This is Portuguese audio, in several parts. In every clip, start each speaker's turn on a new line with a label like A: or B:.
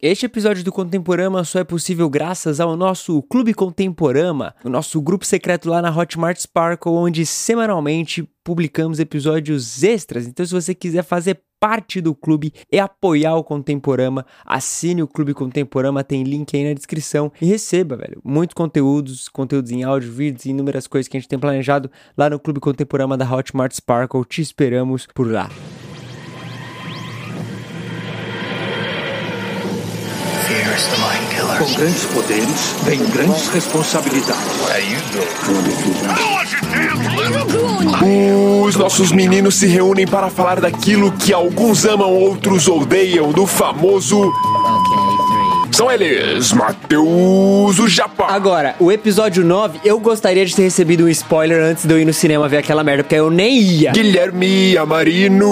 A: Este episódio do Contemporama só é possível graças ao nosso Clube Contemporama, o nosso grupo secreto lá na Hotmart Sparkle, onde semanalmente publicamos episódios extras. Então, se você quiser fazer parte do clube e apoiar o Contemporama, assine o Clube Contemporama, tem link aí na descrição e receba, velho, muitos conteúdos, conteúdos em áudio, vídeos e inúmeras coisas que a gente tem planejado lá no Clube Contemporama da Hotmart Sparkle. Te esperamos por lá.
B: Com grandes poderes, vem grandes responsabilidades.
C: Os nossos meninos se reúnem para falar daquilo que alguns amam, outros odeiam, do famoso. São eles, Matheus, o Japa.
A: Agora, o episódio 9, eu gostaria de ter recebido um spoiler antes de eu ir no cinema ver aquela merda, porque eu nem ia.
C: Guilherme Amarino.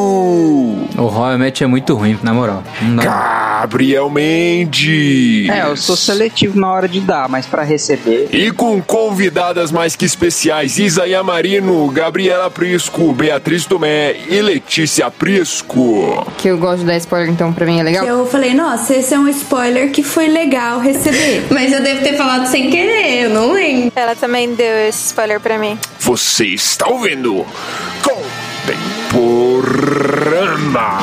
D: O Royal Match é muito ruim, na moral. Não.
C: Gabriel Mendes.
E: É, eu sou seletivo na hora de dar, mas pra receber.
C: E com convidadas mais que especiais, Isaia Marino, Gabriela Prisco, Beatriz Tomé e Letícia Prisco.
F: Que eu gosto de dar spoiler, então pra mim é legal.
G: Eu falei, nossa, esse é um spoiler que foi legal receber. Mas eu devo ter falado sem querer, eu não lembro.
H: Ela também deu esse spoiler pra mim.
C: Você está ouvindo Contemporama.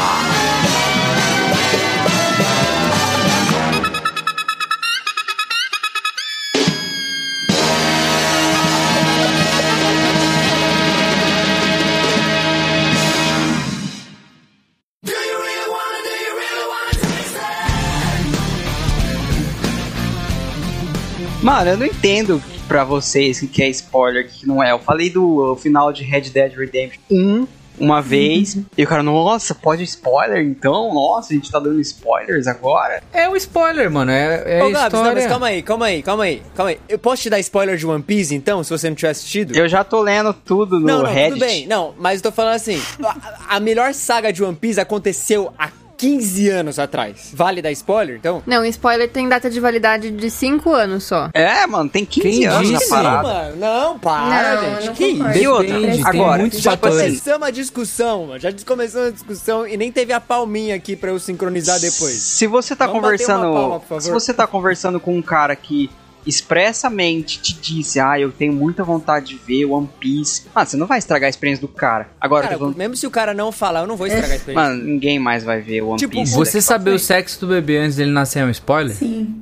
E: Mano, eu não entendo pra vocês o que é spoiler, o que não é. Eu falei do final de Red Dead Redemption 1 uma vez, e o cara, nossa, pode spoiler então? Nossa, a gente tá dando spoilers agora?
D: É o spoiler, mano. É, é
A: Ô, Gabs, não,
D: história.
A: mas calma aí, calma aí, calma aí, calma aí. Eu posso te dar spoiler de One Piece, então, se você não tiver assistido?
E: Eu já tô lendo tudo no
A: não, não,
E: Reddit.
A: tudo bem. Não, mas eu tô falando assim, a, a melhor saga de One Piece aconteceu há 15 anos atrás. Vale dar spoiler, então?
F: Não, spoiler tem data de validade de 5 anos só.
E: É, mano, tem 15
D: Quem
E: anos na
D: disse?
E: parada.
A: mano, não, para,
F: Não,
A: gente.
F: não
A: que isso?
E: E outra,
D: Depende,
E: agora,
A: Já
D: fatores.
A: começamos a discussão, mano. Já começamos a discussão e nem teve a palminha aqui pra eu sincronizar depois.
E: Se você tá
A: Vamos
E: conversando,
A: palma,
E: se você tá conversando com um cara que expressamente te disse, ah, eu tenho muita vontade de ver One Piece. Mano, você não vai estragar a experiência do cara. Agora,
A: Cara,
E: falando-
A: mesmo se o cara não falar, eu não vou estragar a experiência.
E: mano, ninguém mais vai ver One
A: Tipo,
E: Piece.
D: Você saber o sexo do bebê antes dele nascer é um spoiler?
G: Sim.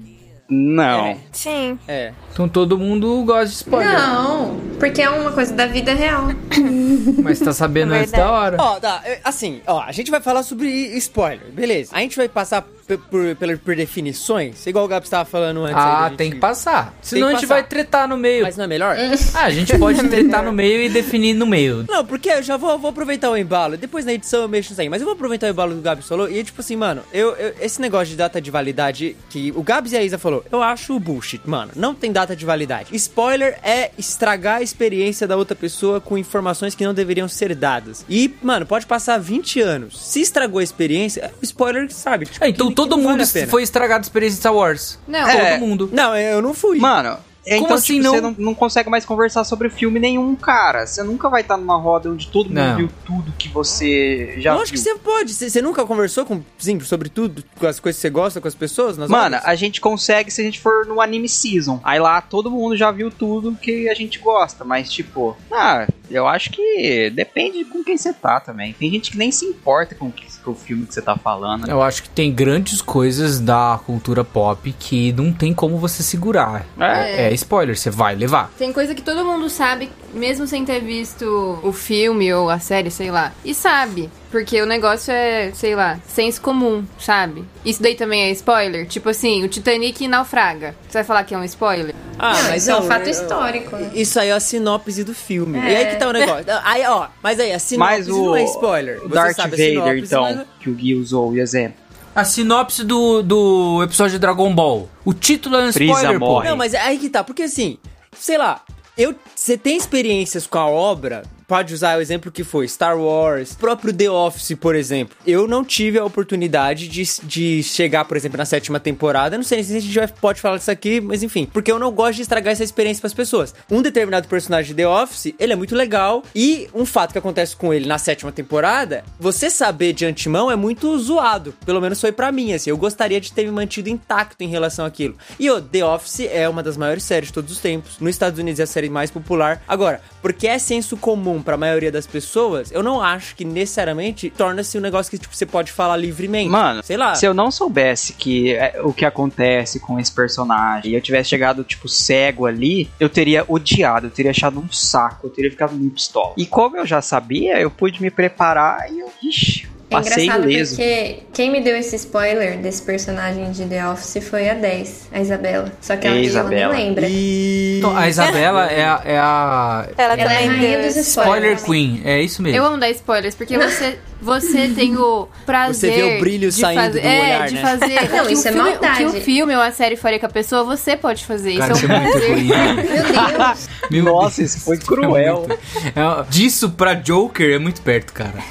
E: Não.
H: Sim.
A: É.
D: Então todo mundo gosta de spoiler.
G: Não, porque é uma coisa da vida real.
D: Mas tá sabendo antes da hora.
A: Ó, tá, é, assim, ó, a gente vai falar sobre spoiler, beleza. A gente vai passar por, por, por definições, igual o Gabs tava falando antes.
D: Ah,
A: gente-
D: tem que passar. Senão
A: que
D: a gente
A: passar.
D: vai tretar no meio.
A: Mas não é melhor?
D: Ah, a gente pode tretar no meio e definir no meio.
A: Não, porque eu já vou, vou aproveitar o embalo. Depois na edição eu mexo nisso aí. Mas eu vou aproveitar o embalo do Gabs falou. E tipo assim, mano, eu, eu- esse negócio de data de validade que o Gabs e a Isa falou, eu acho bullshit, mano. Não tem data de validade. Spoiler é estragar a experiência da outra pessoa com informações que não deveriam ser dadas. E, mano, pode passar 20 anos. Se estragou a experiência, é o spoiler que sabe. Tipo,
D: Ah, então todo
A: vale
D: mundo
A: pena.
D: foi estragado a experiência de Star Wars.
F: Não,
E: É.
D: Todo mundo.
A: Não, eu não fui.
E: Mano, é,
D: Como
E: então
D: assim
E: tipo,
D: não?
E: você não, não consegue mais conversar sobre filme nenhum, cara. Você nunca vai estar numa roda onde todo mundo
D: Não.
E: viu tudo que você já
A: Lógico que
E: viu.
A: você pode. Você, você nunca conversou com, sim, sobre tudo, com as coisas que você gosta, com as pessoas? Nas
E: Mano,
A: horas?
E: a gente consegue se a gente for no anime season. Aí lá todo mundo já viu tudo que a gente gosta, mas tipo, ah, eu acho que depende com quem você tá também. Tem gente que nem se importa com, o que- com o filme que você tá falando.
D: Eu acho que tem grandes coisas da cultura pop que não tem como você segurar.
E: É.
D: É, spoiler, você vai levar.
F: Tem coisa que todo mundo sabe, mesmo sem ter visto o filme ou a série, sei lá. E sabe. Porque o negócio é, sei lá, senso comum, sabe? Isso daí também é spoiler? Tipo assim, o Titanic naufraga. Você vai falar que é um spoiler?
A: Ah,
G: Não,
A: mas
G: isso é um
A: não,
G: fato
A: eu-
G: histórico. né?
A: Isso aí é a sinopse do filme.
G: É.
A: E aí que tá o negócio. Aí, ó, mas aí, a sinopse
E: Mas o,
A: não é spoiler.
E: Darth
A: sabe a
E: Vader,
A: sinopse,
E: então,
A: mas-
E: que o Gui usou o exemplo.
D: A sinopse do, do episódio de Dragon Ball. O título é um
E: Freeza
D: spoiler, pô.
E: morre.
A: Não, mas é aí que tá. Porque assim, sei lá, eu, você tem experiências com a obra. Pode usar o exemplo que foi Star Wars, próprio The Office, por exemplo. Eu não tive a oportunidade de, de chegar, por exemplo, na sétima temporada. Não sei se a gente vai, pode falar disso aqui, mas enfim. Porque eu não gosto de estragar essa experiência pras pessoas. Um determinado personagem de The Office, ele é muito legal. E um fato que acontece com ele na sétima temporada, você saber de antemão é muito zoado. Pelo menos foi para mim, assim. Eu gostaria de ter me mantido intacto em relação àquilo. E o The Office é uma das maiores séries de todos os tempos. Nos Estados Unidos é a série mais popular. Agora, porque é senso comum para a maioria das pessoas, eu não acho que necessariamente torna-se um negócio que tipo, você pode falar livremente.
E: Mano,
A: sei lá.
E: Se eu não soubesse que é, o que acontece com esse personagem e eu tivesse chegado, tipo, cego ali, eu teria odiado, eu teria achado um saco, eu teria ficado muito pistola. E como eu já sabia, eu pude me preparar e eu. Ixi,
G: É
E: Passei
G: engraçado
E: ileso.
G: porque quem me deu esse spoiler desse personagem de The Office foi a 10, a Isabela. Só que ela, ela nem
E: Isabela.
G: lembra.
A: E...
D: Então, a Isabela é a, é a
H: Ela,
G: Ela é a rainha dos
H: esse-
D: spoiler
G: spoilers.
D: queen, é isso mesmo.
F: Eu amo dar spoilers, porque você, você tem o prazer.
A: Você vê o brilho
F: de
A: saindo
F: fazer,
A: do
F: é,
A: olhar,
F: de
A: né?
F: fazer.
G: Não, isso
F: o
G: é
F: filme,
G: maldade.
F: O que o filme ou a série faria com a pessoa, você pode fazer.
D: Cara,
F: isso é
D: é
F: um
D: muito
F: prazer.
G: Meu Deus.
D: Meu
E: Nossa, isso foi cruel.
D: É, disso pra Joker é muito perto, cara.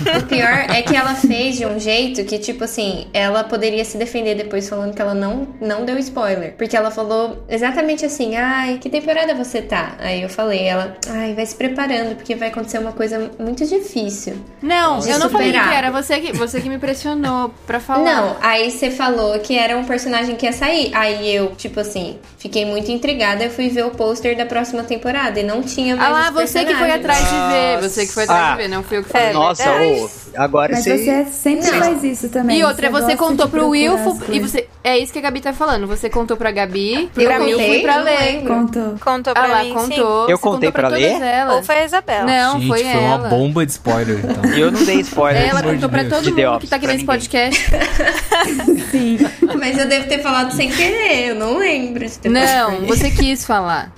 G: O pior é que ela fez de um jeito que, tipo assim, ela poderia se defender depois falando que ela não, não deu spoiler. Porque ela falou exatamente assim: ai, que temporada você tá? Aí eu falei, ela, ai, vai se preparando, porque vai acontecer uma coisa muito difícil.
F: Não, eu não falei que
G: superar.
F: era. Você que, você que me pressionou pra falar.
G: Não, aí você falou que era um personagem que ia sair. Aí eu, tipo assim, fiquei muito intrigada. Eu fui ver o pôster da próxima temporada e não tinha mais.
F: Ah lá, você que foi atrás de ver. Você que foi atrás
E: Ah.
F: de ver, não fui eu que falei.
E: Nossa,
H: verdade.
E: ô, agora
I: Mas
E: você.
I: você sempre
G: Não.
I: faz isso também.
F: E outra, você
I: gosta
F: contou pro Wilfo e você. É isso que a Gabi tá falando. Você contou pra Gabi,
G: Eu
F: pra mim
G: contei?
F: fui pra ler.
I: Contou.
H: Contou
F: Ah
H: pra
F: lá,
H: mim,
F: contou.
E: Eu
F: Você
E: contei
F: contou
E: pra
F: todas
E: ler?
H: sim. Ou foi a Isabela?
F: Não,
D: Gente,
F: foi,
D: foi
F: ela.
D: uma bomba de spoiler, então.
E: Eu não dei spoiler.
F: Ela contou
D: de
F: pra
D: Deus.
F: todo mundo que tá aqui nesse
E: ninguém.
F: podcast.
I: Sim.
G: Mas eu devo ter falado sem querer, eu não lembro. de ter
F: Não, você quis falar.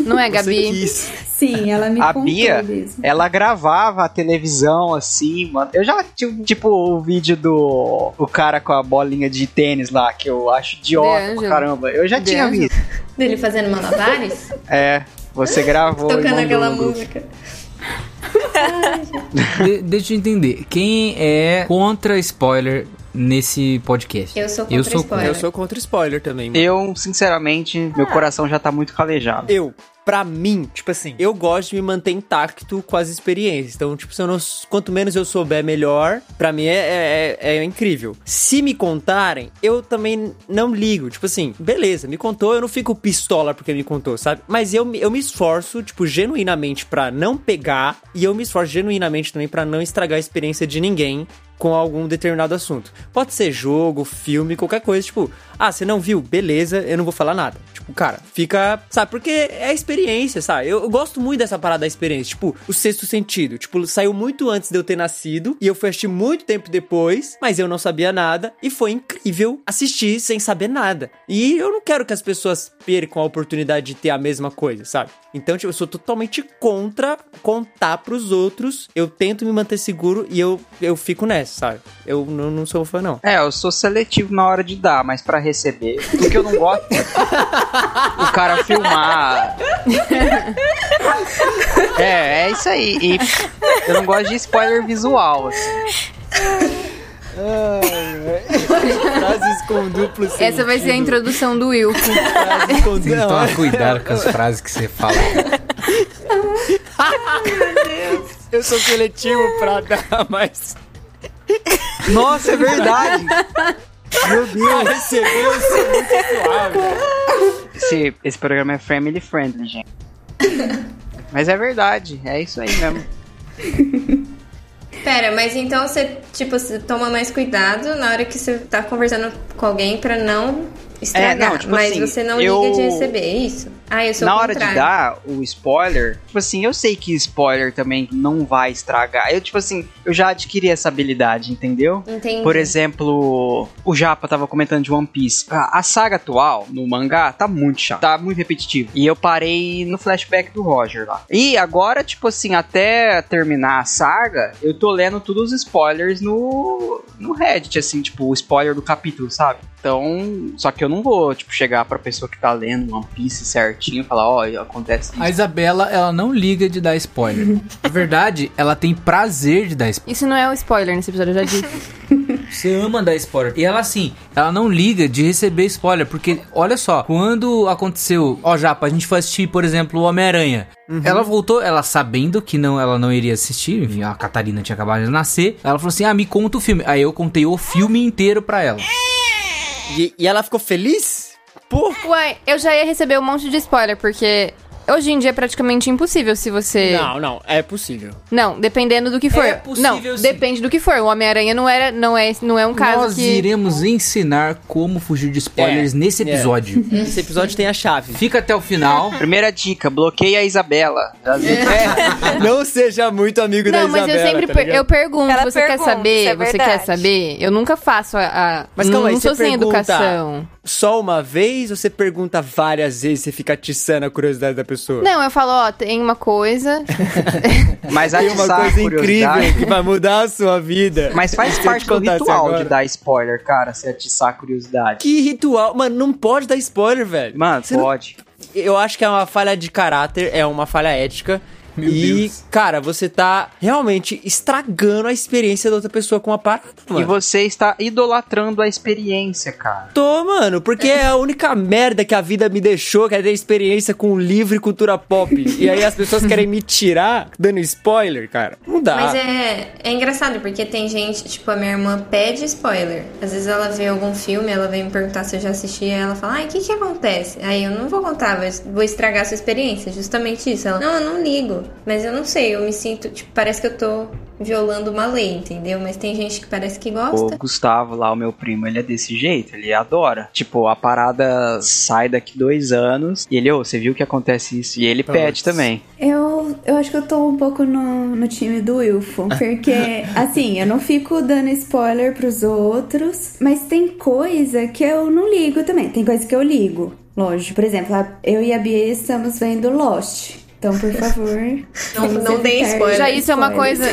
F: Não é,
A: Você
F: Gabi?
A: quis.
I: Sim, ela me
E: A
I: contou
E: Bia,
I: mesmo.
E: ela gravava a televisão assim, mano. Eu já tive, tipo, o vídeo do o cara com a bolinha de tênis lá, que eu acho idiota pra caramba. Eu já
F: De
E: tinha
F: Ângelo.
E: visto.
G: Dele fazendo malabares?
E: É, você gravou.
G: Tocando aquela música.
D: De- deixa eu entender. Quem é contra spoiler nesse podcast?
G: Eu sou contra
D: Eu sou
G: spoiler.
A: Eu sou contra spoiler também. mano.
E: Eu, sinceramente, meu coração já tá muito calejado.
A: Eu, pra mim, tipo assim, eu gosto de me manter intacto com as experiências. Então, tipo, se eu não, quanto menos eu souber, melhor. Pra mim é, é, é incrível. Se me contarem, eu também não ligo. Tipo assim, beleza, me contou, eu não fico pistola porque me contou, sabe? Mas eu, eu me esforço, tipo, genuinamente pra não pegar. E eu me esforço genuinamente também pra não estragar a experiência de ninguém com algum determinado assunto. Pode ser jogo, filme, qualquer coisa. Tipo, ah, você não viu? Beleza, eu não vou falar nada. Tipo, cara, fica. Sabe, porque é experiência, sabe? Eu, eu gosto muito dessa parada da experiência. Tipo, o sexto sentido. Tipo, saiu muito antes de eu ter nascido. E eu fui assistir muito tempo depois. Mas eu não sabia nada. E foi incrível assistir sem saber nada. E eu não quero que as pessoas percam a oportunidade de ter a mesma coisa, sabe? Então, tipo, eu sou totalmente contra contar pros outros. Eu tento me manter seguro e eu, eu fico nessa, sabe? Eu não, não sou fã, não.
E: É, eu sou seletivo na hora de dar, mas pra receber, o que eu não gosto é o cara filmar. É, é isso aí. E eu não gosto de spoiler visual, assim.
A: Frases com duplo sentido.
F: Essa vai ser a introdução do.
A: Frases com Não,
D: tomar cuidado com as frases que você fala.
A: eu sou seletivo pra dar mais.
E: Nossa, é verdade. Meu Deus.
A: receber, eu sou muito suave.
E: Esse, esse programa é family friendly, gente. Mas é verdade, é isso aí mesmo.
G: Pera, mas então você, tipo, você toma mais cuidado na hora que você tá conversando com alguém pra não estragar.
E: É, não, tipo
G: mas
E: assim,
G: você não
E: eu-
G: liga de receber, é isso? Ah, eu sou
E: Na hora de dar o spoiler, tipo assim, eu sei que spoiler também não vai estragar. Eu, tipo assim, eu já adquiri essa habilidade, entendeu?
G: Entendi.
E: Por exemplo, o Japa tava comentando de One Piece. A, a saga atual, no mangá, tá muito chato. Tá muito repetitivo. E eu parei no flashback do Roger lá. E agora, tipo assim, até terminar a saga, eu tô lendo todos os spoilers no, no Reddit, assim, tipo, o spoiler do capítulo, sabe? Então, só que eu não vou, tipo, chegar pra pessoa que tá lendo One Piece certinho e falar, ó, acontece isso.
D: A Isabela, ela não liga de dar spoiler. Na verdade, ela tem prazer de dar spoiler.
F: Isso não é um spoiler nesse episódio, eu já disse.
D: Você ama dar spoiler. E ela, assim, ela não liga de receber spoiler. Porque, olha só, quando aconteceu. Ó, Japa, a gente foi assistir, por exemplo, o Homem-Aranha. Ela voltou, ela sabendo que não, ela não iria assistir. Enfim, a Catarina tinha acabado de nascer. Ela falou assim: ah, me conta o filme. Aí eu contei o filme inteiro pra ela.
A: E, e ela ficou feliz? Pô,
F: Uai, eu já ia receber um monte de spoiler, porque hoje em dia é praticamente impossível se você.
A: não, não, é possível.
F: Não, dependendo do que for.
D: É possível,
F: não,
D: sim.
F: depende do que for. O Homem-Aranha não era, não é, não é um caso
D: Nós
F: que.
D: iremos ensinar como fugir de spoilers
A: É,
D: nesse
A: é.
D: episódio.
A: Esse episódio tem a chave.
D: Fica até o final.
E: Primeira dica, bloqueia a Isabela.
A: É, não seja muito amigo da
F: Não, mas
A: Isabela.
F: eu sempre
A: tá
F: per- eu pergunto,
H: Ela
F: você quer
H: pergunta,
F: saber?
H: isso é
F: você
H: verdade.
F: quer saber? Eu nunca faço a. a-
A: Mas calma aí,
F: não
A: você
F: sou sem educação.
A: Só uma vez ou você pergunta várias vezes e você fica atiçando a curiosidade da pessoa?
F: Não, eu falo, ó, tem uma coisa.
E: Mas
A: Tem uma
E: atiçar a
A: coisa incrível que vai mudar a sua vida.
E: Mas faz parte
A: te
E: do ritual
A: agora.
E: de dar spoiler, cara, se atiçar a curiosidade.
A: Que ritual? Mano, não pode dar spoiler, velho.
E: Mano,
A: Você não-
E: pode.
A: Eu acho que é uma falha de caráter, é uma falha ética.
D: Meu
A: e,
D: Deus.
A: cara, você tá realmente estragando a experiência da outra pessoa com a parada, mano.
E: E você está idolatrando a experiência, cara.
A: Tô, mano, porque é a única merda que a vida me deixou, que é ter experiência com livro e cultura pop. e aí as pessoas querem me tirar dando spoiler, cara. Não dá.
G: Mas é, é engraçado, porque tem gente, tipo, a minha irmã pede spoiler. Às vezes ela vê algum filme, ela vem me perguntar se eu já assisti, e ela fala, ai, o que que acontece? Aí eu não vou contar, vou- vou estragar a sua experiência, justamente isso. Ela, não, eu não ligo. Mas eu não sei, eu me sinto, tipo, parece que eu tô violando uma lei, entendeu? Mas tem gente que parece que
E: O
G: gosta.
E: Gustavo lá, o meu primo, ele é desse jeito, ele adora. Tipo, a parada sai daqui dois anos e ele, ô, você viu que acontece isso? E ele pede também.
I: Eu, eu acho que eu tô um pouco no, no time do Wilfo. Porque, assim, eu não fico dando spoiler pros outros, mas tem coisa que eu não ligo também. Tem coisa que eu ligo. Lógico. Por exemplo, eu e a Bia estamos vendo Lost. Então, por favor.
G: Não- não dê spoiler.
F: Já isso é uma coisa.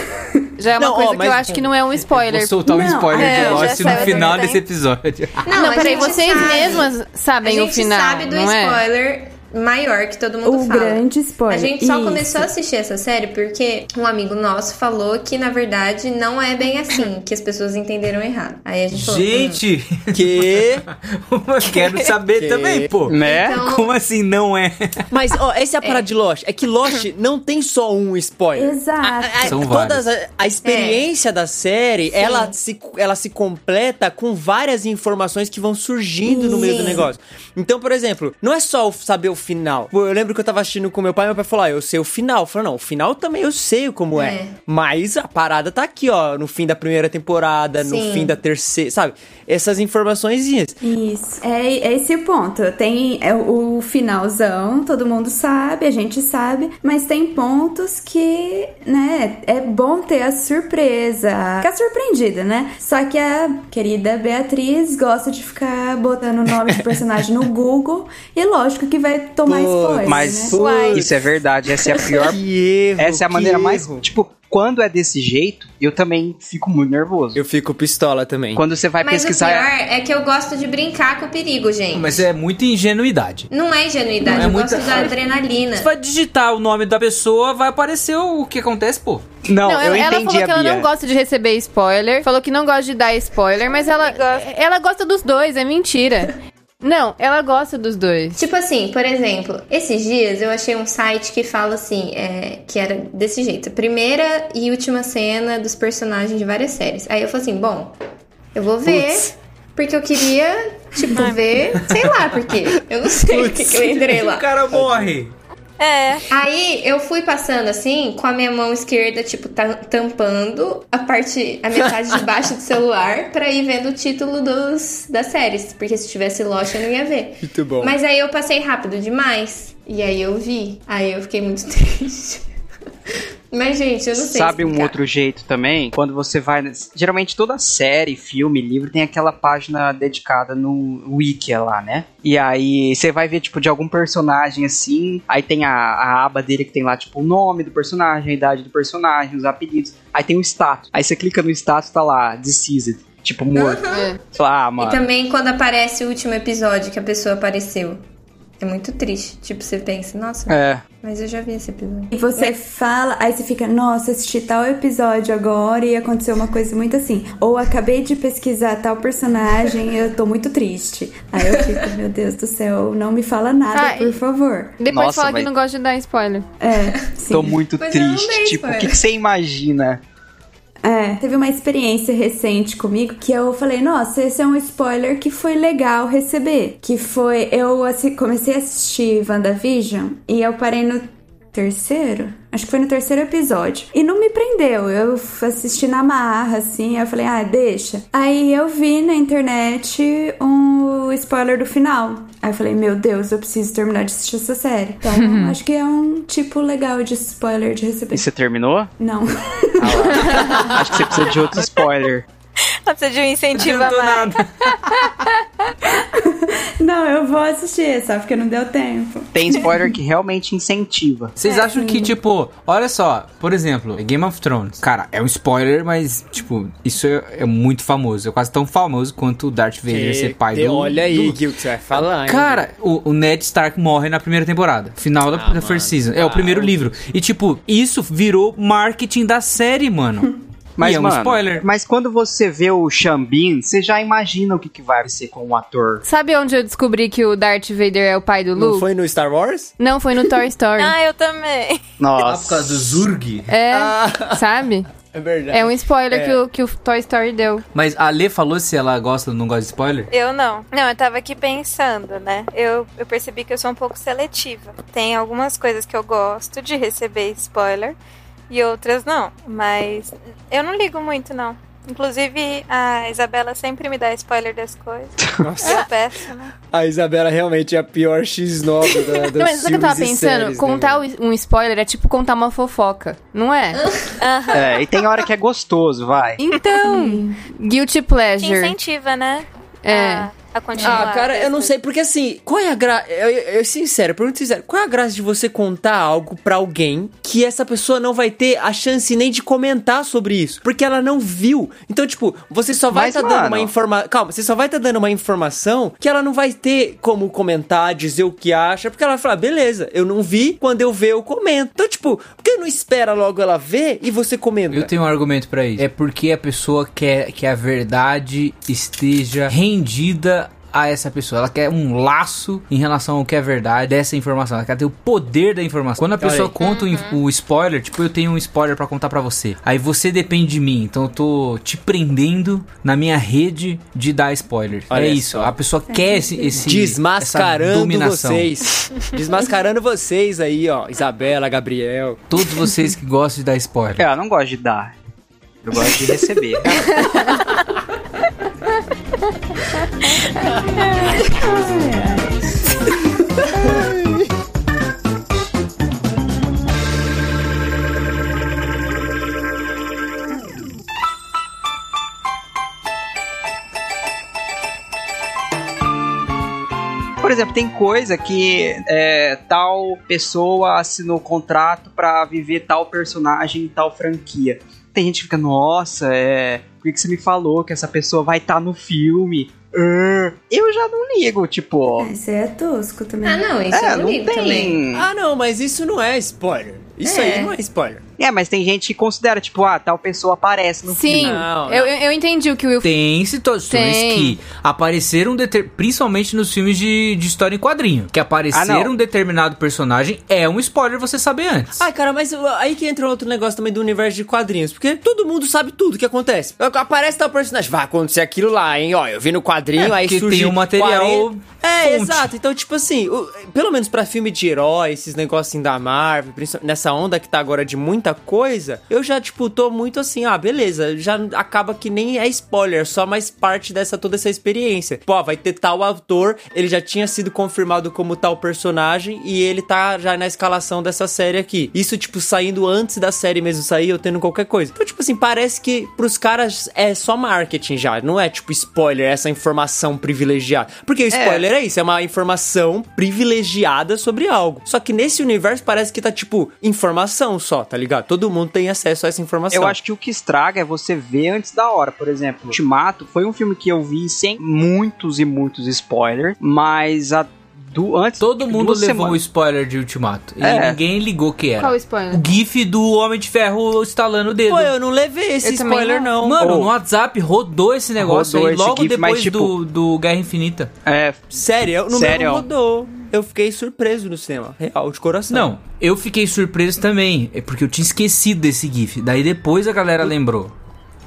F: Já é uma
A: Não, ó,
F: coisa que
A: mas-
F: eu acho que não é um spoiler.
D: Vou soltar um
I: Não,
D: spoiler
F: é,
D: de Lost no final desse episódio.
F: Não,
G: a
F: peraí,
G: gente
F: vocês
G: sabe.
F: mesmas
G: A
F: sabem
G: gente
F: o final.
G: sabe do
F: não é?
G: Maior que todo mundo
I: O
G: fala.
I: grande spoiler.
G: A gente só
I: Isso.
G: começou a assistir essa série porque um amigo nosso falou que, na verdade, não é bem assim, que as pessoas entenderam errado. Aí a gente falou. "Hum,
D: Gente,
A: Que...
D: eu quero saber
A: Que-
D: também, pô.
E: Né?
G: Então-
D: Como assim não é?
A: Mas, ó, essa é a parada de Lost. É que Lost não tem só um spoiler.
I: Exato.
A: A, a-
D: São
A: todas a, a experiência da série, ela se, ela se completa com várias informações que vão surgindo no meio do
G: Sim.
A: negócio. Então, por exemplo, não é só o- saber o final. Eu lembro que eu tava assistindo com meu pai, meu pai falou: ah, eu sei o final. Eu falei, não, o final também eu sei como é.
G: É.
A: Mas a parada tá aqui, ó, no fim da primeira temporada, no
G: Sim.
A: fim da terceira, sabe? Essas informações.
I: Isso. É, é esse o ponto. Tem é o finalzão, todo mundo sabe, a gente sabe, mas tem pontos que, né, é bom ter a surpresa, ficar surpreendida, né? Só que a querida Beatriz gosta de ficar botando o nome de personagem no Google e lógico que vai tomar spoiler,
E: Mas
I: né?
E: Isso é verdade, essa é a pior.
A: Que erro.
E: Essa é a maneira mais.
A: erro.
E: Tipo, quando é desse jeito, eu também fico muito nervoso.
A: Eu fico pistola também.
E: Quando você vai
G: Mas o
E: pesquisar.
G: pior é que eu gosto de brincar com o perigo, gente.
D: Mas é muita ingenuidade.
G: Não é ingenuidade,
D: Não, é
G: eu
D: muita-
G: gosto da adrenalina.
D: Você vai digitar o nome da pessoa, vai aparecer o que acontece, pô.
E: Não,
F: Não,
E: eu
F: ela, ela
E: entendi
F: falou
E: a
F: que ela não gosta de receber spoiler, falou que não gosta de dar spoiler, mas ela, ela gosta dos dois, é mentira. Não, ela gosta dos dois.
G: Tipo assim, por exemplo, esses dias eu achei um site que fala assim, é, que era desse jeito. Primeira e última cena dos personagens de várias séries. Aí eu falei assim, bom, eu vou ver,
A: Putz.
G: porque eu queria, tipo, ver, sei lá por quê. Eu não sei por que que eu entrei
D: O
G: lá.
D: cara morre.
H: É.
G: Aí eu fui passando assim, com a minha mão esquerda, tipo, ta- tampando a parte, a metade de baixo do celular, pra ir vendo o título dos, das séries. Porque se tivesse Lost eu não ia ver.
A: Muito bom.
G: Mas aí eu passei rápido demais. E aí eu vi. Aí eu fiquei muito triste. Mas, gente, eu não sei.
E: Sabe um
G: explicar.
E: outro jeito também? Quando você vai. Geralmente toda série, filme, livro tem aquela página dedicada no Wiki lá, né? E aí você vai ver, tipo, de algum personagem assim. Aí tem a, a aba dele que tem lá, tipo, o nome do personagem, a idade do personagem, os apelidos. Aí tem o status. Aí você clica no status, tá lá, Deceased. tipo, morto.
F: É.
E: Sei lá, ah,
G: E
E: mano.
G: também quando aparece o último episódio que a pessoa apareceu. É muito triste. Tipo, você pensa, nossa,
E: É.
G: mas eu já vi esse episódio.
I: E você fala, aí você fica, nossa, assisti tal episódio agora e aconteceu uma coisa muito assim. Ou acabei de pesquisar tal personagem e eu tô muito triste. Aí eu fico, meu Deus do céu, não me fala nada,
F: Ah,
I: por favor.
F: Depois
E: Nossa,
F: fala
E: mas-
F: que não gosta de dar spoiler.
I: É, sim.
E: Tô muito
G: Mas eu não
E: triste.
G: dei
E: Tipo, o que, que você imagina?
I: É, teve uma experiência recente comigo que eu falei, nossa, esse é um spoiler que foi legal receber. Que foi, eu assi- comecei a assistir WandaVision e eu parei no terceiro? Acho que foi no terceiro episódio. E não me prendeu, eu assisti na marra, assim, aí eu falei, ah, deixa. Aí eu vi na internet um spoiler do final. Aí eu falei, meu Deus, eu preciso terminar de assistir essa série. Então, acho que é um tipo legal de spoiler de receber.
E: E você terminou?
I: Não.
E: Acho que você precisa de outro spoiler.
H: Ela precisa de um incentivo a mais.
D: nada.
I: Não, eu vou assistir, só porque não deu tempo.
E: Tem spoiler que realmente incentiva.
D: Vocês acham que, tipo, olha só, por exemplo, Game of Thrones. Cara, é um spoiler, mas, tipo, isso é, é muito famoso. É quase tão famoso quanto o Darth Vader ser pai
A: de-
D: do.
A: Olha aí,
D: do-
A: que você vai falar, hein?
D: Cara, o, o Ned Stark morre na primeira temporada. Final da,
A: Ah,
D: da first season. É o primeiro livro. E, tipo, isso virou marketing da série, mano.
E: Mas,
D: e é um
E: mano,
D: spoiler.
E: mas quando você vê o Xambin, você já imagina o que, que vai acontecer com o ator.
F: Sabe onde eu descobri que o Darth Vader é o pai do
A: Não
F: Luke?
A: foi no Star Wars?
F: Não, foi no Toy Story.
H: Ah, eu também.
E: Nossa.
D: do Zurg.
F: É,
A: Ah.
F: sabe?
A: É verdade.
F: É um spoiler
A: É.
F: que, o, que o Toy Story deu.
D: Mas a Lê falou se ela gosta ou não gosta de spoiler?
H: Eu não. Não, eu tava aqui pensando, né? Eu, eu percebi que eu sou um pouco seletiva. Tem algumas coisas que eu gosto de receber spoiler e outras não. Mas eu não ligo muito, não. Inclusive, a Isabela sempre me dá spoiler das coisas.
A: Nossa.
H: Eu peço, né?
A: A Isabela realmente é a pior X9 da, dos
F: Não, mas sabe o que eu tava pensando?
A: séries, né,
F: contar o- um spoiler é tipo contar uma fofoca, não é?
E: É, e tem hora que é gostoso, vai.
F: Então, guilty
H: Te
F: pleasure.
H: incentiva, né?
F: É.
H: A, a continuar.
A: Ah, cara, eu não sei, porque assim, qual é a graça. Eu, eu, eu, sincero, pergunto sincero, qual é a graça de você contar algo pra alguém que essa pessoa não vai ter a chance nem de comentar sobre isso? Porque ela não viu. Então, tipo, você só vai estar dando
E: mano-
A: uma informação. Calma, você só vai estar dando uma informação que ela não vai ter como comentar, dizer o que acha, porque ela vai falar, beleza, eu não vi, quando eu ver, eu comento. Então, tipo, por que não espera logo ela ver e você comenta?
D: Eu tenho um argumento pra isso. É porque a pessoa quer que a verdade esteja rendida a essa pessoa. Ela quer um laço em relação ao que é verdade dessa informação. Ela quer ter o poder da informação. Quando a pessoa conta o inf- o spoiler, tipo, eu tenho um spoiler pra contar pra você. Aí você depende de mim. Então eu tô te prendendo na minha rede de dar spoiler.
A: Olha
D: é isso.
A: só.
D: A pessoa quer esse, esse
A: Desmascarando
D: dominação.
A: vocês. Desmascarando vocês aí, ó. Isabela, Gabriel.
D: Todos vocês que gostam de dar spoiler.
E: É, eu não gosto de dar. Eu gosto de receber. Por exemplo, tem coisa que é, tal pessoa assinou contrato pra viver tal personagem em tal franquia. Tem gente que fica, nossa, é. Por que, que você me falou que essa pessoa vai estar no filme? Eu já não ligo, tipo.
I: Esse é tosco também.
G: Ah, não, isso
E: É,
G: eu não
E: não
G: ligo
E: tem.
G: também.
A: Ah, não, mas isso não é spoiler. Isso
G: É.
A: aí não é spoiler.
E: É, mas tem gente que considera, tipo, ah, tal pessoa aparece no
F: Sim,
E: filme.
A: Não,
F: eu, eu entendi o que o Will
D: Tem situações
F: Tem.
D: que apareceram, deter- principalmente nos filmes de, de história em quadrinho, que aparecer
E: Ah,
D: um determinado personagem é um spoiler você saber antes.
A: Ai, cara, mas aí que entra outro negócio também do universo de quadrinhos. Porque todo mundo sabe tudo que acontece. Aparece tal personagem, vai acontecer aquilo lá, hein? Ó, eu vi no quadrinho,
D: É,
A: aí
D: porque
A: surge
D: tem um material
A: É,
D: fonte.
A: exato. Então, tipo assim, o- pelo menos pra filme de herói, esses negócios assim da Marvel, nessa onda que tá agora de muita coisa, eu já, tipo, tô muito assim, ah, beleza, já acaba que nem é spoiler, só mais parte dessa toda essa experiência. Pô, vai ter tal autor, ele já tinha sido confirmado como tal personagem e ele tá já na escalação dessa série aqui. Isso, tipo, saindo antes da série mesmo sair, ou tendo qualquer coisa. Então, tipo assim, parece que pros caras é só marketing já, não é tipo spoiler, essa informação privilegiada. Porque o spoiler é, isso, isso é uma informação privilegiada sobre algo. Só que nesse universo parece que tá tipo informação só, tá ligado? Todo mundo tem acesso a essa informação.
E: Eu acho que o que estraga é você ver antes da hora. Por exemplo, Ultimato foi um filme que eu vi sem muitos e muitos spoilers, mas a do antes
D: Todo mundo levou o
E: semanas.
D: spoiler de Ultimato. E
E: É.
D: ninguém ligou que era.
F: Qual o spoiler?
D: O gif do Homem de Ferro estalando o dedo.
A: Pô, eu não levei esse
F: Eu
A: spoiler, não.
D: Mano,
E: Oh.
D: no WhatsApp rodou esse negócio
E: Rodou
D: aí
E: esse
D: logo
E: gif,
D: depois
E: mas, tipo-
D: do, do Guerra Infinita.
E: É,
A: Sério, eu- no
E: Sério?
A: meu não rodou. Eu fiquei surpreso no cinema. Real, de coração.
D: Não, eu fiquei surpreso também, é porque eu tinha esquecido desse gif. Daí depois a galera lembrou.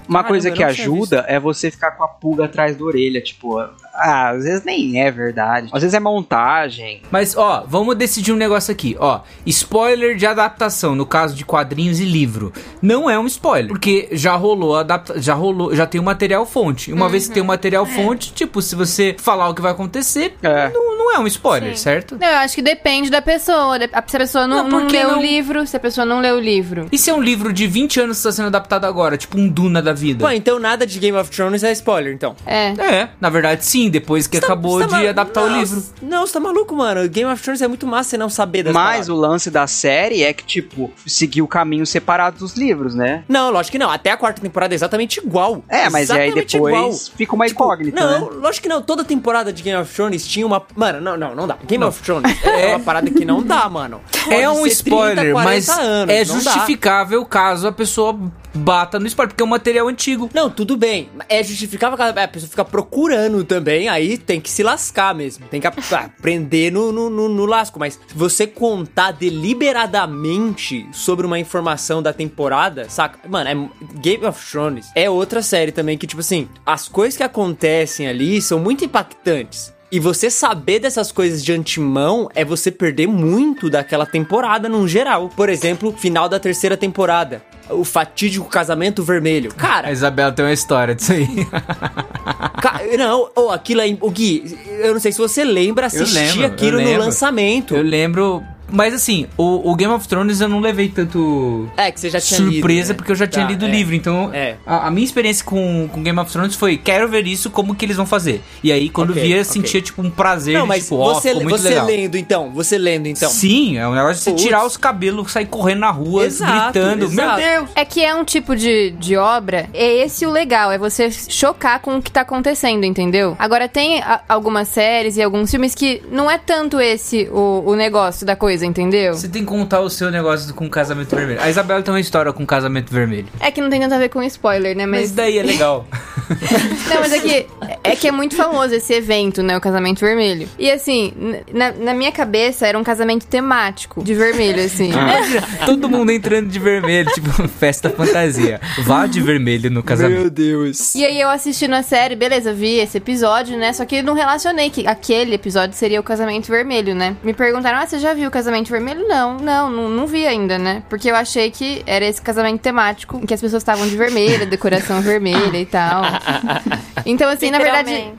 E: uma
A: Caramba,
E: coisa
A: eu
E: que ajuda é você ficar com a pulga atrás da orelha, tipo, ah, às vezes nem é verdade. Às vezes é montagem.
D: Mas, ó, vamos decidir um negócio aqui, ó. Spoiler de adaptação, no caso de quadrinhos e livro. Não é um spoiler, porque já rolou adapta já rolou, já tem o material fonte. Uma vez que tem o material fonte, tipo, se você falar o que vai acontecer,
E: É.
D: não, não é um spoiler,
H: Sim.
D: certo?
F: Não, eu acho que depende da pessoa. Se a pessoa não,
D: Não,
F: não, leu
D: não-
F: o livro, se a pessoa não leu o livro.
D: E se é um livro de 20 anos que está sendo adaptado agora, tipo um Duna da vida?
A: Pô, então nada de Game of Thrones é spoiler, então.
F: É.
D: É, na verdade sim, depois que
A: tá-
D: acabou
A: tá
D: de adaptar o
A: Nossa,
D: livro.
A: Não, você tá maluco, mano. Game of Thrones é muito massa você não saber das
E: Mas
A: paradas.
E: o lance da série é que, tipo, seguiu caminhos separados dos livros, né?
A: Não, lógico que não. Até a quarta temporada é exatamente igual.
E: É, mas aí depois
A: igual.
E: fica uma
A: Tipo,
E: incógnita,
A: Não,
E: né?
A: lógico que não. Toda temporada de Game of Thrones tinha uma. Mano, não, não, não dá. Game of Thrones é uma parada que não dá, mano.
D: É
A: Pode
D: um
A: ser
D: spoiler,
A: 30, 40
D: mas
A: anos,
D: é justificável caso a pessoa bata no spoiler, porque é um material antigo.
A: Não, tudo bem. É justificável que a pessoa fica procurando também, aí tem que se lascar mesmo. Tem que ap- aprender no, no, no, no lasco. Mas se você contar deliberadamente sobre uma informação da temporada, saca? Mano, é Game of Thrones é outra série também que, tipo assim, as coisas que acontecem ali são muito impactantes. E você saber dessas coisas de antemão é você perder muito daquela temporada num geral. Por exemplo, final da terceira temporada. O fatídico casamento vermelho. Cara,
D: A Isabela tem uma história disso aí.
A: Ca- Não, oh, aquilo é. O Gui, eu não sei se você lembra assistir aquilo no lançamento.
D: Eu lembro. Mas assim, o, o Game of Thrones eu não levei tanto
A: É, que você já tinha
D: surpresa,
A: lido, né?
D: porque eu já tinha
A: Tá,
D: lido o
A: é.
D: livro. Então,
A: É.
D: a, a minha experiência com, com Game of Thrones foi: quero ver isso, como que eles vão fazer. E aí, quando
A: Ok,
D: via,
A: ok.
D: sentia tipo um prazer.
A: Não, mas
D: tipo, ó,
A: você,
D: ficou muito
A: você
D: legal.
A: lendo então, você lendo então.
D: Sim, é um negócio de você
A: Putz.
D: tirar os cabelos, sair correndo na rua,
A: Exato,
D: gritando. Meu
A: exato.
D: Deus!
F: É que é um tipo de, de obra, é esse o legal, é você chocar com o que tá acontecendo, entendeu? Agora, tem a- algumas séries e alguns filmes que não é tanto esse o, o negócio da coisa, entendeu?
D: Você tem que contar o seu negócio com casamento vermelho. A Isabela tem uma história com casamento vermelho.
F: É que não tem tanto a ver com spoiler, né?
D: Mas
F: Mas,
D: daí é legal.
F: não, mas é que, é que é muito famoso esse evento, né? O casamento vermelho. E assim, na, na minha cabeça era um casamento temático, de vermelho, assim.
D: Imagina, todo mundo entrando de vermelho, tipo, festa fantasia. Vá de vermelho no casamento.
A: Meu Deus.
F: E aí eu assistindo a série, beleza, vi esse episódio, né? Só que não relacionei que aquele episódio seria o casamento vermelho, né? Me perguntaram, ah, você já viu o casamento vermelho? Não, não, não, não vi ainda, né? Porque eu achei que era esse casamento temático, em que as pessoas estavam de vermelho, decoração vermelha e tal. Então, assim, na verdade,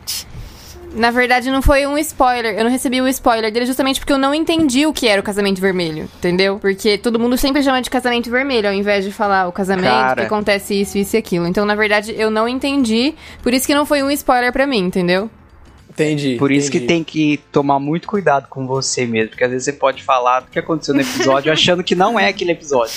F: na verdade não foi um spoiler. Eu não recebi o spoiler dele justamente porque eu não entendi o que era o casamento vermelho, entendeu? Porque todo mundo sempre chama de casamento vermelho, ao invés de falar o casamento,
E: Cara.
F: que acontece isso, isso e aquilo. Então, na verdade, eu não entendi, por isso que não foi um spoiler pra mim, entendeu?
A: Entendi.
E: Por isso que
A: entendi.
E: tem que tomar muito cuidado com você mesmo, porque às vezes você pode falar do que aconteceu no episódio achando que não é aquele episódio.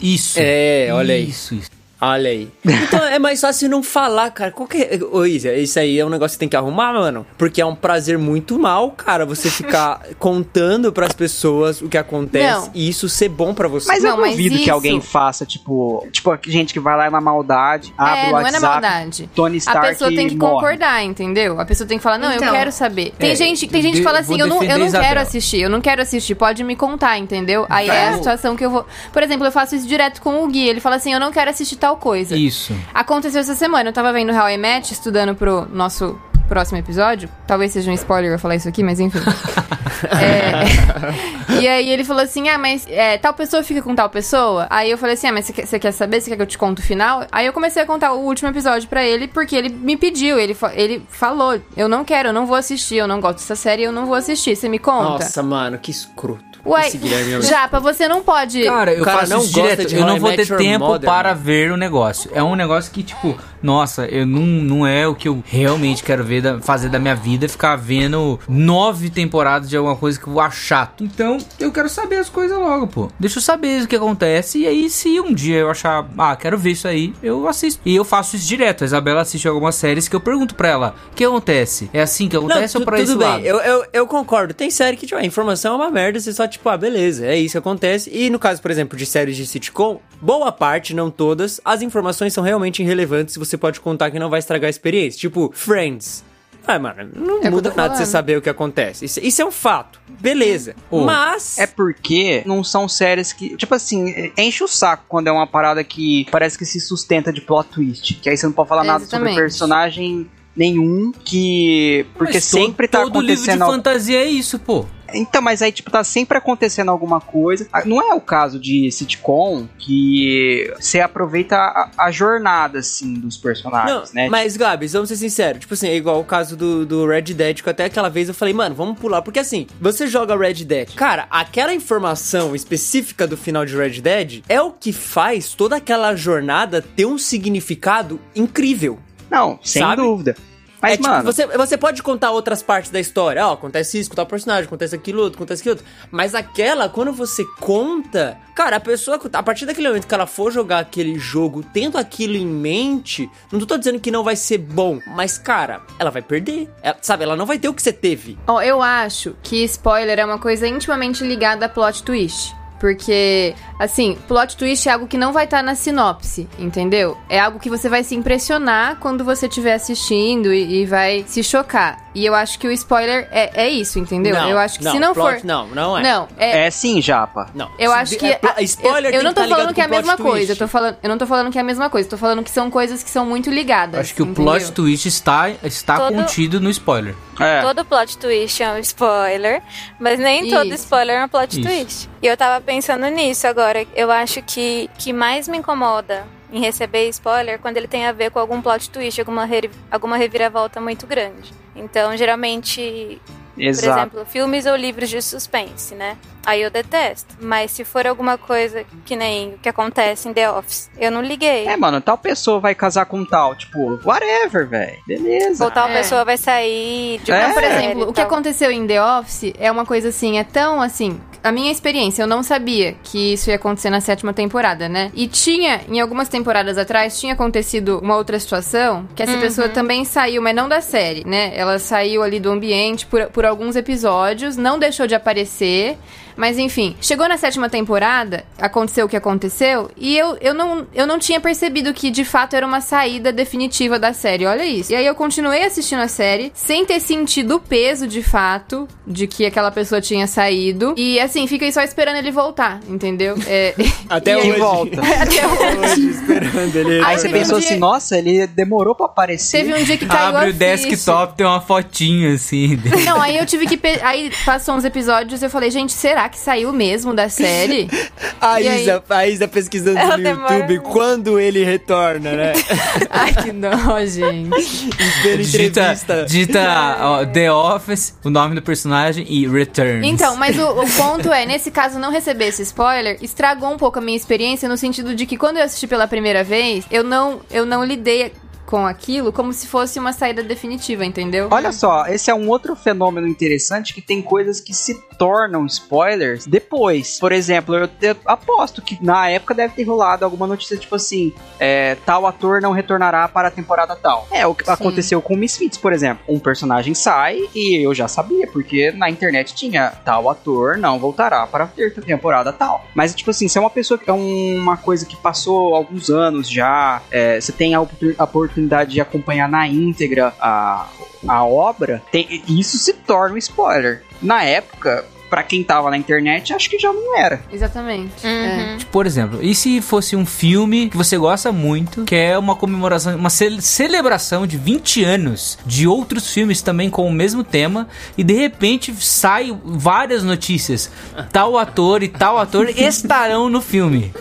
D: Isso.
A: É, olha aí.
D: Isso, isso.
A: Olha aí. Então é mais fácil não falar, cara. Qual que é... Ô, Isa, isso aí é um negócio que tem que arrumar, mano. Porque é um prazer muito mal, cara, você ficar contando pras pessoas o que acontece
F: Não.
A: e isso ser bom pra você.
E: Mas
F: Não,
E: eu duvido que
F: isso-
E: alguém faça, tipo, tipo, a gente que vai lá na maldade, abre
F: é,
E: o
F: não é
E: WhatsApp,
F: na maldade.
E: Tony
F: A
E: Stark
F: pessoa tem que
E: morre.
F: concordar, entendeu? A pessoa tem que falar, não, eu
G: Então.
F: quero saber. Tem
D: É,
F: gente, tem gente que fala assim, eu não, eu não quero assistir, eu não quero assistir, pode me contar, entendeu? Aí é a
D: Vamos.
F: situação que eu vou. Por exemplo, eu faço isso direto com o Gui. Ele fala assim, eu não quero assistir tal coisa.
D: Isso.
F: Aconteceu essa semana, eu tava vendo How I Met, estudando pro nosso próximo episódio. Talvez seja um spoiler eu falar isso aqui, mas enfim. É, e aí ele falou assim: ah, mas é, tal pessoa fica com tal pessoa? Aí eu falei assim: ah, mas você quer, saber? Você quer que eu te conte o final? Aí eu comecei a contar o último episódio pra ele, porque ele me pediu, ele, fa- ele falou: eu não quero, eu não vou assistir, eu não gosto dessa série, eu não vou assistir. Você me conta?
A: Nossa, mano, que escroto. Guilherme é
F: Japa, você não pode.
D: Cara, eu
A: cara
D: faço
A: não
D: isso
A: gosta
D: direto.
A: de
D: Eu não
A: I
D: vou ter tempo
A: Mother,
D: para
A: mano.
D: ver o negócio. É um negócio que, tipo, nossa, eu não, não é o que eu realmente quero ver da- fazer da minha vida, ficar vendo nove temporadas de alguma coisa que eu vou achar chato. Então, eu quero saber as coisas logo, pô. Deixa eu saber o que acontece. E aí, se um dia eu achar, ah, quero ver isso aí, eu assisto. E eu faço isso direto. A Isabela assiste algumas séries que eu pergunto pra ela: o que acontece? É assim que acontece
A: tu-
D: ou pra
A: tudo
D: esse
A: bem,
D: lado?
A: Eu, eu, eu concordo. Tem série que, tipo, a informação é uma merda, você só, tipo, ah, beleza, é isso que acontece. E no caso, por exemplo, de séries de sitcom, boa parte, não todas, as informações são realmente irrelevantes e você pode contar que não vai estragar a experiência. Tipo, Friends. Ah, mano, não
F: É
A: muda nada você saber o que acontece. Isso, isso é um fato. Beleza.
D: Ô,
A: Mas.
E: É porque não são séries que. Tipo assim, enche o saco quando é uma parada que parece que se sustenta de plot twist. Que aí você não pode falar nada sobre
F: Exatamente.
E: personagem nenhum. Que. Porque sempre tá
D: todo livro de
E: acontecendo. al-
D: fantasia é isso, pô.
E: Então, mas aí, tipo, tá sempre acontecendo alguma coisa. Ah, Não é o caso de sitcom que você aproveita a, a jornada, assim, dos
A: Não,
E: personagens, né?
A: mas Gabs, vamos ser sinceros. Tipo assim, é igual o caso do, do Red Dead, que até aquela vez eu falei, mano, vamos pular. Porque assim, você joga Red Dead. Cara, aquela informação específica do final de Red Dead é o que faz toda aquela jornada ter um significado incrível.
E: Não, sem
A: sabe?
E: dúvida. Mas,
A: é tipo,
E: mano,
A: você, você pode contar outras partes da história. Ó, acontece isso com tal personagem, acontece aquilo outro, acontece aquilo outro. Mas aquela, quando você conta. Cara, a pessoa, a partir daquele momento que ela for jogar aquele jogo tendo aquilo em mente, não tô dizendo que não vai ser bom, mas, cara, ela vai perder. Ela- sabe, ela não vai ter o que você teve.
F: Ó, eu acho que spoiler é uma coisa intimamente ligada a plot twist. Porque, assim, plot twist é algo que não vai estar na sinopse, entendeu? É algo que você vai se impressionar quando você estiver assistindo e, e vai se chocar. E eu acho que o spoiler é, é isso, entendeu?
A: Não,
F: eu acho que
A: não,
F: se não
A: plot
F: for.
A: não, não é.
F: Não, é.
E: é sim, Japa.
A: Não.
F: Eu acho que.
A: é
F: a-
A: spoiler
F: eu, eu não tô
A: tá
F: falando que é a mesma coisa.
A: twist.
F: Eu, tô falando, eu não tô falando que é a mesma coisa. Eu tô falando que são coisas que são muito ligadas.
D: Acho que o
F: entendeu?
D: plot twist está, está
H: Todo-
D: contido no spoiler.
E: É.
H: Todo plot twist é um spoiler, mas nem todo
F: Isso.
H: spoiler é um plot
D: Isso.
H: twist. E eu tava pensando nisso agora. Eu acho que que mais me incomoda em receber spoiler é quando ele tem a ver com algum plot twist, alguma, re- alguma reviravolta muito grande. Então, geralmente, por
E: Exato.
H: exemplo, filmes ou livros de suspense, né? Aí eu detesto. Mas se for alguma coisa que nem o que acontece em The Office, eu não liguei.
E: É, mano, tal pessoa vai casar com tal. Tipo, whatever, velho. Beleza.
H: Ou tal
F: É.
H: pessoa vai sair de
E: É.
H: uma
F: Mas, por exemplo, o que aconteceu em The Office é uma coisa assim, é tão assim. A minha experiência, eu não sabia que isso ia acontecer na sétima temporada, né? E tinha, em algumas temporadas atrás, tinha acontecido uma outra situação que essa pessoa também saiu, mas não da série, né? Ela saiu ali do ambiente por, por alguns episódios, não deixou de aparecer. Mas enfim, chegou na sétima temporada, aconteceu o que aconteceu, e eu, eu, não, eu não tinha percebido que de fato era uma saída definitiva da série. Olha isso. E aí eu continuei assistindo a série sem ter sentido o peso de fato de que aquela pessoa tinha saído. E assim, fiquei só esperando ele voltar, entendeu? É,
A: Até
F: e
A: hoje.
E: volta.
F: Até hoje.
A: Esperando ele.
E: Aí
F: Aí
E: você
F: teve um
E: pensou
F: dia-
E: assim, nossa, ele demorou pra aparecer.
F: Teve um dia que caiu
D: Abre
F: a
D: o desktop, tem uma fotinha assim. dele.
F: Não, aí eu tive que. pe- Aí passou uns episódios eu falei, gente, será que saiu mesmo da série?
A: A
F: E aí?
A: Isa, a Isa pesquisando
H: Ela
A: no
H: demora
A: YouTube quando ele retorna, né?
F: Ai, que dó, gente.
A: Entrevista.
D: digita ó, The Office, o nome do personagem e Returns.
F: Então, mas o, o ponto é, nesse caso, não receber esse spoiler estragou um pouco a minha experiência no sentido de que quando eu assisti pela primeira vez, eu não, eu não lidei com aquilo como se fosse uma saída definitiva, entendeu?
E: Olha só, esse é um outro fenômeno interessante que tem coisas que se tornam spoilers depois. Por exemplo, eu, eu aposto que na época deve ter rolado alguma notícia tipo assim: é, tal ator não retornará para a temporada tal. É o que aconteceu com Misfits, por exemplo. Um personagem sai e eu já sabia, porque na internet tinha tal ator não voltará para a ter- temporada tal. Mas, tipo assim, se é uma pessoa que é uma coisa que passou alguns anos já, é, você tem a oportun- a oportunidade de acompanhar na íntegra a, a obra, tem- isso se torna um spoiler. Na época, pra quem tava na internet, acho que já não era.
F: Exatamente. É.
H: Uhum.
D: Por exemplo, e se fosse um filme que você gosta muito, que é uma comemoração, uma ce- celebração de 20 anos de outros filmes também com o mesmo tema, e de repente sai várias notícias. Tal ator e tal ator estarão no filme.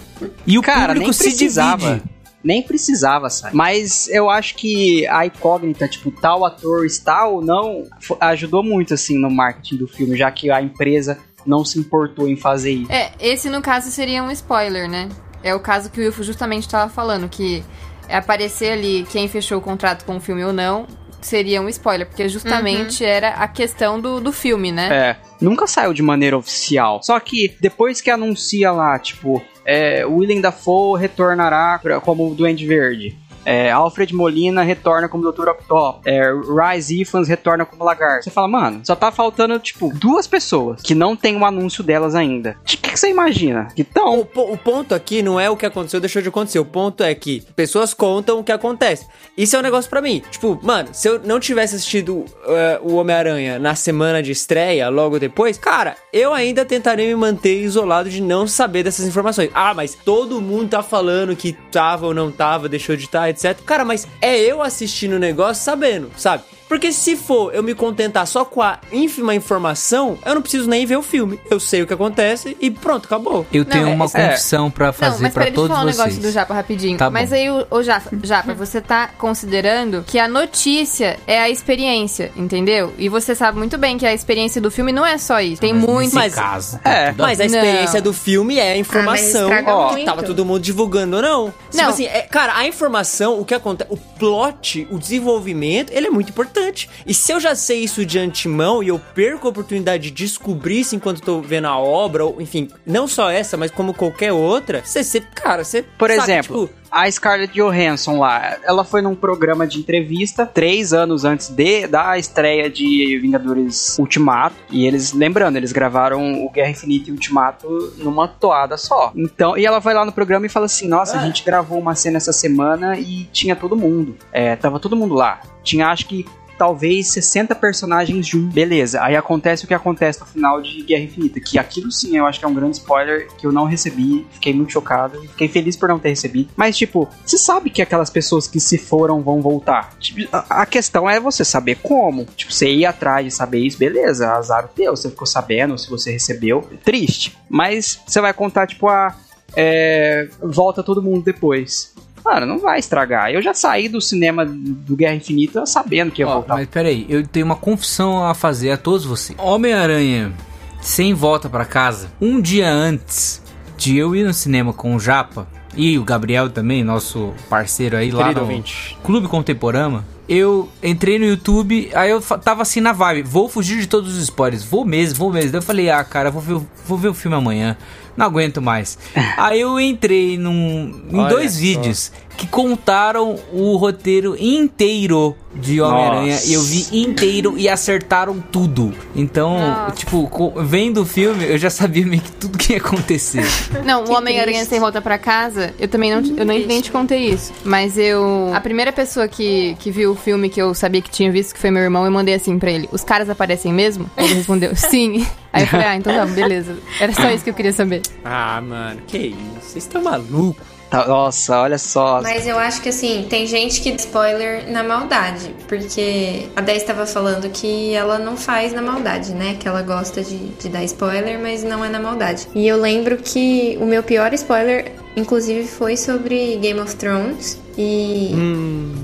D: E o
E: Cara,
D: público
E: nem
D: se
E: precisava.
D: divide.
E: Nem precisava, sabe? Mas eu acho que a incógnita, tipo, tal ator está ou não, ajudou muito, assim, no marketing do filme, já que a empresa não se importou em fazer isso.
F: É, esse no caso seria um spoiler, né? É o caso que o Wilfo justamente estava falando, que é aparecer ali quem fechou o contrato com o filme ou não seria um spoiler, porque justamente era a questão do, do filme, né?
E: É, nunca saiu de maneira oficial. Só que depois que anuncia lá, tipo, é, Willem Dafoe retornará pra- como Duende Verde. É, Alfred Molina retorna como Dr. Octopus. É, Rise Ifans retorna como Lagarto. Você fala, mano, só tá faltando, tipo, duas pessoas que não tem um anúncio delas ainda. O que, que você imagina? Que
A: O, o ponto aqui não é o que aconteceu, deixou de acontecer. O ponto é que pessoas contam o que acontece. Isso é um negócio pra mim. Tipo, mano, se eu não tivesse assistido eh, o Homem-Aranha na semana de estreia, logo depois, cara, eu ainda tentaria me manter isolado de não saber dessas informações. Ah, mas todo mundo tá falando que tava ou não tava, deixou de estar, etc. Cara, mas é eu assistindo o negócio sabendo, sabe? Porque se for eu me contentar só com a ínfima informação, eu não preciso nem ver o filme. Eu sei o que acontece e pronto, acabou.
D: Eu tenho
F: é-
D: uma
E: é-
D: confissão pra
F: Não,
D: fazer
F: mas
D: pra
F: peraí, deixa eu
D: todos
F: falar um
D: vocês.
F: negócio do Japa rapidinho.
D: Tá
F: mas
D: bom.
F: aí, o, o Japa, Japa, você tá considerando que a notícia é a experiência, entendeu? E você sabe muito bem que a experiência do filme não é só isso. Tem muito.
D: Nesse
A: Mas-
D: caso,
E: É,
A: Mas a
F: Não.
A: experiência do filme é a informação
G: estraga
A: ó, que
G: muito.
A: tava todo mundo divulgando ou não. Tipo
F: Não.
A: assim, é- cara, a informação, o que acontece, o plot, o desenvolvimento, ele é muito importante. E se eu já sei isso de antemão e eu perco a oportunidade de descobrir isso enquanto tô vendo a obra, ou enfim, não só essa, mas como qualquer outra, você, você cara, você.
E: Por
A: saca,
E: exemplo,
A: tipo,
E: a Scarlett Johansson lá, ela foi num programa de entrevista três anos antes de, da estreia de Vingadores Ultimato. E eles, lembrando, eles gravaram o Guerra Infinita e Ultimato numa toada só. Então, e ela vai lá no programa e fala assim: Nossa, a gente gravou uma cena essa semana e tinha todo mundo. É, tava todo mundo lá. Tinha, acho que. Talvez 60 personagens juntos. Beleza. Aí acontece o que acontece no final de Guerra Infinita. Que aquilo sim eu acho que é um grande spoiler que eu não recebi. Fiquei muito chocado. Fiquei feliz por não ter recebido. Mas, tipo, você sabe que aquelas pessoas que se foram vão voltar. Tipo, a, a questão é você saber como. Tipo, você ir atrás de saber isso, beleza. Azar teu. Você ficou sabendo, se você recebeu. Triste. Mas você vai contar, tipo, a. É, volta todo mundo depois. Mano, não vai estragar. Eu já saí do cinema do Guerra Infinita sabendo que ia
D: Ó,
E: voltar.
D: mas peraí, eu tenho uma confissão a fazer a todos vocês. Homem-Aranha sem volta pra casa, um dia antes de eu ir no cinema com o Japa e o Gabriel também, nosso parceiro aí lá no
A: ouvinte.
D: Clube Contemporâneo, eu entrei no YouTube, aí eu tava assim na vibe, vou fugir de todos os spoilers, vou mesmo, vou mesmo. Daí eu falei, ah, cara, vou ver, vou ver o filme amanhã, não aguento mais. aí eu entrei num, em
A: Olha
D: dois
A: só.
D: vídeos que contaram o roteiro inteiro de Homem-Aranha e eu vi inteiro e acertaram tudo. Então,
F: Nossa.
D: tipo, vendo o filme, eu já sabia meio que tudo que ia acontecer.
F: Não, o Homem-Aranha sem volta pra casa, eu também não, eu nem, nem te contei isso. Mas eu. A primeira pessoa que, que viu o filme que eu sabia que tinha visto, que foi meu irmão, eu mandei assim pra ele: Os caras aparecem mesmo? Ele respondeu: Sim. Aí eu falei: Ah, então tá, beleza. Era só isso que eu queria saber.
A: Ah, mano, que isso? Vocês estão malucos.
E: Tá- nossa, olha só.
G: Mas eu acho que assim, tem gente que dá spoiler na maldade. Porque a 10 estava falando que ela não faz na maldade, né? Que ela gosta de, de dar spoiler, mas não é na maldade. E eu lembro que o meu pior spoiler, inclusive, foi sobre Game of Thrones. E.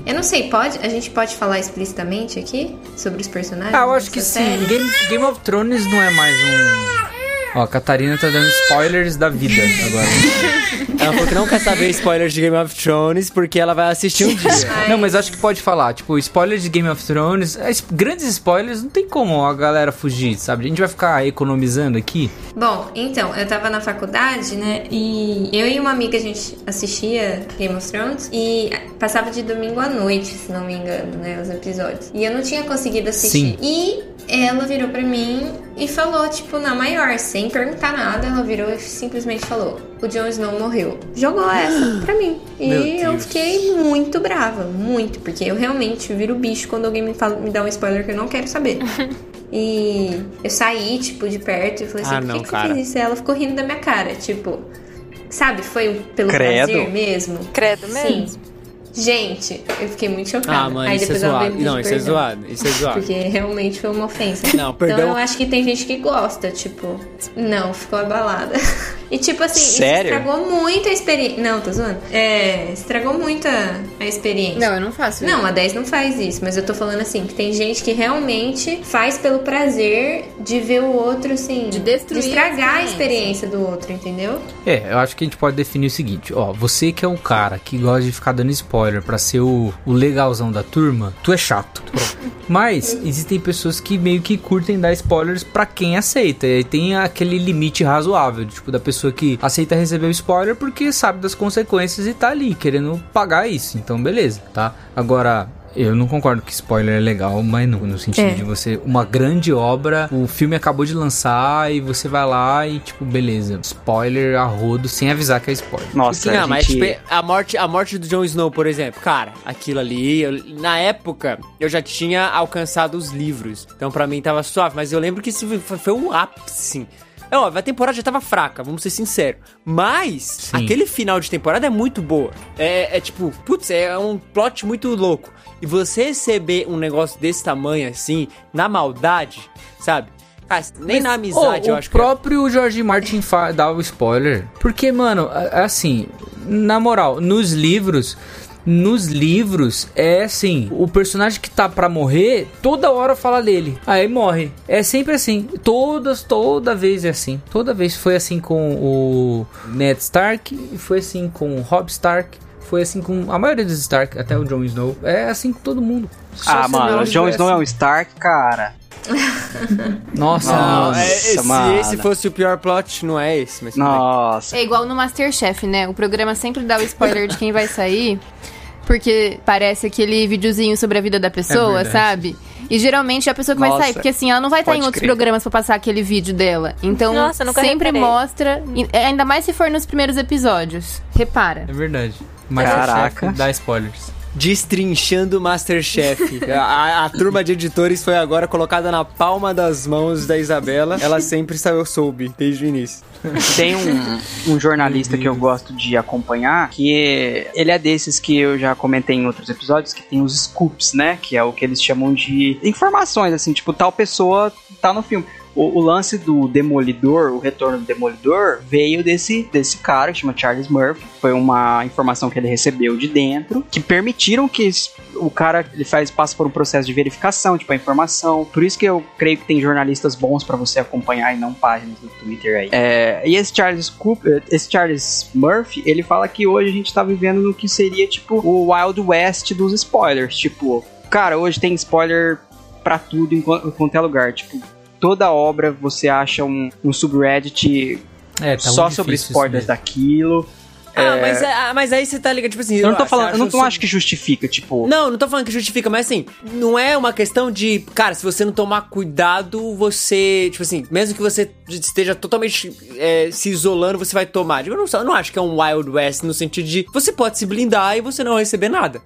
G: Eu não sei, pode? A gente pode falar explicitamente aqui sobre os personagens?
D: Ah, eu acho que
G: dessa
D: sim.
G: série?
D: Game, Game of Thrones não é mais um. Ó, a Catarina tá dando spoilers da vida agora.
A: Ela falou que não quer saber spoilers de Game of Thrones porque ela vai assistir um dia.
D: Não, mas acho que pode falar. Tipo, spoilers de Game of Thrones. es- Grandes spoilers, não tem como a galera fugir, sabe? A gente vai ficar economizando aqui.
G: Bom, então, eu tava na faculdade, né? E eu e uma amiga, a gente assistia Game of Thrones e passava de domingo à noite, se não me engano, né? Os episódios. E eu não tinha conseguido assistir.
D: Sim.
G: E ela virou pra mim e falou, tipo, na maior, sem perguntar nada, ela virou e simplesmente falou: O Jon Snow morreu. Jogou essa pra mim. E eu fiquei muito brava, muito, porque eu realmente viro bicho quando alguém me, fala, me dá um spoiler que eu não quero saber. E eu saí, tipo, de perto e falei assim,
A: Ah,
G: por que,
A: não,
G: que
A: cara.
G: você fez isso? E ela ficou rindo da minha cara, tipo, sabe, foi pelo
E: Credo.
G: prazer mesmo.
H: Credo
G: Sim. Gente, eu fiquei muito chocada.
A: Ah, mano,
G: Aí
A: isso é zoado. Não, isso é zoado. Isso é zoado.
G: Porque realmente foi uma ofensa.
A: Não, perdão.
G: Então eu acho que tem gente que gosta, tipo, não, ficou abalada. E tipo assim,
E: Sério?
G: isso estragou muito a experiência. Não, tô zoando. É, estragou muito a, a experiência.
F: Não, eu não faço isso.
G: Não, a 10 não faz isso, mas eu tô falando assim, que tem gente que realmente faz pelo prazer de ver o outro, assim.
F: De destruir
G: estragar
F: a
G: a experiência do outro, entendeu?
D: É, eu acho que a gente pode definir o seguinte, ó, você que é um cara que gosta de ficar dando spoiler pra ser o, o legalzão da turma, tu é chato. Mas existem pessoas que meio que curtem dar spoilers pra quem aceita. E tem aquele limite razoável, tipo, da pessoa que aceita receber o spoiler porque sabe das consequências e tá ali querendo pagar isso. Então, beleza, tá? Agora, eu não concordo que spoiler é legal, mas não, no sentido
I: É.
D: de você, uma grande obra, o filme acabou de lançar e você vai lá e, tipo, beleza, spoiler a rodo sem avisar que é spoiler.
E: Nossa,
A: não,
E: a
A: mas
E: gente...
A: tipo, a morte, a morte do Jon Snow, por exemplo, cara, aquilo ali, eu- na época, eu já tinha alcançado os livros. Então pra mim tava suave, mas eu lembro que isso foi, foi um ápice. É óbvio, a temporada já tava fraca, vamos ser sinceros. Mas,
D: Sim.
A: aquele final de temporada é muito boa. É, é tipo, putz, é um plot muito louco. E você receber um negócio desse tamanho assim, na maldade, sabe? Ah, nem na amizade,
D: Ô,
A: eu
D: o
A: acho que é.
D: próprio George Martin dá o spoiler. Porque, mano, assim, na moral, nos livros. Nos livros, é assim: o personagem que tá pra morrer, toda hora fala dele. Aí morre. É sempre assim. Todas, toda vez é assim. Toda vez foi assim com o Ned Stark, foi assim com o Robb Stark, foi assim com a maioria dos Stark, até o Jon Snow. É assim com todo mundo. Só
E: Ah, mano, o Jon
D: é
E: Snow é um Stark, cara.
D: Nossa,
A: Não,
E: Nossa,
A: é, se esse fosse o pior plot, não é esse, mas.
E: Nossa.
F: É igual no Masterchef, né? O programa sempre dá o spoiler de quem vai sair, porque parece aquele videozinho sobre a vida da pessoa,
D: verdade.
F: sabe? E geralmente é a pessoa que vai
E: Nossa,
F: sair, porque assim, ela não vai estar em outros
E: crer.
F: programas pra passar aquele vídeo dela. Então,
H: Nossa, nunca
F: sempre
H: reparei.
F: mostra, e- ainda mais se for nos primeiros episódios. Repara.
D: É verdade. Mas
E: Caraca.
D: dá spoilers.
A: Destrinchando o Masterchef. a, a- a turma de editores foi agora colocada na palma das mãos da Isabela. Ela sempre saiu soube, desde o início.
E: Tem um, um jornalista que eu gosto de acompanhar, que ele é desses que eu já comentei em outros episódios, que tem os scoops, né? Que é o que eles chamam de informações, assim, tipo, tal pessoa tá no filme. O, o lance do Demolidor, o retorno do Demolidor, veio desse, desse cara que chama Charles Murphy. Foi uma informação que ele recebeu de dentro, que permitiram que o cara ele faz passa por um processo de verificação, tipo a informação. Por isso que eu creio que tem jornalistas bons pra você acompanhar e não páginas do Twitter aí. É, e esse Charles Coop, esse Charles Murphy, ele fala que hoje a gente tá vivendo no que seria tipo o Wild West dos spoilers, tipo, cara, hoje tem spoiler pra tudo em qualquer lugar, tipo, toda obra você acha um, um subreddit
D: É, tá
E: só sobre spoilers daquilo.
A: Ah, mas, é- ah, mas aí você tá ligado, tipo assim...
E: Eu não tô
A: ah,
E: falando, eu não,
A: o
E: acho que justifica, tipo,
A: Não, não tô falando que justifica, mas assim, não é uma questão de, cara, se você não tomar cuidado, você, tipo assim, mesmo que você esteja totalmente é, se isolando, você vai tomar. Tipo, Eu não, eu não acho que é um Wild West no sentido de você pode se blindar e você não receber nada.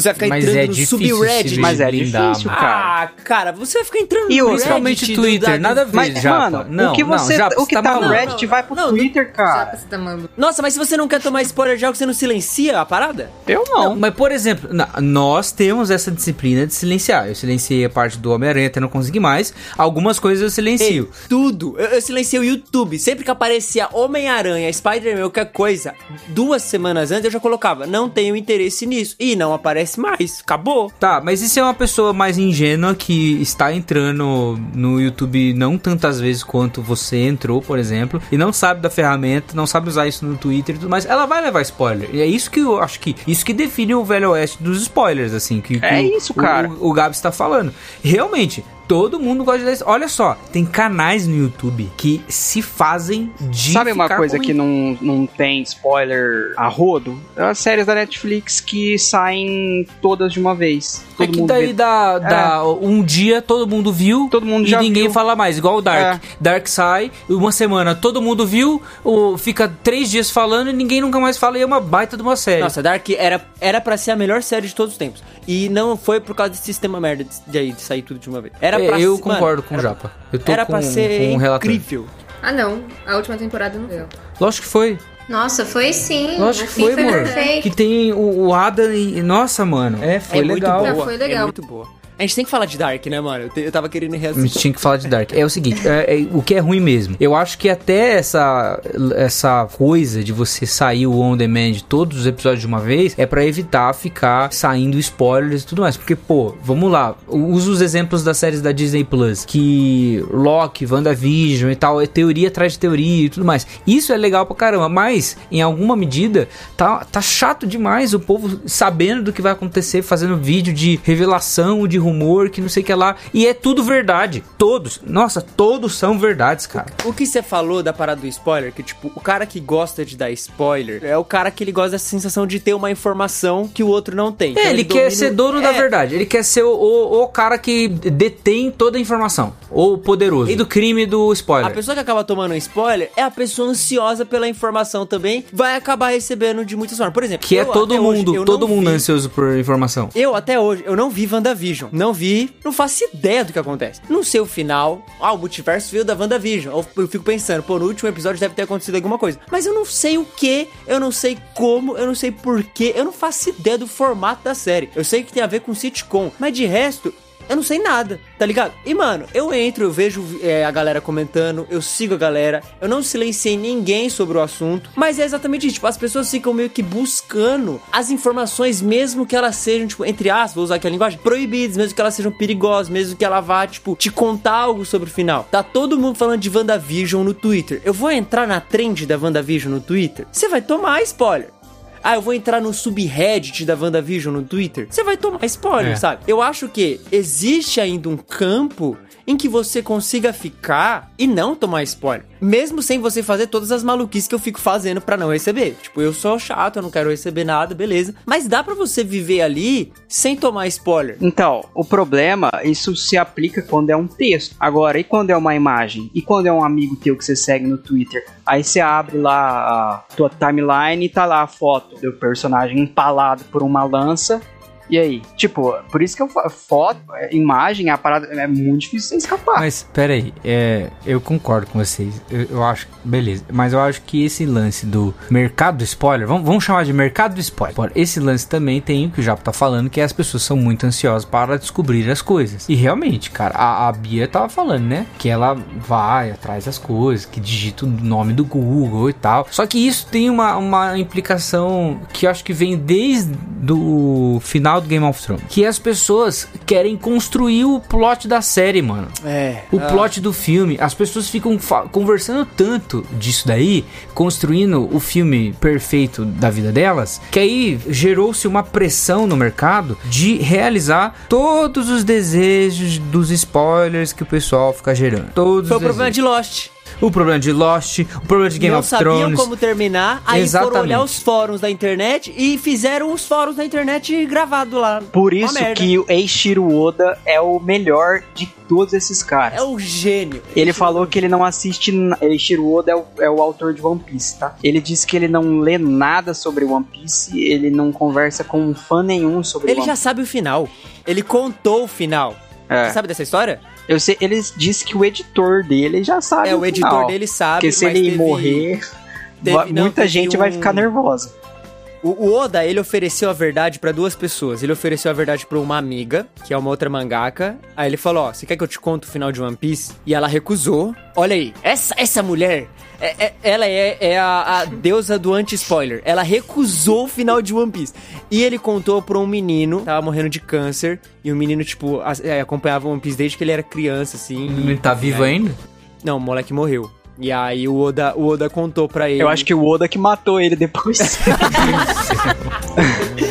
A: Você vai ficar
D: Mas
A: entrando
D: é
A: no subreddit.
E: Mas é
D: blindar,
E: difícil, cara.
A: Ah, cara, você vai ficar entrando
E: E
A: no
D: Principalmente Twitter,
A: da-
D: nada a ver,
E: Mas,
D: Japa.
E: mano,
D: não,
E: o que
D: não,
E: você,
D: Japa,
E: o que
D: você
E: tá, no. Reddit vai pro
A: Não,
E: Twitter, cara.
F: Tá.
A: Nossa, mas se você não quer tomar spoiler de algo, você não silencia a parada?
E: Eu
D: Não,
E: não.
D: mas por exemplo, na- nós temos essa disciplina de silenciar. Eu silenciei a parte do Homem-Aranha até não conseguir mais. Algumas coisas eu silencio.
A: Ei, tudo. Eu, eu silenciei o YouTube. Sempre que aparecia Homem-Aranha, Spider-Man, qualquer coisa, duas semanas antes eu já colocava, não tenho interesse nisso. E não aparece mais. Acabou.
D: Tá, mas e se é uma pessoa mais ingênua que está entrando no YouTube não tantas vezes quanto você entrou, por exemplo, e não sabe da ferramenta, não sabe usar isso no Twitter e tudo mais, ela vai levar spoiler. E é isso que eu acho que isso que define o velho oeste dos spoilers, assim, que, que
E: É
D: o-
E: isso, cara.
D: O, o Gabs está falando. Realmente, todo mundo gosta de ler. Olha só, tem canais no YouTube que se fazem de
E: Sabe uma coisa
D: com-
E: que não, não tem spoiler a rodo? As séries da Netflix que saem todas de uma vez.
D: É
E: Todo
D: que
E: mundo
D: daí
E: vê.
D: dá, dá um dia todo mundo viu,
E: Todo mundo
D: e
E: já
D: ninguém
E: viu.
D: fala mais, igual o Dark. Dark sai, uma semana todo mundo viu, o, fica três dias falando e ninguém nunca mais fala e é uma baita de uma série.
A: Nossa, Dark era, era pra ser a melhor série de todos os tempos. E não foi por causa desse sistema merda de, de, de sair tudo de uma vez. Era
D: É,
A: pra
D: eu
A: ser-
D: concordo
A: mano,
D: com o
A: era-
D: Japa. Eu tô
A: Era
D: com,
A: pra ser
D: com um relatório.
A: incrível.
F: Ah, não. A última temporada não deu.
D: Lógico que foi.
G: Nossa, foi sim.
D: Lógico que
G: fim
D: foi, amor.
G: perfeito.
D: Que tem o, o Adam e. Nossa, mano. É, foi
A: é
D: legal.
A: muito boa.
F: Foi legal.
A: É muito boa. A gente tem que falar de Dark, né, mano? Eu, te- eu tava querendo
D: A
A: reassistir.
D: gente tinha que falar de Dark. É o seguinte, é- é o que é ruim mesmo. Eu acho que até essa, essa coisa de você sair o on demand todos os episódios de uma vez é pra evitar ficar saindo spoilers e tudo mais. Porque, pô, vamos lá. Usa os exemplos das séries da Disney Plus. Que Loki, WandaVision e tal, é teoria atrás de teoria e tudo mais. Isso é legal pra caramba, mas em alguma medida tá, tá chato demais o povo sabendo do que vai acontecer, fazendo vídeo de revelação, de rumor, que não sei o que lá. E é tudo verdade. Todos. Nossa, todos são verdades, cara.
A: O que você falou da parada do spoiler, que tipo, o cara que gosta de dar spoiler é o cara que ele gosta dessa sensação de ter uma informação que o outro não tem. Então
D: É, ele, quer
A: domina-
D: ser dono da
A: É,
D: verdade. Ele quer ser o, o, o cara que detém toda a informação. O poderoso. E do crime do
A: A
D: spoiler.
A: pessoa que acaba tomando um spoiler é a pessoa ansiosa pela informação também, vai acabar recebendo de muitas formas. Por exemplo,
D: Que é
A: eu
D: todo
A: até hoje,
D: mundo,
A: eu
D: todo mundo
A: vi-
D: ansioso por informação.
A: Eu até hoje, eu não vi WandaVision. Não vi, não faço ideia do que acontece. Não sei o final. Ah, o multiverso veio da WandaVision. Eu, fico pensando, pô, no último episódio deve ter acontecido alguma coisa. Mas eu não sei o que, eu não sei como, eu não sei porquê, eu não faço ideia do formato da série. Eu sei que tem a ver com sitcom, mas de resto, eu não sei nada, tá ligado? E, mano, eu entro, eu vejo é, a galera comentando, eu sigo a galera, eu não silenciei ninguém sobre o assunto, mas é exatamente isso, tipo, as pessoas ficam meio que buscando as informações, mesmo que elas sejam, tipo, entre aspas, vou usar aqui a linguagem, proibidas, mesmo que elas sejam perigosas, mesmo que ela vá, tipo, te contar algo sobre o final. Tá todo mundo falando de WandaVision no Twitter. Eu vou entrar na trend da WandaVision no Twitter? Você vai tomar spoiler. Ah, eu vou entrar no subreddit da WandaVision no Twitter. Você vai tomar spoiler,
D: É.
A: sabe? Eu acho que existe ainda um campo em que você consiga ficar e não tomar spoiler. Mesmo sem você fazer todas as maluquices que eu fico fazendo pra não receber. Tipo, eu sou chato, eu não quero receber nada, beleza. Mas dá pra você viver ali sem tomar spoiler.
E: Então, o problema, isso se aplica quando é um texto. Agora, e quando é uma imagem? E quando é um amigo teu que você segue no Twitter? Aí você abre lá a tua timeline e tá lá a foto do personagem empalado por uma lança. E aí? Tipo, por isso que eu foto, é, imagem, a parada é muito difícil você escapar.
D: Mas, pera aí, é, eu concordo com vocês. Eu, eu acho, beleza. Mas eu acho que esse lance do mercado do spoiler, vamos, vamos chamar de mercado do spoiler. Esse lance também tem o que o Japo tá falando, que as pessoas são muito ansiosas para descobrir as coisas. E realmente, cara, a, a Bia tava falando, né? Que ela vai atrás das coisas, que digita o nome do Google e tal. Só que isso tem uma, uma implicação que eu acho que vem desde do final do Game of Thrones. Que as pessoas querem construir o plot da série, mano.
A: É.
D: O plot do filme, as pessoas ficam conversando tanto disso daí, construindo o filme perfeito da vida delas, que aí gerou-se uma pressão no mercado de realizar todos os desejos dos spoilers que o pessoal fica gerando. Todos
A: Foi o
D: os
A: problema de
D: desejos.
A: Lost.
D: O problema de Lost, o problema de Game
A: não
D: of
A: sabiam
D: Thrones.
A: como terminar, aí foram
D: Exatamente.
A: olhar os fóruns da internet e fizeram os fóruns da internet gravado lá.
E: Por isso que o Eiichiro Oda é o melhor de todos esses caras.
A: É o gênio.
E: Ele falou que ele não assiste. Eiichiro Oda é o, é o autor de One Piece, tá? Ele disse que ele não lê nada sobre One Piece, ele não conversa com um fã nenhum sobre
A: Ele
E: One
A: já sabe o final. Ele contou o final.
E: É.
A: Você sabe dessa história?
E: Eu sei, ele disse que o editor dele já sabe.
A: é, o editor
E: final.
A: dele sabe.
E: Porque se ele
A: teve-
E: morrer,
A: teve-
E: vai-
A: não,
E: muita gente vai
A: um-
E: ficar nervosa.
A: O, Oda, ele ofereceu a verdade pra duas pessoas. Ele ofereceu a verdade pra uma amiga, que é uma outra mangaka. Aí ele falou, ó, você quer que eu te conte o final de One Piece? E ela recusou. Olha aí, essa, essa mulher, é- é- ela é, é a, a deusa do anti-spoiler. Ela recusou o final de One Piece. E ele contou pra um menino, tava morrendo de câncer. E o menino, tipo, é, acompanhava One Piece desde que ele era criança, assim.
D: Ele tá vivo ainda?
A: Não, o moleque morreu. E aí o Oda, o Oda contou pra ele.
E: Eu acho que o Oda que matou ele depois.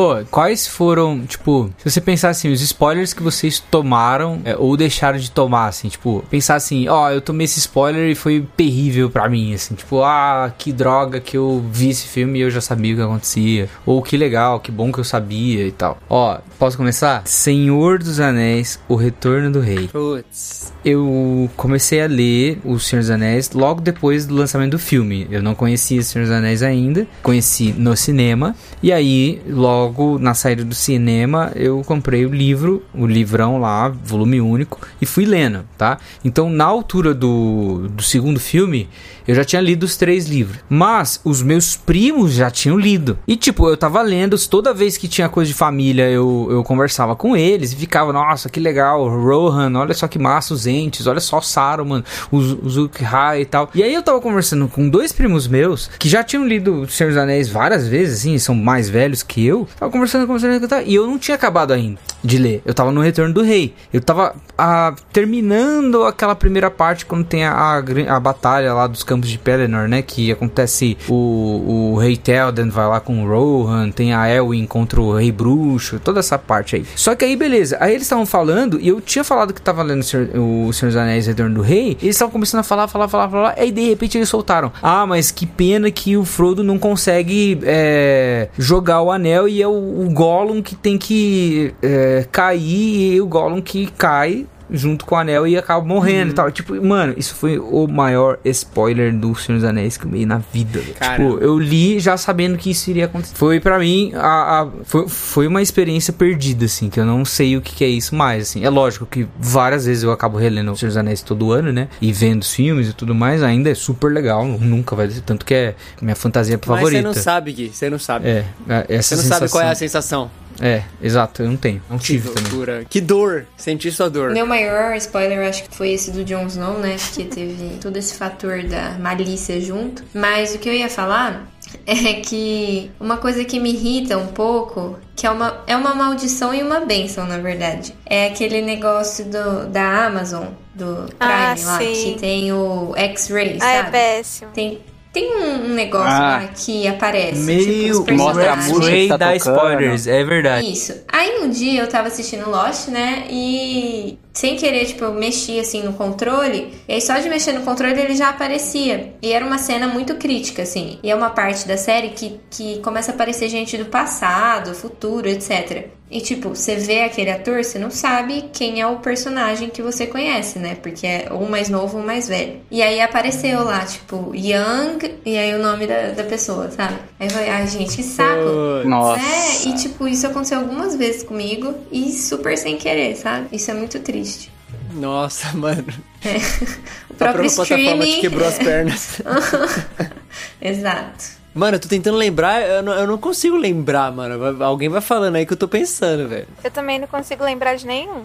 D: Ô, quais foram, tipo, se você pensar assim, os spoilers que vocês tomaram é, ou deixaram de tomar, assim, tipo, pensar assim, ó, eu tomei esse spoiler e foi terrível pra mim, assim, tipo, ah, que droga que eu vi esse filme e eu já sabia o que acontecia. Ou que legal, que bom que eu sabia e tal. Ó, posso começar? Senhor dos Anéis, O Retorno do Rei.
A: Putz.
D: Eu comecei a ler O Senhor dos Anéis logo depois do lançamento do filme. Eu não conhecia O Senhor dos Anéis ainda, conheci no cinema. E aí, logo na saída do cinema, eu comprei o livro, o livrão lá, volume único, e fui lendo, tá? Então, na altura do, do segundo filme, eu já tinha lido os três livros. Mas os meus primos já tinham lido. E tipo, eu tava lendo, toda vez que tinha coisa de família, eu, eu conversava com eles e ficava, nossa, que legal, Rohan, olha só que massa os entes, olha só Saruman, os, os e tal. E aí eu tava conversando com dois primos meus que já tinham lido Senhor dos Anéis várias vezes, assim, são mais velhos que eu. Tava conversando, conversando, e eu não tinha acabado ainda de ler. Eu tava no Retorno do Rei. Eu tava ah, terminando aquela primeira parte quando tem a, a, a batalha lá dos campos de Pelennor, né? Que acontece o, o Rei Telden vai lá com o Rohan, tem a Elwin contra o Rei Bruxo, toda essa parte aí. Só que aí, beleza. Aí eles estavam falando, e eu tinha falado que tava lendo o Senhor, o Senhor dos Anéis Retorno do Rei, eles estavam começando a falar, falar, falar, falar, e aí de repente eles soltaram. Ah, mas que pena que o Frodo não consegue é, jogar o anel e é o, o Gollum que tem que é, cair e o Gollum que cai junto com o anel e acaba morrendo
A: Uhum.
D: e tal. Tipo, mano, isso foi o maior spoiler do Senhor dos Anéis que eu vi na vida.
A: Caramba.
D: Tipo, eu li já sabendo que isso iria acontecer. Foi pra mim, a, a- foi, foi uma experiência perdida, assim, que eu não sei o que, que é isso mais, assim. É lógico que várias vezes eu acabo relendo o Senhor dos Anéis todo ano, né? E vendo os filmes e tudo mais, ainda é super legal. Nunca vai ser. Tanto que é minha fantasia
A: Mas
D: favorita.
A: você não sabe, Gui, você não sabe.
D: É, é, essa
A: Você não sabe qual é a
D: sensação-
A: sensação.
D: É, exato, eu não tenho. Não
A: Que
D: tive também.
A: loucura. Que dor. Sentir sua dor.
G: Meu maior spoiler, eu acho que foi esse do Jon Snow, né? Porque teve todo esse fator da malícia junto. Mas o que eu ia falar é que uma coisa que me irrita um pouco, que é uma, é uma maldição e uma benção, na verdade, é aquele negócio do, da Amazon, do Prime
H: Ah,
G: lá,
H: sim.
G: que tem o X-Ray,
H: Ah, é
G: sabe?
H: péssimo.
G: Tem, tem um, negócio
E: Ah.
G: lá que aparece.
D: Meu,
G: tipo, os
E: que mostra a música que tá
D: dá
E: tocando.
D: spoilers, é verdade.
G: Isso. Aí um dia eu tava assistindo Lost, né? E sem querer, tipo, eu mexi assim no controle. E aí só de mexer no controle ele já aparecia. E era uma cena muito crítica, assim. E é uma parte da série que, que começa a aparecer gente do passado, futuro, etc. E tipo, você vê aquele ator, você não sabe quem é o personagem que você conhece, né? Porque é ou mais novo ou mais velho. E aí apareceu lá, tipo, Young, e aí o nome da, da pessoa, sabe? Aí eu falei, ai gente, que saco.
E: Nossa.
G: É, e tipo, isso aconteceu algumas vezes comigo e super sem querer, sabe? Isso é muito triste.
A: Nossa, mano.
G: O
A: Tá
G: próprio
A: própria plataforma te
G: streaming.
A: quebrou as pernas.
G: Exato.
A: Mano, eu tô tentando lembrar, eu não, eu não consigo lembrar, mano. Alguém vai falando aí que eu tô pensando, velho.
H: Eu também não consigo lembrar de nenhum.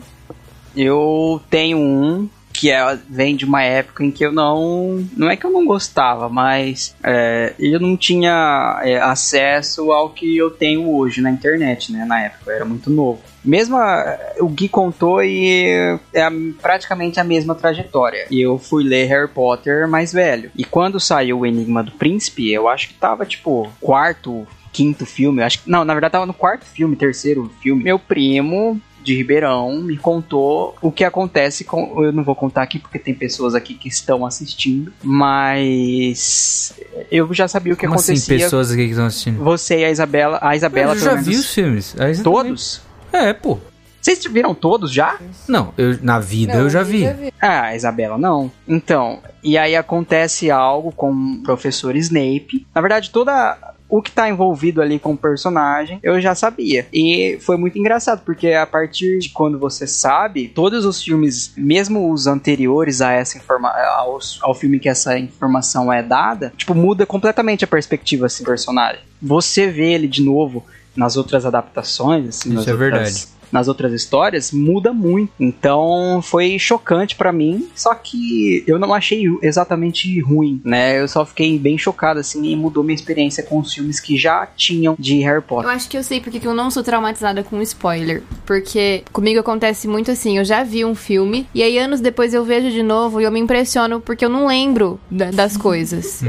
E: Eu tenho um que é, vem de uma época em que eu não. Não é que eu não gostava, mas é, eu não tinha é, acesso ao que eu tenho hoje na internet, né? Na época, eu era muito novo. Mesmo o Gui contou e é a- praticamente a mesma trajetória. Eu fui ler Harry Potter mais velho. E quando saiu o Enigma do Príncipe, eu acho que tava tipo quarto, quinto filme. Acho que, não, na verdade tava no quarto filme, terceiro filme. Meu primo de Ribeirão me contou o que acontece com. Eu não vou contar aqui porque tem pessoas aqui que estão assistindo, mas eu já sabia o que
D: Como assim,
E: acontecia.
D: pessoas aqui que estão assistindo?
E: Você e a Isabela. A Isabela,
D: eu já
E: menos,
D: vi os filmes.
E: Todos?
D: também- É, pô.
E: Vocês viram todos já?
D: Não, eu, na vida
F: Não,
D: eu já vi.
E: Ah, a Isabela não. Então, e aí acontece algo com o professor Snape. Na verdade, toda o que tá envolvido ali com o personagem, eu já sabia. E foi muito engraçado, porque a partir de quando você sabe, todos os filmes, mesmo os anteriores a essa ao, ao filme que essa informação é dada, tipo, muda completamente a perspectiva assim, do personagem. Você vê ele de novo nas outras adaptações, assim,
D: Isso é
E: outras-
D: verdade.
E: Nas outras histórias muda muito. Então foi chocante pra mim, só que eu não achei exatamente ruim, né? Eu só fiquei bem chocado assim e mudou minha experiência com os filmes que já tinham de Harry
F: Eu
E: Potter.
F: acho que eu sei porque que eu não sou traumatizada com spoiler. Porque comigo acontece muito assim, eu já vi um filme, e aí anos depois eu vejo de novo e eu me impressiono porque eu não lembro da- das coisas.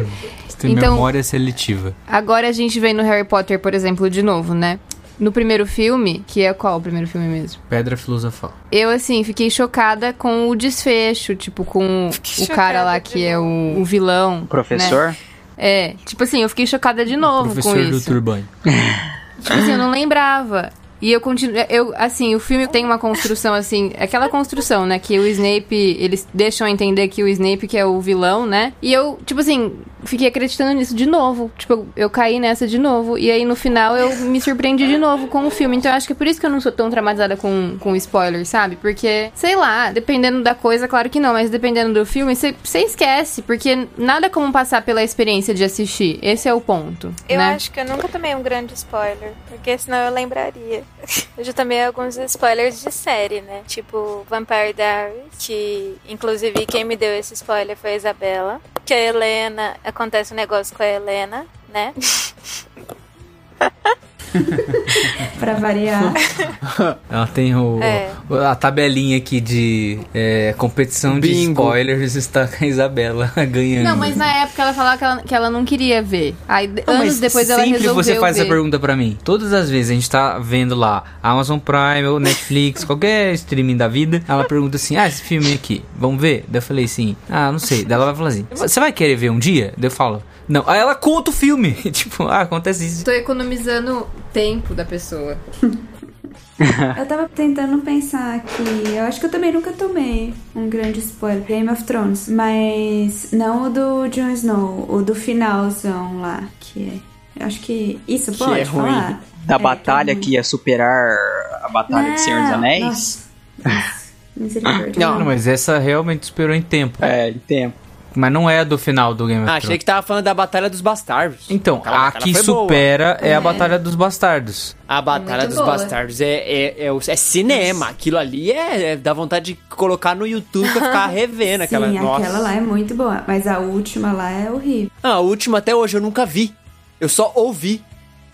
D: Você tem
F: Então-
D: memória seletiva.
F: Agora a gente vem no Harry Potter, por exemplo, de novo, né? No primeiro filme, que é qual o primeiro filme mesmo?
D: Pedra filosofal.
F: Eu, assim, fiquei chocada com o desfecho, tipo, com o cara lá que é o, o vilão. né?
E: Professor?
F: É, tipo assim, eu fiquei chocada de novo
D: Professor
F: com
D: do
F: isso.
D: Turbine.
F: Tipo assim, eu não lembrava. E eu continuo. Eu, assim, o filme tem uma construção, assim. Aquela construção, né? Que o Snape. Eles deixam entender que o Snape que é o vilão, né? E eu, tipo assim, fiquei acreditando nisso de novo. Tipo, eu, eu caí nessa de novo. E aí no final eu me surpreendi de novo com o filme. Então eu acho que é por isso que eu não sou tão traumatizada com, com spoiler, sabe? Porque, sei lá, dependendo da coisa, claro que não, mas dependendo do filme, você você esquece. Porque nada como passar pela experiência de assistir. Esse é o ponto.
H: Eu
F: né?
H: acho que eu nunca tomei um grande spoiler, porque senão eu lembraria. Eu já tomei alguns spoilers de série, né? Tipo Vampire Diaries, que inclusive quem me deu esse spoiler foi a Isabela. Que a Helena, acontece um negócio com a Helena, né?
I: Pra variar.
D: Ela tem o,
H: É.
D: a tabelinha aqui de é, competição de
A: Bingo.
D: spoilers. Está com a Isabela ganhando.
F: Não, mas na época ela falava que ela, que ela não queria ver. Aí
D: Não,
F: anos depois ela
D: sempre
F: resolveu
D: você faz
F: ver.
D: essa pergunta pra mim. Todas as vezes a gente tá vendo lá Amazon Prime ou Netflix, qualquer streaming da vida, ela pergunta assim: "Ah, esse filme aqui, vamos ver?" Daí eu falei assim: "Ah, não sei". Daí ela vai falar assim: "Você vai querer ver um dia?" Daí eu falo: "Não". Aí ela conta o filme. tipo, ah, acontece isso.
F: Tô economizando tempo da pessoa.
I: Eu tava tentando pensar aqui. Eu acho que eu também nunca tomei um grande spoiler. Game of Thrones. Mas não o do Jon Snow, o do finalzão lá. Que é. Eu acho que. Isso
A: Que
I: pode
A: é ruim.
I: falar?
E: Da
I: É,
E: batalha
I: que é
E: que ia superar a batalha de Senhor dos
I: Não,
E: Anéis?
I: nossa. Nossa, Misericórdia.
A: Não.
D: Não, mas essa realmente esperou em tempo.
E: É, em tempo.
D: Mas não é do final do Game of
A: Ah,
D: Thrones.
A: achei que tava falando da Batalha dos Bastardos.
D: Então,
A: Aquela
D: a que
A: boa.
D: supera é a
I: É.
D: Batalha dos Bastardos.
A: A Batalha
F: Muito
A: dos
F: boa.
A: Bastardos é, é, é, o- é cinema. Aquilo ali é, é dá vontade de colocar no YouTube pra ficar revendo aquela.
I: Sim,
A: Nossa.
I: aquela lá é muito boa. Mas a última lá é horrível.
A: Ah, a última até hoje eu nunca vi. Eu só ouvi.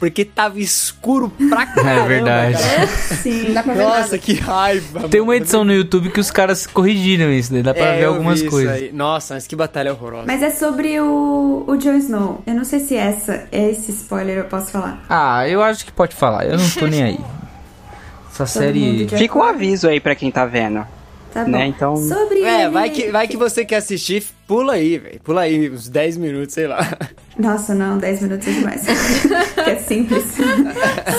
A: Porque tava escuro pra caramba.
D: É verdade.
A: cara.
I: Sim.
F: Dá pra ver
A: Nossa,
F: nada.
A: que raiva.
D: Tem uma edição no YouTube que os caras corrigiram isso, daí dá pra
A: É,
D: ver algumas coisas.
A: aí. Nossa, mas que batalha horrorosa.
I: Mas é sobre o, o Jon Snow. Eu não sei se essa, esse spoiler eu posso falar.
D: Ah, eu acho que pode falar, eu não tô nem aí. Essa série.
I: mundo já-
E: Fica um aviso aí pra quem tá vendo.
I: Tá bom.
E: Né, então-
I: Sobre
A: É,
I: ele-
A: vai que, vai que você quer assistir, pula aí, velho. Pula aí, uns 10 minutos, sei lá.
I: Nossa, não, 10 minutos é demais. que é simples.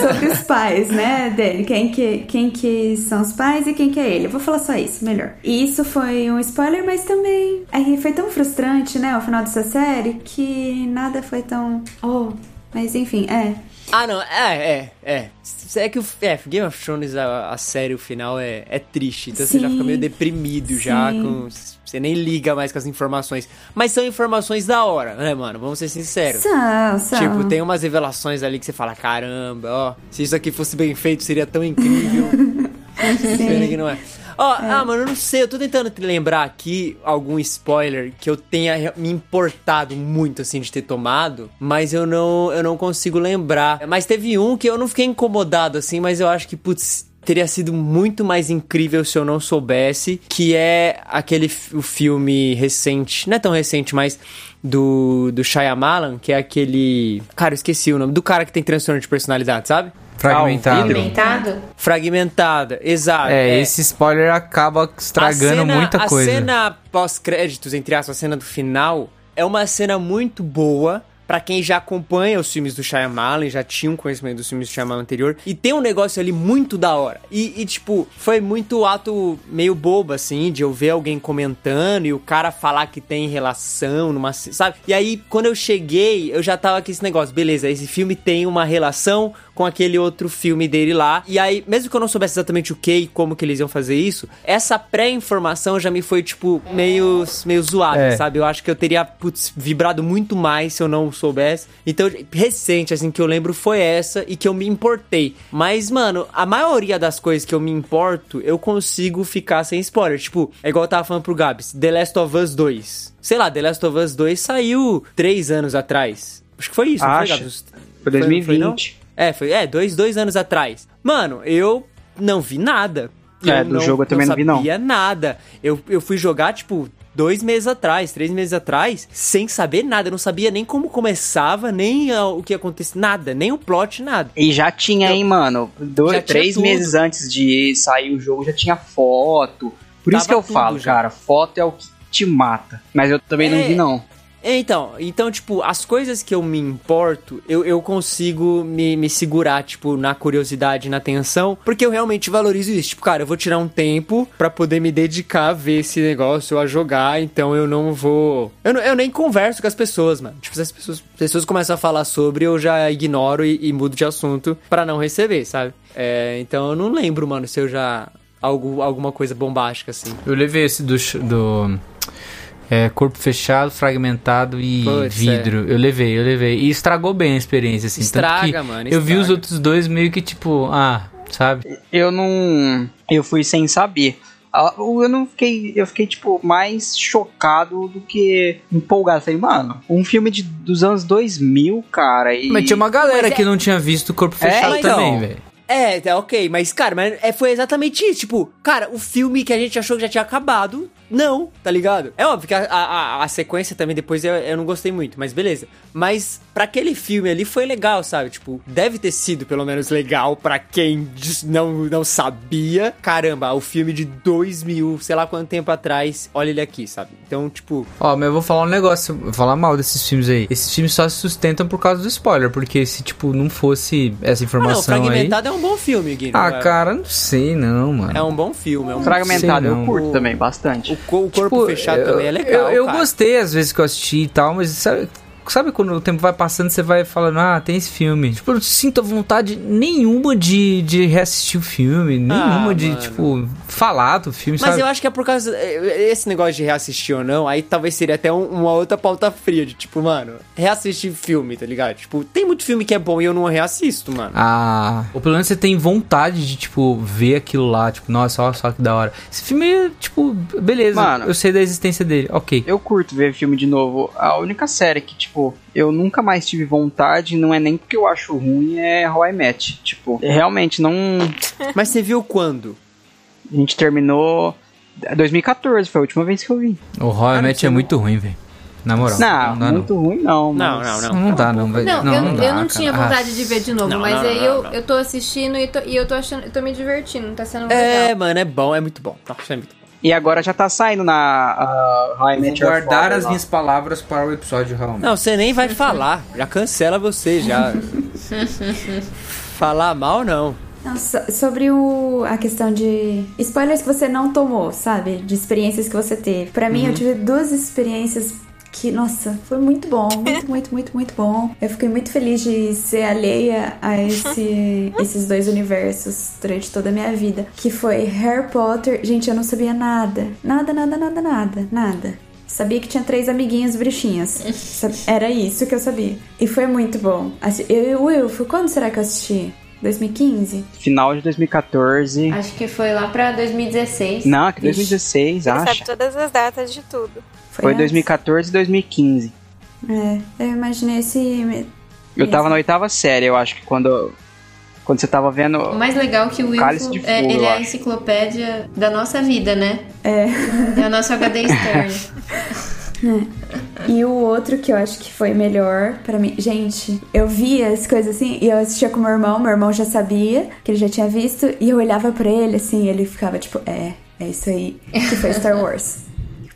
I: Sobre os pais, né, dele. Quem que, quem que são os pais e quem que é ele. Eu vou falar só isso, melhor. E isso foi um spoiler, mas também... Aí foi tão frustrante, né, o final dessa série, que nada foi tão... Oh, mas enfim, é.
A: Ah, não, é, é, é. É que o é, Game of Thrones, a, a série, o final é, é triste. Então você já
I: Sim.
A: fica meio deprimido já.
I: Sim.
A: Com, você nem liga mais com as informações. Mas são informações da hora, né, mano? Vamos ser sinceros.
I: São, são.
A: Tipo, tem umas revelações ali que você fala, caramba, ó, se isso aqui fosse bem feito, seria tão incrível. Pena que não é. Ó, ah, mano, eu não sei, eu tô tentando te lembrar aqui algum spoiler que eu tenha me importado muito, assim, de ter tomado, mas eu não, eu não consigo lembrar. Mas teve um que eu não fiquei incomodado, assim, mas eu acho que, putz, teria sido muito mais incrível se eu não soubesse, que é aquele o filme recente, não é tão recente, mas do, do Shyamalan, que é aquele... Cara, eu esqueci o nome, do cara que tem transtorno de personalidade, sabe?
D: Fragmentado.
G: Fragmentado?
A: Fragmentada, exato.
D: É, esse spoiler acaba estragando
A: A cena-
D: muita coisa.
A: A cena pós-créditos, entre aspas, a cena do final, é uma cena muito boa. Pra quem já acompanha os filmes do Shyamalan, já tinha um conhecimento dos filmes do Shyamalan anterior, e tem um negócio ali muito da hora. E, e, tipo, foi muito ato meio bobo, assim, de eu ver alguém comentando e o cara falar que tem relação numa. Sabe? E aí, quando eu cheguei, eu já tava com esse negócio, beleza, esse filme tem uma relação com aquele outro filme dele lá. E aí, mesmo que eu não soubesse exatamente o que e como que eles iam fazer isso, essa pré-informação já me foi, tipo, meio, meio zoada,
D: É.
A: sabe? Eu acho que eu teria, putz, vibrado muito mais se eu não soubesse. Então, recente, assim, que eu lembro foi essa e que eu me importei. Mas, mano, a maioria das coisas que eu me importo, eu consigo ficar sem spoiler. Tipo, é igual eu tava falando pro Gabs, The Last of Us 2. Sei lá, The Last of Us 2 saiu três anos atrás. Acho que foi isso, não foi,
E: Acho.
A: Gabs?
E: Foi
A: não
E: 2020.
A: É, foi é, dois, dois anos atrás. Mano, eu não vi nada.
E: É, do jogo eu também não vi, não.
A: sabia nada. Eu, eu fui jogar, tipo, dois meses atrás, três meses atrás, sem saber nada. Eu não sabia nem como começava, nem o que acontecia, nada, nem o plot, nada.
E: E já tinha,
A: Eu-
E: hein, mano? Dois, três meses antes de sair o jogo já tinha foto. Por isso
A: Tava
E: que eu falo,
A: já.
E: cara, foto é o que te mata. Mas eu também não
A: É.
E: vi, não.
A: Então, então, tipo, as coisas que eu me importo, eu, eu consigo me, me segurar, tipo, na curiosidade, na atenção, porque eu realmente valorizo isso. Tipo, cara, eu vou tirar um tempo pra poder me dedicar a ver esse negócio, a jogar, então eu não vou. Eu, eu nem converso com as pessoas, mano. Tipo, se as pessoas, pessoas começam a falar sobre, eu já ignoro e, e mudo de assunto pra não receber, sabe? É, então eu não lembro, mano, se eu já. Algo, alguma coisa bombástica, assim.
D: Eu levei esse do. do é, corpo fechado, fragmentado e
A: Putz,
D: vidro. Eu levei, eu levei. E estragou bem a experiência, assim. tanto
A: Estraga,
D: que
A: mano,
D: Eu vi os
A: estraga.
D: outros dois meio que tipo, ah, sabe?
E: Eu não. Eu fui sem saber. Eu não fiquei. Eu fiquei, tipo, mais chocado do que empolgado. Falei, mano, um filme de, dos anos 2000, cara. E...
D: Mas tinha uma galera
A: é-
D: que não tinha visto o corpo
E: É,
D: fechado
E: então.
D: também, velho.
A: É, tá ok, mas, cara, mas é, foi exatamente isso. Tipo, cara, o filme que a gente achou que já tinha acabado, não, tá ligado? É óbvio que a, a, a sequência também depois eu, eu não gostei muito, mas beleza. Mas pra aquele filme ali foi legal, sabe? Tipo, deve ter sido pelo menos legal pra quem não, não sabia. Caramba, o filme de 2000, sei lá quanto tempo atrás, olha ele aqui, sabe? Então, tipo,
D: Ó, mas eu vou falar um negócio, vou falar mal desses filmes aí. Esses filmes só se sustentam por causa do spoiler, porque se, tipo, não fosse essa
A: ah, não,
D: informação aí...
A: É um bom filme, Guilherme.
D: Ah, cara, não sei não, mano.
A: É um bom filme, é um
E: Fragmentado eu curto
A: O-
E: também, bastante.
A: O, o corpo
D: Tipo,
A: fechado
D: eu-
A: também é legal.
D: Eu, eu
A: cara.
D: gostei às vezes que eu assisti e tal, mas sabe, sabe quando o tempo vai passando você vai falando, ah, tem esse filme. Tipo, eu não sinto vontade nenhuma de, de reassistir o filme, nenhuma de,
A: mano.
D: tipo, falar do filme,
A: Mas
D: sabe?
A: eu acho que é por causa. é, Esse negócio de reassistir ou não, aí talvez seria até um- uma outra pauta fria, de tipo, mano, reassistir filme, tá ligado? Tipo, tem muito filme que é bom e eu não reassisto, mano.
D: Ah, ou pelo menos você tem vontade de, tipo, ver aquilo lá, tipo, nossa, olha só que da hora. Esse filme, tipo, beleza,
E: Mano.
D: eu sei da existência dele, ok.
E: Eu curto ver filme de novo. A única série que, tipo, eu nunca mais tive vontade, não é nem porque eu acho ruim, é How I Met. Tipo, realmente não.
A: Mas você viu quando?
E: A gente terminou. 2014 foi a última vez que eu vi.
D: O Roy Match
A: você
D: é
A: não-
D: muito ruim, velho. Na moral.
E: Não,
D: dá,
E: muito ruim não.
A: Não,
E: mas-
A: não, não.
D: Não dá, não, velho.
F: Não,
D: não,
F: eu,
D: não
F: eu
D: dá,
F: não tinha
D: cara.
F: vontade de ver de novo,
A: Não,
F: mas
A: não,
F: aí
A: não,
F: eu,
A: não.
F: eu tô assistindo e, tô- e eu tô achando, eu tô me divertindo, tá sendo
A: É,
F: legal.
A: mano, é bom, é muito bom. Nossa, é muito bom.
E: E agora já tá saindo na uh, How I Met Your
D: guardar
E: Father
D: as
E: lá.
D: minhas palavras para o episódio realmente.
A: Não, você nem vai falar. Já cancela você, já. Falar mal, não.
I: Não, so- sobre o, a questão de spoilers que você não tomou, sabe? De experiências que você teve. Pra mim, eu tive duas experiências que, nossa, foi muito bom, muito, muito, muito, muito bom. Eu fiquei muito feliz de ser alheia a esse, esses dois universos durante toda a minha vida. Que foi Harry Potter. Gente, eu não sabia nada. Nada, nada, nada, nada, nada. Sabia que tinha três amiguinhos bruxinhas. Era isso que eu sabia. E foi muito bom. Eu e o Wilfo, quando será que eu assisti? 2015?
E: Final de 2014.
G: Acho que foi lá pra 2016.
E: Não, que 2016,
H: Ele
E: acha.
H: sabe todas as datas de tudo.
E: Foi
I: antes?
E: 2014 e 2015.
I: É, eu imaginei esse.
E: Eu tava na oitava série, eu acho que quando, quando você tava vendo.
G: O mais legal é que o
E: de
G: é, ele é a enciclopédia da nossa vida, né?
I: É.
G: É o nosso HD externo.
I: E o outro que eu acho que foi melhor pra mim. Gente, eu via as coisas assim e eu assistia com meu irmão. Meu irmão já sabia que ele já tinha visto. E eu olhava pra ele assim e ele ficava tipo, é, é isso aí. Que foi Star Wars.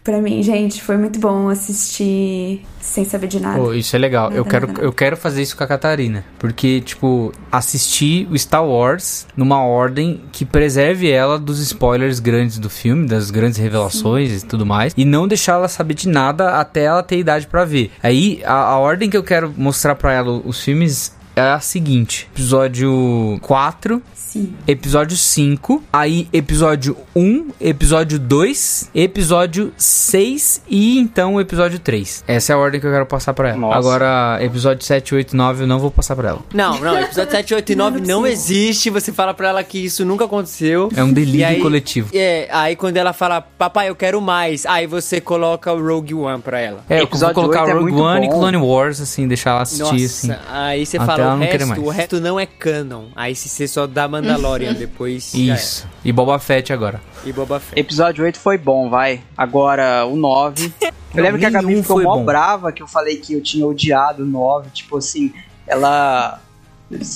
I: pra mim, gente, foi muito bom assistir sem saber de nada.
D: Isso é legal. eu,
I: Nada,
D: quero,
I: nada.
D: eu quero fazer isso com a Catarina. Porque, tipo, assistir o Star Wars numa ordem que preserve ela dos spoilers grandes do filme, das grandes revelações e tudo mais. E não deixar ela saber de nada até ela ter idade pra ver. Aí, a, a ordem que eu quero mostrar pra ela os filmes é a seguinte: episódio 4,
I: Sim.
D: episódio 5, aí episódio 1, episódio 2, episódio 6 e então o episódio 3. Essa é a ordem que eu quero passar pra ela.
E: Nossa.
D: Agora, episódio 7, 8, 9 eu não vou passar pra ela.
A: Não, não, episódio 7, 8 e 9 não, existe. Você fala pra ela que isso nunca aconteceu.
D: É um delírio
A: E aí-
D: coletivo.
A: É, aí quando ela fala, papai, eu quero mais, aí você coloca o Rogue One pra ela.
D: É, eu vou colocar
E: 8 é
D: Rogue
E: muito
D: One e
E: bom.
D: Clone Wars, assim, deixar ela assistir, assim.
A: Nossa, aí você fala, o
D: não
A: resto. O resto não é canon. Aí se você só dá Mandalorian depois. já
D: Isso. E Boba Fett agora.
A: E Boba Fett.
E: Episódio 8 foi bom, vai. Agora, o 9. Eu
D: Não,
E: lembro que a Gabi ficou
D: foi
E: mó
D: bom.
E: brava que eu falei que eu tinha odiado o 9. Tipo assim, ela.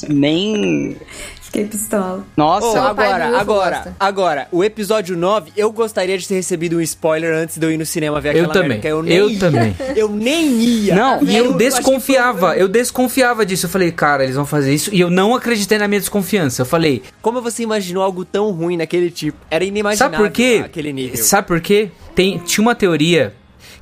E: Nem.
I: Fiquei pistola.
E: Nossa,
F: pai
A: agora, agora,
F: gosta.
A: agora, o episódio 9, eu gostaria de ter recebido um spoiler antes de eu ir no cinema ver
D: Eu
A: aquela
D: também.
A: merda, que eu nem
D: Eu
A: ia.
D: também.
A: Eu nem ia.
E: Não,
D: E eu
A: que
D: desconfiava,
A: foi-
D: eu desconfiava disso. Eu falei, cara, eles vão fazer isso. E eu não acreditei na minha desconfiança. Eu falei,
A: Como você imaginou algo tão ruim naquele tipo? Era inimaginável
D: sabe por quê?
A: aquele nível.
D: Sabe por quê? Tem, tinha uma teoria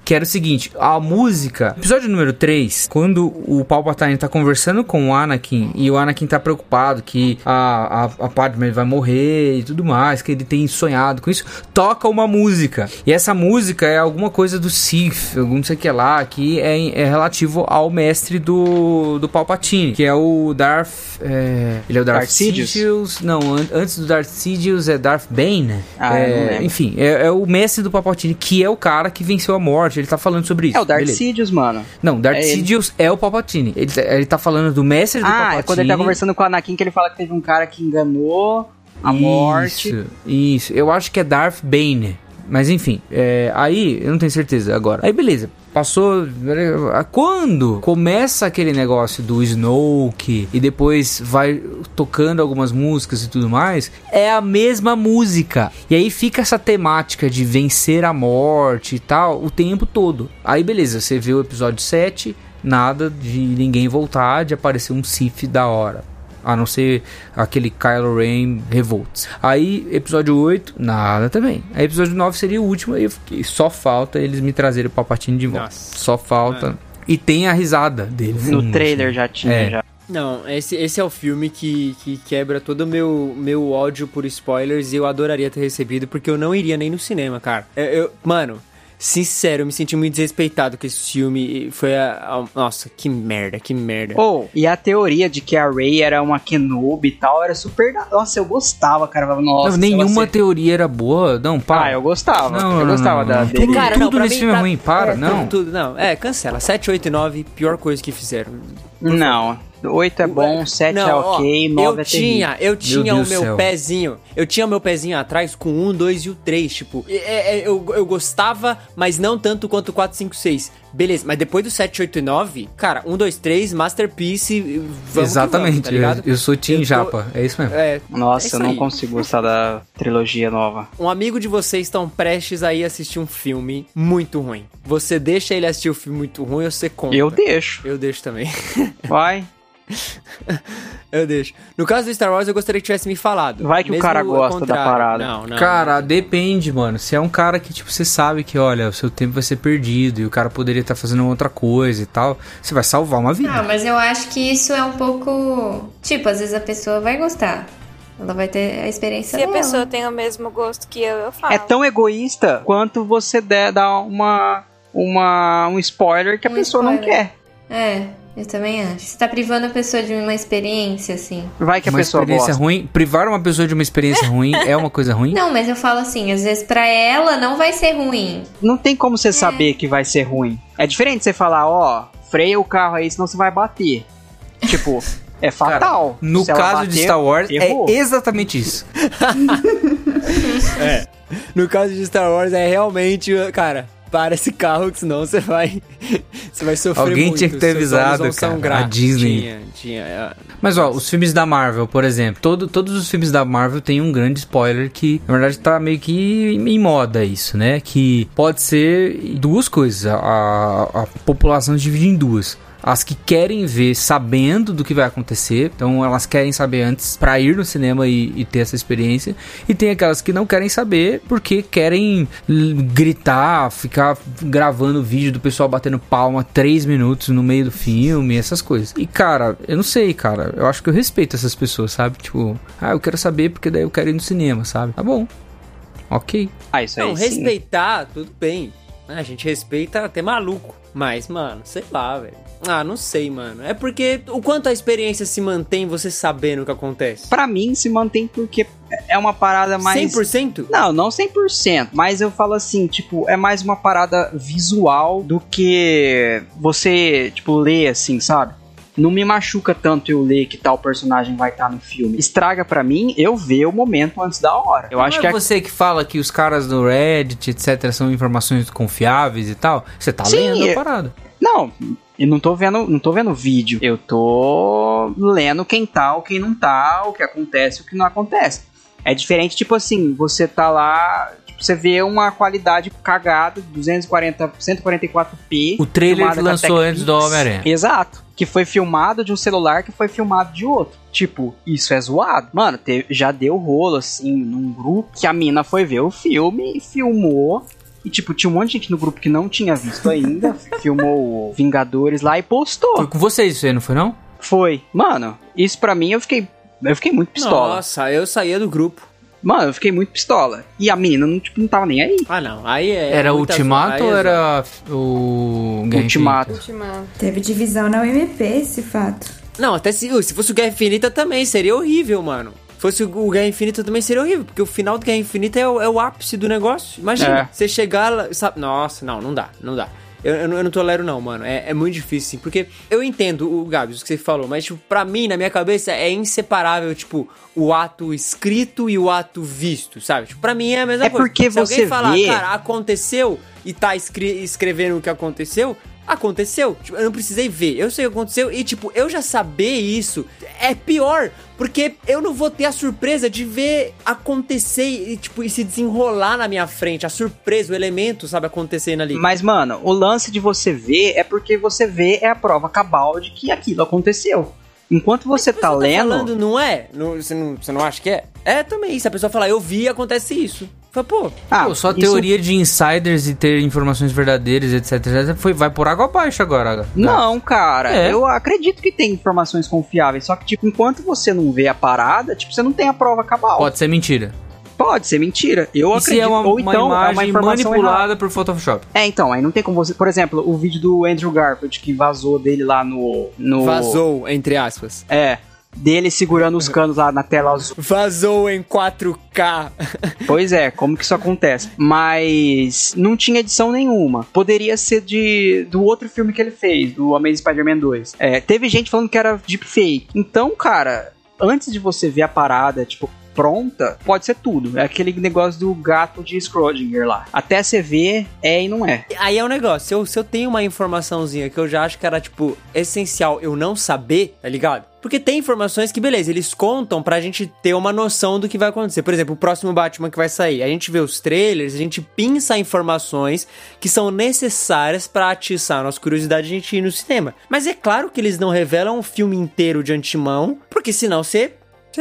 D: que era o seguinte, a música, episódio número 3, quando o Palpatine tá conversando com o Anakin e o Anakin tá preocupado que a, a, a Padme vai morrer e tudo mais, que ele tem sonhado com isso, toca uma música. E essa música é alguma coisa do Sith, algum não sei o que lá, que é, é relativo ao mestre do, do Palpatine, que é o Darth... é, ele é o Darth,
E: Darth Sidious?
D: Sidious. Não, an- antes do Darth Sidious é Darth Bane.
E: Ah,
D: É, enfim, é, é o mestre do Palpatine, que é o cara que venceu a morte. Ele tá falando sobre isso.
E: é o Darth. Sidious, mano.
D: Não, Darth
E: É ele.
D: Sidious é o Palpatine. Ele, tá- ele tá falando do mestre do
E: Ah,
D: Palpatine.
E: é quando ele tá conversando com o Anakin que ele fala que teve um cara que enganou a morte.
D: Isso, isso. Eu acho que é Darth Bane. Mas enfim, é, aí eu não tenho certeza agora. Aí beleza, passou. Quando começa aquele negócio do Snoke e depois vai tocando algumas músicas e tudo mais, é a mesma música. E aí fica essa temática de vencer a morte e tal o tempo todo. Aí beleza, você vê o episódio 7, nada de ninguém voltar, de aparecer um Sith da hora. A não ser aquele Kylo Ren Revolts. Aí, episódio 8, nada também. Aí, episódio 9 seria o último. Aí eu fiquei. Só falta eles me trazerem o Palpatine de volta.
A: Nossa.
D: Só falta. E tem a risada dele.
E: No
D: Hum,
E: trailer já tinha,
D: É.
E: já.
A: Não, esse, esse é o filme que, que quebra todo o meu, meu ódio por spoilers e eu adoraria ter recebido, porque eu não iria nem no cinema, cara. Eu, eu- mano, sincero, eu me senti muito desrespeitado com esse filme. Foi a, a- Nossa, que merda, que merda.
E: Ou, e a teoria de que a Rey era uma Kenobi e tal era super. da- Nossa, eu gostava, cara. Nossa,
D: Não, nenhuma
E: ser-
D: teoria era boa. Não, para.
E: Ah, eu gostava.
D: Não,
E: eu
D: não,
E: gostava
D: não,
E: da
D: não.
E: dele.
D: Tudo-
A: Cara, não, pra
D: nesse
A: mim
D: filme é
A: tá-
D: ruim, para,
A: é,
D: não.
A: Tudo, tudo, não. É, cancela. 7, 8 e 9, pior coisa que fizeram.
E: Não, 8 é bom, 7 é
A: Não, ó,
E: ok, 9
A: eu
E: é
A: tinha, eu tinha
D: Deus
A: o meu
D: céu.
A: pezinho, eu tinha o meu pezinho atrás com o 1, 2 e o 3, tipo, é- é- eu, eu gostava, mas não tanto quanto o 4, 5, 6. Beleza, mas depois do 7, 8 e 9, cara, 1, 2, 3, Masterpiece, vamos
D: Exatamente.
A: vamos, tá
D: eu, eu sou Team
A: Eu tô-
D: Japa. É isso mesmo.
A: É,
E: terrível. Nossa,
A: é isso
E: eu não
A: aí.
E: consigo gostar da trilogia nova.
A: Um amigo de vocês estão prestes a ir assistir um filme muito ruim. Você deixa ele assistir o filme muito ruim ou você compra?
E: Eu deixo.
A: Eu deixo também.
E: Vai.
A: eu deixo. No caso do Star Wars, eu gostaria que tivesse me falado.
E: Vai que o cara gosta da parada.
A: Não, não.
D: Cara, depende, mano. Se é um cara que, tipo, você sabe que, olha, o seu tempo vai ser perdido e o cara poderia estar fazendo outra coisa e tal, você vai salvar uma vida.
G: Ah, mas eu acho que isso é um pouco. Tipo, às vezes a pessoa vai gostar. Ela vai ter a experiência
H: Se a
G: dela.
H: pessoa tem o mesmo gosto que eu, eu falo.
E: É tão egoísta quanto você der, dar uma, uma, um spoiler que a
G: Um
E: pessoa não
G: spoiler.
E: quer.
G: É, eu também acho. Você tá privando a pessoa de uma experiência, assim.
E: Vai que a
D: uma
E: pessoa
D: experiência
E: gosta.
D: ruim, privar uma pessoa de uma experiência ruim é uma coisa ruim?
G: Não, mas eu falo assim, às vezes pra ela não vai ser ruim.
E: Não tem como você saber que vai ser ruim. É diferente você falar, ó, freia o carro aí, senão você vai bater. Tipo, é
D: Cara,
E: fatal.
D: no
E: Se ela
D: caso de
E: bater,
D: Star Wars,
E: errou.
D: é exatamente isso.
A: No caso de Star Wars, é realmente, cara, para esse carro, que senão você vai. Você vai sofrer
D: Alguém
A: muito.
D: tinha que ter avisado, cara, a Disney.
A: Tinha, tinha. é.
D: Mas ó, os filmes da Marvel, por exemplo, todo, todos os filmes da Marvel têm um grande spoiler que, na verdade, tá meio que em moda isso, né? Que pode ser duas coisas. A, a, a população se divide em duas. As que querem ver sabendo do que vai acontecer, então elas querem saber antes pra ir no cinema e, e ter essa experiência. E tem aquelas que não querem saber porque querem gritar, ficar gravando vídeo do pessoal batendo palma três minutos no meio do filme, essas coisas. E cara, eu não sei, cara. Eu acho que eu respeito essas pessoas, sabe? Tipo, ah, eu quero saber porque daí eu quero ir no cinema, sabe? Tá bom. Ok.
E: Ah, isso aí
A: Não,
E: sim.
A: respeitar, tudo bem. A gente respeita até maluco. Mas, mano, sei lá, velho. Ah, não sei, mano. É porque o quanto a experiência se mantém você sabendo o que acontece?
E: Pra mim, se mantém porque é uma parada mais...
A: 100%?
E: Não, não 100%, mas eu falo assim, tipo, é mais uma parada visual do que você, tipo, ler assim, sabe? Não me machuca tanto eu ler que tal personagem vai estar no filme. Estraga pra mim eu ver o momento antes da hora. Eu
D: Não
E: acho
D: é
E: que a-
D: você que fala que os caras do Reddit, etc, são informações confiáveis e tal. Você tá
E: Sim,
D: lendo a parada.
E: Não, eu não tô vendo, não tô vendo vídeo. Eu tô lendo quem tá, ou quem não tá, o que acontece, o que não acontece. É diferente, tipo assim, você tá lá, tipo, você vê uma qualidade cagada, 240, 144p.
D: O trailer lançou antes do. Homem-Aranha.
E: Exato. Que foi filmado de um celular que foi filmado de outro. Tipo, isso é zoado. Mano, te- já deu rolo, assim, num grupo que a mina foi ver o filme e filmou. E, tipo, tinha um monte de gente no grupo que não tinha visto ainda. filmou o Vingadores lá e postou.
D: Foi com vocês isso aí, não foi não?
E: Foi. Mano, isso pra mim eu fiquei. Eu fiquei muito pistola.
A: Nossa, eu saía do grupo.
E: Mano, eu fiquei muito pistola. E a menina não, tipo, não tava nem aí.
A: Ah, não. Aí é.
D: Era Ultimato ou era o Guerra
E: Ultimato.
F: Ultimato.
I: Teve divisão na UMP esse fato.
A: Não, até se, se fosse o Guerra Infinita também, seria horrível, mano. Fosse o o Guerra Infinita também seria horrível, porque o final do Guerra Infinita é o, é o ápice do negócio. Imagina,
E: É.
A: você chegar lá, sabe? Nossa, não, não dá, não dá. Eu, eu, não- eu não tolero não, mano. É, é muito difícil, sim. Porque eu entendo o Gabs, o que você falou, mas, tipo, pra mim, na minha cabeça, é inseparável, tipo, o ato escrito e o ato visto, sabe? Tipo, pra mim é a mesma
E: É
A: coisa.
E: porque
A: Se
E: você
A: alguém falar,
E: vê-
A: cara, aconteceu e tá escre- escrevendo o que aconteceu, aconteceu. Tipo, eu não precisei ver. Eu sei o que aconteceu e, tipo, eu já saber isso é pior. Porque eu não vou ter a surpresa de ver acontecer e, tipo, e se desenrolar na minha frente. A surpresa, o elemento, sabe, acontecendo ali.
E: Mas, mano, o lance de você ver é porque você vê é a prova cabal de que aquilo aconteceu. Enquanto você tá
A: Você
E: lendo.
A: falando, não é? Não- você, não, você não acha que é? É também. Se a pessoa falar, eu vi, acontece isso. Fala, pô,
E: Ah,
D: Pô, só
E: isso-
D: teoria de insiders e ter informações verdadeiras, etc, etc, foi, vai por água abaixo agora.
E: Não, cara,
D: É.
E: eu acredito que tem informações confiáveis, só que, tipo, enquanto você não vê a parada, tipo, você não tem a prova cabal.
D: Pode ser mentira.
E: Pode ser mentira. Eu
D: e
E: acredito.
D: se é uma,
E: ou
D: uma
E: então é uma
D: imagem
E: informação
D: manipulada
E: errada.
D: por Photoshop?
E: É, então, aí não tem como você. Por exemplo, o vídeo do Andrew Garfield que vazou dele lá no. no
A: vazou, entre aspas.
E: É. Dele segurando os canos lá na tela azul.
A: Vazou em 4K.
E: Pois é, como que isso acontece? Mas não tinha edição nenhuma. Poderia ser de do outro filme que ele fez, do Amazing Spider-Man 2. É, teve gente falando que era deepfake. Então, cara, antes de você ver a parada, tipo, pronta, pode ser tudo. É aquele negócio do gato de Schrödinger lá. Até você ver, é e não é.
A: Aí é o negócio, se eu, se eu tenho uma informaçãozinha que eu já acho que era, tipo, essencial eu não saber, tá ligado? Porque tem informações que, beleza, eles contam pra gente ter uma noção do que vai acontecer. Por exemplo, o próximo Batman que vai sair. A gente vê os trailers, a gente pinça informações que são necessárias pra atiçar a nossa curiosidade de a gente ir no cinema. Mas é claro que eles não revelam o filme inteiro de antemão, porque senão você.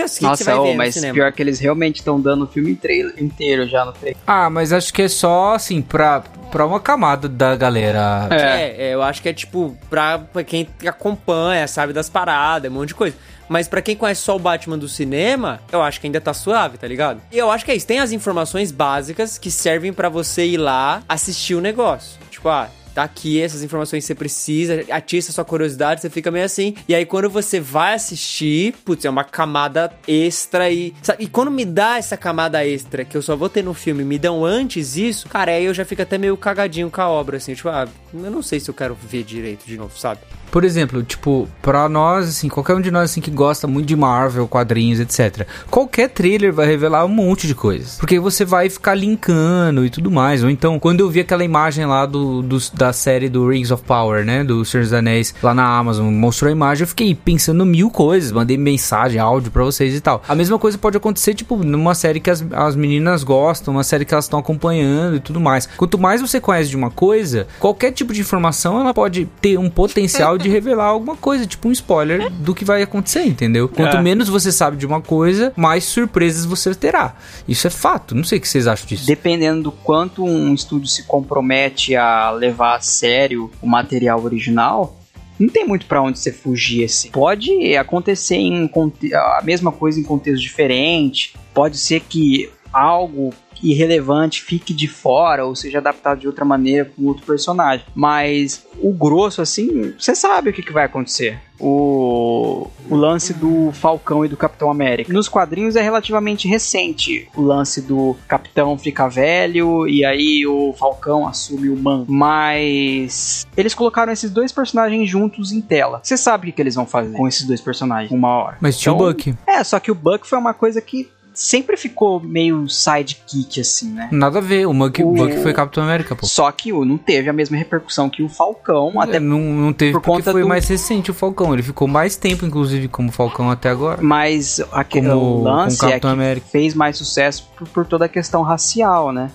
A: O que
E: Nossa,
A: você vai
E: ô,
A: ver no
E: mas pior que eles realmente estão dando o filme trailer, inteiro já no trailer.
D: Ah, mas acho que é só, assim, pra, pra uma camada da galera.
A: É, é, eu acho que é tipo, pra, pra quem acompanha, sabe das paradas, um monte de coisa. Mas pra quem conhece só o Batman do cinema, eu acho que ainda tá suave, tá ligado? E eu acho que é isso. Tem as informações básicas que servem pra você ir lá assistir o negócio. Tipo, ah. Tá aqui essas informações você precisa, atiça sua curiosidade, você fica meio assim. E aí, quando você vai assistir, putz, é uma camada extra e. E quando me dá essa camada extra, que eu só vou ter no filme, me dão antes isso, cara, aí eu já fico até meio cagadinho com a obra, assim. Tipo, ah, eu não sei se eu quero ver direito de novo, sabe?
D: Por exemplo, tipo, pra nós, assim, qualquer um de nós, assim, que gosta muito de Marvel, quadrinhos, etc. Qualquer trailer vai revelar um monte de coisas. Porque você vai ficar linkando e tudo mais. Ou então, quando eu vi aquela imagem lá do, do- da série do Rings of Power, né? Do Senhor dos Anéis, lá na Amazon, mostrou a imagem, eu fiquei pensando mil coisas. Mandei mensagem, áudio pra vocês e tal. A mesma coisa pode acontecer, tipo, numa série que as, as meninas gostam, uma série que elas estão acompanhando e tudo mais. Quanto mais você conhece de uma coisa, qualquer tipo de informação, ela pode ter um potencial de revelar alguma coisa, tipo um spoiler do que vai acontecer, entendeu? Quanto
E: É.
D: menos você sabe de uma coisa, mais surpresas você terá. Isso é fato. Não sei o que vocês acham disso.
E: Dependendo do quanto um estúdio se compromete a levar a sério o material original, não tem muito pra onde você fugir assim. Pode acontecer em a mesma coisa em contexto diferente. Pode ser que algo irrelevante fique de fora ou seja adaptado de outra maneira com outro personagem. Mas o grosso, assim, você sabe o que, que vai acontecer. O, o lance do Falcão e do Capitão América. Nos quadrinhos é relativamente recente o lance do Capitão ficar velho e aí o Falcão assume o manto. Mas eles colocaram esses dois personagens juntos em tela. Você sabe o que, que eles vão fazer com esses dois personagens uma hora.
D: Mas tinha o
E: Então,
D: Buck.
E: É, só que o Buck foi uma coisa que sempre ficou meio sidekick, assim, né?
D: Nada a ver, o Buck,
E: O-
D: Buck foi Capitão América, pô.
E: Só que o não teve a mesma repercussão que o Falcão, até
D: Até não, não teve
E: por
D: porque
E: conta
D: foi
E: do-
D: mais recente o Falcão. Ele ficou mais tempo, inclusive, como Falcão até agora.
E: mas aquele
D: Como-
E: lance
D: como
E: é
D: Capitão
E: que
D: América.
E: fez mais sucesso por, por toda a questão racial, né?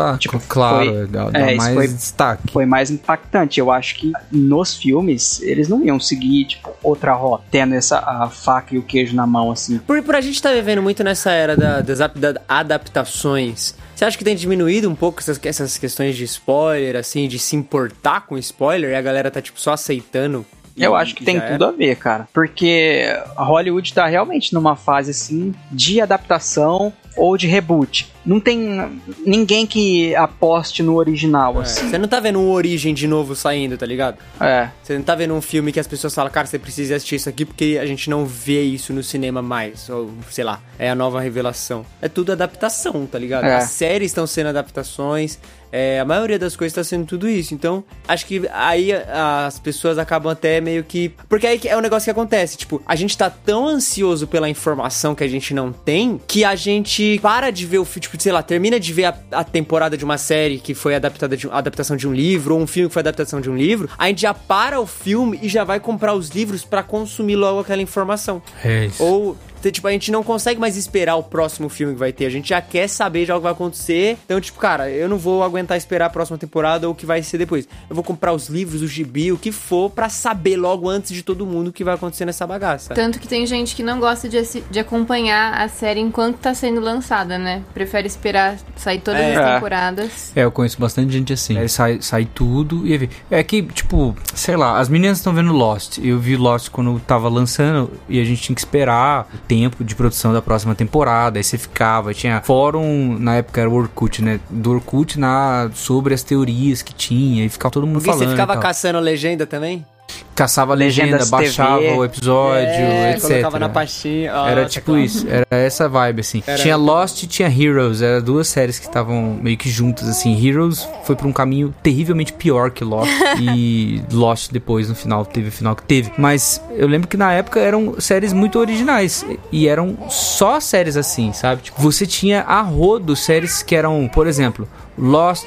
D: Ah,
E: Tipo,
D: claro,
E: foi-
D: dá, dá
E: é,
D: mais
E: foi-
D: destaque.
E: Foi mais impactante. Eu acho que nos filmes eles não iam seguir tipo outra rota, tendo essa a faca e o queijo na mão assim.
A: Por, por a gente tá vivendo muito nessa era da- das ap- da- adaptações, você acha que tem diminuído um pouco essas, essas questões de spoiler, assim, de se importar com spoiler e a galera tá, tipo, só aceitando?
E: Eu
A: e-
E: acho que tem tudo a ver, cara. Porque a Hollywood tá realmente numa fase assim de adaptação ou de reboot. Não tem ninguém que aposte no original,
A: É,
E: assim.
A: Você não tá vendo um Origem de novo saindo, tá ligado?
E: É.
A: Você não tá vendo um filme que as pessoas falam, cara, você precisa assistir isso aqui porque a gente não vê isso no cinema mais. Ou, sei lá, é a nova revelação. É tudo adaptação, tá ligado?
E: É.
A: As séries estão sendo adaptações. É, a maioria das coisas tá sendo tudo isso. Então, acho que aí as pessoas acabam até meio que. Porque aí que é o negócio que acontece. Tipo, a gente tá tão ansioso pela informação que a gente não tem que a gente para de ver o filme. Tipo, sei lá, termina de ver a, a temporada de uma série que foi adaptada de, adaptação de um livro, ou um filme que foi adaptação de um livro. A gente já para o filme e já vai comprar os livros pra consumir logo aquela informação.
D: É isso.
A: Ou, te- tipo, a gente não consegue mais esperar o próximo filme que vai ter. A gente já quer saber já o que vai acontecer. Então, tipo, cara, eu não vou aguentar esperar a próxima temporada ou o que vai ser depois. Eu vou comprar os livros, o gibi, o que for, pra saber logo antes de todo mundo o que vai acontecer nessa bagaça.
F: Tanto que tem gente que não gosta de, de acompanhar a série enquanto tá sendo lançada, né? Prefere esperar sair todas
A: É.
F: as temporadas.
D: É, eu conheço bastante gente assim. Aí sai, sai tudo e. É que, tipo, sei lá, as meninas estão vendo Lost. Eu vi Lost quando tava lançando e a gente tinha que esperar o tempo de produção da próxima temporada. Aí você ficava, tinha fórum, na época era o Orkut, né? Do Orkut na, sobre as teorias que tinha e ficava todo mundo
A: Porque
D: falando.
A: você ficava caçando legenda também?
D: Caçava a legenda,
E: Legendas
D: baixava
E: TV.
D: o episódio,
A: é,
D: etc.
A: na pastinha.
D: Era
A: Nossa,
D: tipo isso, era essa vibe, assim.
A: Era-
D: Tinha Lost e tinha Heroes, eram duas séries que estavam meio que juntas, assim. Heroes foi pra um caminho terrivelmente pior que Lost. e Lost depois, no final, teve o final que teve. Mas eu lembro que na época eram séries muito originais. E eram só séries assim, sabe? Tipo, você tinha a rodo séries que eram, por exemplo, Lost,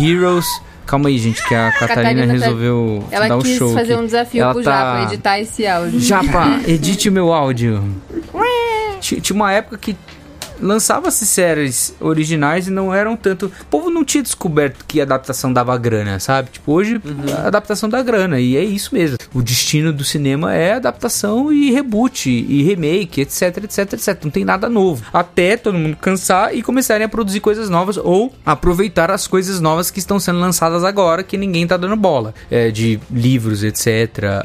D: Heroes. Calma aí, gente, que a Catarina,
F: Catarina tá-
D: resolveu
F: Ela
D: dar
F: quis
D: show.
F: fazer
D: aqui.
F: um desafio
D: Ela
F: pro
D: tá-
F: Japa, editar esse áudio.
D: Japa, edite o meu áudio. Ti- Tinha uma época que lançava-se séries originais e não eram tanto. O povo não tinha descoberto que a adaptação dava grana, sabe? Tipo, hoje a adaptação dá grana e é isso mesmo. O destino do cinema é adaptação e reboot e remake, etc, etc, etc. Não tem nada novo. Até todo mundo cansar e começarem a produzir coisas novas ou aproveitar as coisas novas que estão sendo lançadas agora que ninguém tá dando bola. É, de livros, etc,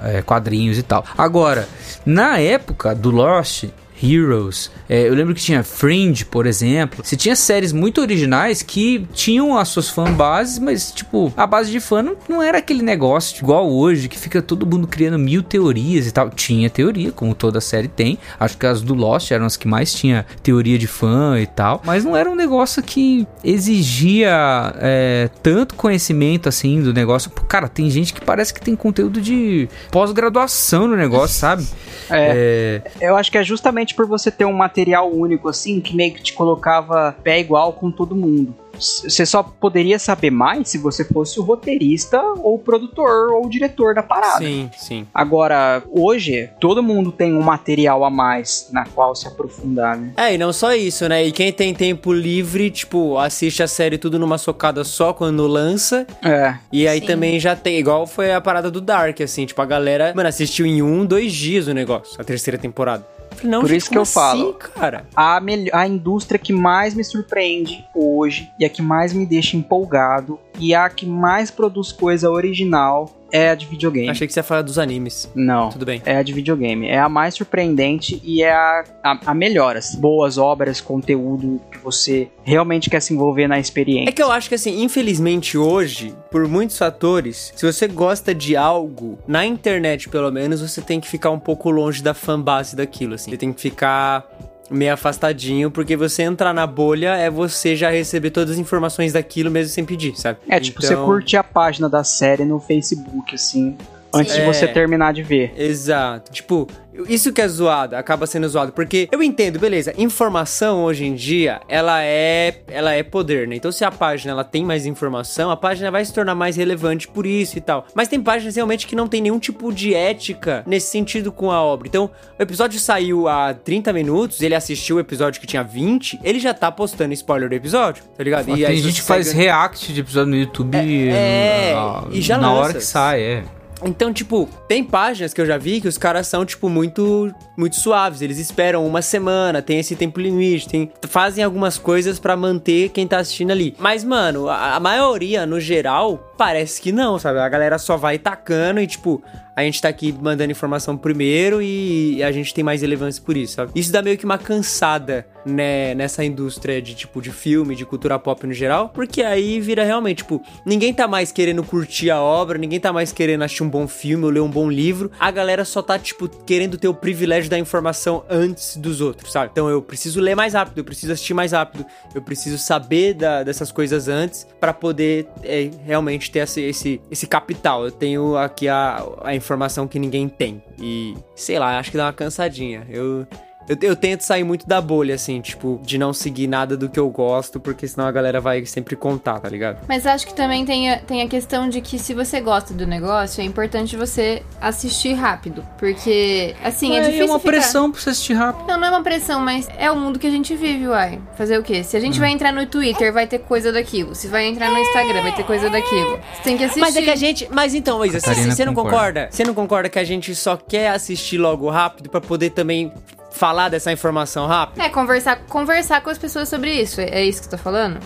D: é, quadrinhos e tal. Agora, na época do Lost, Heroes. É, eu lembro que tinha Fringe, por exemplo. Você tinha séries muito originais que tinham as suas fanbases, mas, tipo, a base de fã não, não era aquele negócio igual hoje, que fica todo mundo criando mil teorias e tal. Tinha teoria, como toda série tem. Acho que as do Lost eram as que mais tinha teoria de fã e tal. Mas não era um negócio que exigia é, tanto conhecimento assim do negócio. Cara, tem gente que parece que tem conteúdo de pós-graduação no negócio, sabe?
E: É. Eu acho que é justamente por você ter um material único assim, que meio que te colocava pé igual com todo mundo. Você só poderia saber mais se você fosse o roteirista ou o produtor ou o diretor da parada.
A: Sim, sim.
E: Agora, hoje, todo mundo tem um material a mais na qual se aprofundar, né?
A: É, e não só isso, né? E quem tem tempo livre, tipo, assiste a série tudo numa socada só quando lança.
E: É.
A: E aí
G: Sim.
A: também já tem, igual foi a parada do Dark, assim, tipo, a galera, mano, assistiu em um, dois dias o negócio, a terceira temporada. Falei, não,
E: Por
A: gente,
E: isso que eu falo.
A: assim, cara.
E: A, a indústria que mais me surpreende hoje e a que mais me deixa empolgado e a que mais produz coisa original é a de videogame.
A: Achei que você ia falar dos animes.
E: Não.
A: Tudo bem.
E: É a de videogame. É a mais surpreendente e é a, a, a melhor. Assim. Boas obras, conteúdo que você realmente quer se envolver na experiência.
A: É que eu acho que assim, infelizmente hoje, por muitos fatores, se você gosta de algo, na internet pelo menos, você tem que ficar um pouco longe da fanbase daquilo, assim. Você tem que ficar meio afastadinho, porque você entrar na bolha é você já receber todas as informações daquilo mesmo sem pedir, sabe?
E: É, tipo, você
A: Então-
E: curte a página da série no Facebook, assim, antes de
A: É.
E: você terminar de ver.
A: Exato. Tipo, isso que é zoado, acaba sendo zoado, porque eu entendo, beleza, informação hoje em dia, ela é, ela é poder, né? Então se a página ela tem mais informação, a página vai se tornar mais relevante por isso e tal. Mas tem páginas realmente que não tem nenhum tipo de ética nesse sentido com a obra. Então, o episódio saiu há 30 minutos, ele assistiu o episódio que tinha 20, ele já tá postando spoiler do episódio, tá ligado?
D: Tem
A: aí
D: gente
A: você
D: que faz
A: segue-
D: react de episódio no YouTube
A: É,
D: na,
A: e já
D: na hora
A: lança.
D: que sai, é.
A: Então, tipo, tem páginas que eu já vi que os caras são, tipo, muito muito suaves. Eles esperam uma semana, tem esse tempo limite, tem, fazem algumas coisas pra manter quem tá assistindo ali. Mas, mano, a, a maioria, no geral, parece que não, sabe? A galera só vai tacando e, tipo, a gente tá aqui mandando informação primeiro e a gente tem mais relevância por isso, sabe? Isso dá meio que uma cansada, né, nessa indústria de, tipo, de filme, de cultura pop no geral, porque aí vira realmente, tipo, ninguém tá mais querendo curtir a obra, ninguém tá mais querendo assistir um bom filme ou ler um bom livro, a galera só tá, tipo, querendo ter o privilégio da informação antes dos outros, sabe? Então eu preciso ler mais rápido, eu preciso assistir mais rápido, eu preciso saber da- dessas coisas antes pra poder é, realmente ter esse, esse, esse capital. Eu tenho aqui a, a informação que ninguém tem. E, sei lá, acho que dá uma cansadinha. Eu. Eu, eu tento sair muito da bolha, assim, tipo, de não seguir nada do que eu gosto, porque senão a galera vai sempre contar, tá ligado?
F: Mas acho que também tem a, tem a questão de que se você gosta do negócio, é importante você assistir rápido. Porque, assim, é
D: Aí
F: difícil
D: uma
F: ficar...
D: pressão pra você assistir rápido.
F: Não, não é uma pressão, mas é o mundo que a gente vive, uai. Fazer o quê? Se a
A: Hum.
F: gente vai entrar no Twitter, vai ter coisa daquilo. Se vai entrar no Instagram, vai ter coisa daquilo. Você tem que assistir.
A: Mas é que a gente. Mas então, Isa, você, não
D: concorda.
A: concorda? Você não concorda que a gente só quer assistir logo rápido pra poder também falar dessa informação rápido?
F: É, conversar, conversar com as pessoas sobre isso. É isso que você tá falando?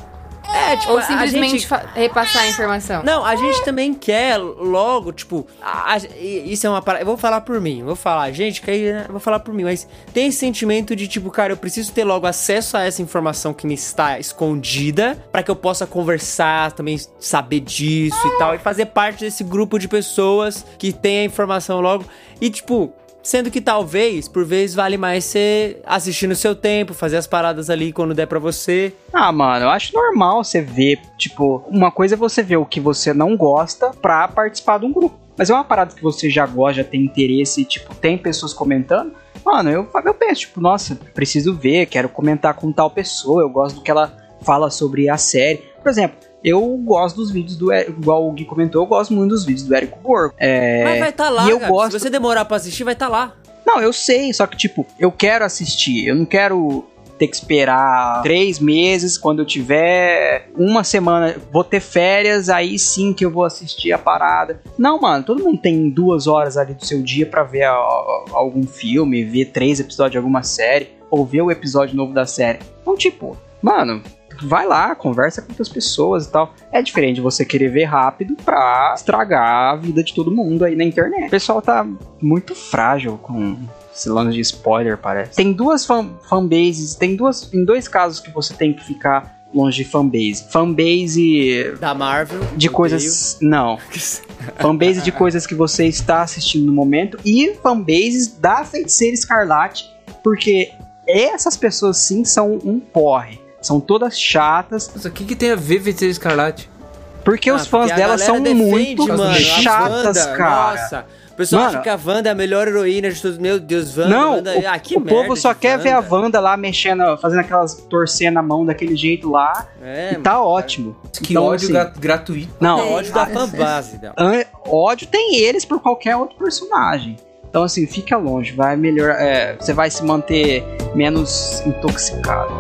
A: É, tipo,
F: Ou
A: a
F: simplesmente
A: gente-
F: fa- repassar a informação?
A: Não, a gente também quer logo, tipo, a- a- isso é uma parada. Eu vou falar por mim, vou falar, gente, que aí né, eu vou falar por mim, mas tem esse sentimento de tipo, cara, eu preciso ter logo acesso a essa informação que me está escondida pra que eu possa conversar, também saber disso e tal, e fazer parte desse grupo de pessoas que tem a informação logo. E tipo. Sendo que talvez, por vez, vale mais você assistir no seu tempo, fazer as paradas ali quando der pra você.
E: Ah, mano, eu acho normal você ver, tipo, uma coisa é você ver o que você não gosta pra participar de um grupo. Mas é uma parada que você já gosta, já tem interesse, tipo, tem pessoas comentando. Mano, eu, eu penso, tipo, nossa, preciso ver, quero comentar com tal pessoa, eu gosto do que ela fala sobre a série. Por exemplo, eu gosto dos vídeos do igual o Gui comentou, eu gosto muito dos vídeos do Érico Borgo. É,
A: Mas vai estar tá lá,
E: e eu
A: Gabi.
E: gosto
A: Se você demorar pra assistir, vai estar tá lá.
E: Não, eu sei, só que, tipo, eu quero assistir. Eu não quero ter que esperar três meses quando eu tiver uma semana. Vou ter férias, aí sim que eu vou assistir a parada. Não, mano, todo mundo tem duas horas ali do seu dia pra ver a- a- algum filme, ver três episódios de alguma série, ou ver o episódio novo da série. Então, tipo, mano. Vai lá, conversa com outras pessoas e tal. É diferente você querer ver rápido pra estragar a vida de todo mundo aí na internet. O pessoal tá muito frágil com esse lance de spoiler, parece. Tem duas fan fanbases, tem duas. Em dois casos que você tem que ficar longe de fanbase. Fanbase
A: Da Marvel.
E: de coisas. Não. fanbase de coisas que você está assistindo no momento. E fanbases da Feiticeira Escarlate. Porque essas pessoas sim são um porre. São todas chatas.
D: Mas o que, que tem a ver Feiticeiro Escarlate?
E: Porque
A: Ah,
E: os fãs
A: porque
E: dela são
A: defende,
E: muito
A: mano,
E: chatas,
A: Wanda.
E: cara.
A: Nossa. O pessoal
E: Mano.
A: acha que a Wanda é a melhor heroína de todos. Meu Deus, Wanda.
E: Não,
A: Wanda...
E: o,
A: ah, que
E: o povo só quer ver a
A: Wanda.
E: Wanda lá mexendo, fazendo aquelas torcendo a mão daquele jeito lá.
A: É,
E: e tá ótimo.
D: Que
E: Então,
D: ódio
E: assim,
D: gra- gratuito.
E: Não,
A: É ódio da fanbase dela.
E: An- ódio tem eles por qualquer outro personagem. Então, assim, fica longe, vai melhor. é, você vai se manter menos intoxicado.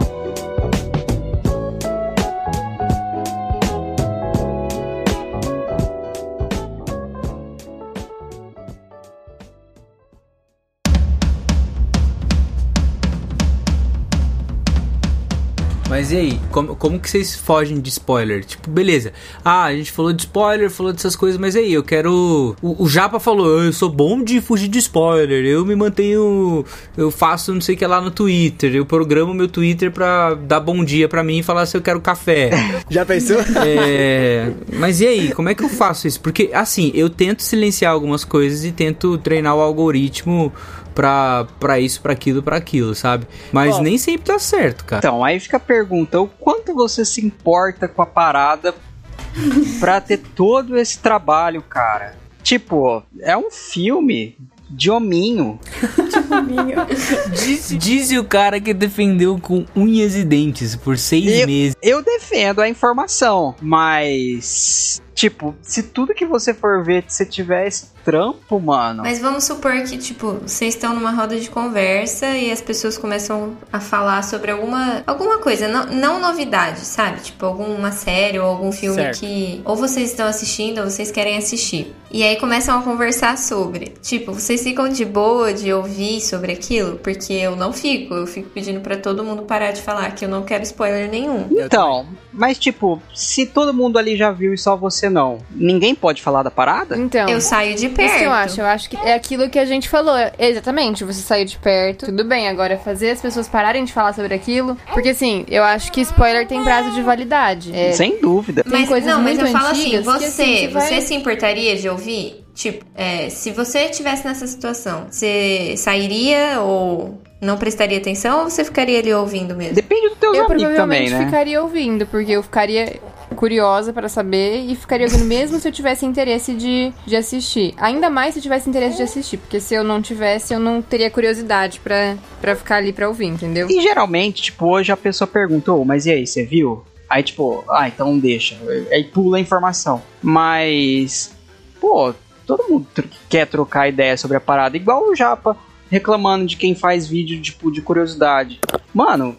D: Mas e aí, como, como que vocês fogem de spoiler? Tipo, beleza. Ah, a gente falou de spoiler, falou dessas coisas, mas e aí, eu quero. O, o Japa falou, eu sou bom de fugir de spoiler, eu me mantenho. Eu faço não sei o que lá no Twitter, eu programo meu Twitter pra dar bom dia pra mim e falar se eu quero café.
A: Já pensou?
D: É, mas e aí, como é que eu faço isso? Porque, assim, eu tento silenciar algumas coisas e tento treinar o algoritmo pra, pra isso, pra aquilo, pra aquilo, sabe? Mas
E: Bom.
D: nem sempre dá certo, cara.
E: Então, aí fica a pergunta: o quanto você se importa com a parada pra ter todo esse trabalho, cara? Tipo, é um filme de hominho.
D: Diz, diz o cara que defendeu com unhas e dentes por seis
E: Eu-
D: meses.
E: Eu defendo a informação, mas. Tipo, se tudo que você for ver, se tiver esse trampo, mano.
G: Mas vamos supor que, tipo, vocês estão numa roda de conversa e as pessoas começam a falar sobre alguma, alguma coisa, não, não novidade, sabe? Tipo, alguma série ou algum filme
A: Certo.
G: que ou vocês estão assistindo ou vocês querem assistir. E aí começam a conversar sobre. Tipo, vocês ficam de boa de ouvir sobre aquilo? Porque eu não fico. Eu fico pedindo pra todo mundo parar de falar que eu não quero spoiler nenhum.
E: Então, mas tipo, se todo mundo ali já viu e só você não, ninguém pode falar da parada?
F: Então.
G: Eu saio de perto.
F: Isso que eu acho. Eu acho que é aquilo que a gente falou. Exatamente. Você saiu de perto. Tudo bem. Agora, fazer as pessoas pararem de falar sobre aquilo. Porque, assim, eu acho que spoiler tem prazo de validade. É,
E: Sem dúvida.
F: Tem
G: Mas
F: coisas
G: não, mas
F: muito
G: eu falo assim,
F: antigas
G: você,
F: que, assim, você vai-
G: você se importaria de ouvir? Tipo, é, se você estivesse nessa situação, você sairia ou não prestaria atenção ou você ficaria ali ouvindo mesmo?
E: Depende do teu
F: eu
E: também, né?
F: ficaria ouvindo, porque eu ficaria curiosa pra saber e ficaria ouvindo mesmo se eu tivesse interesse de, de assistir. Ainda mais se eu tivesse interesse de assistir, porque se eu não tivesse, eu não teria curiosidade pra, pra ficar ali pra ouvir, entendeu?
E: E geralmente, tipo, hoje a pessoa pergunta, "Ô, mas e aí, você viu? Aí, tipo, ah, então deixa. Aí pula a informação. Mas, pô, todo mundo quer trocar ideia sobre a parada, igual o Japa reclamando de quem faz vídeo, tipo, de curiosidade. Mano,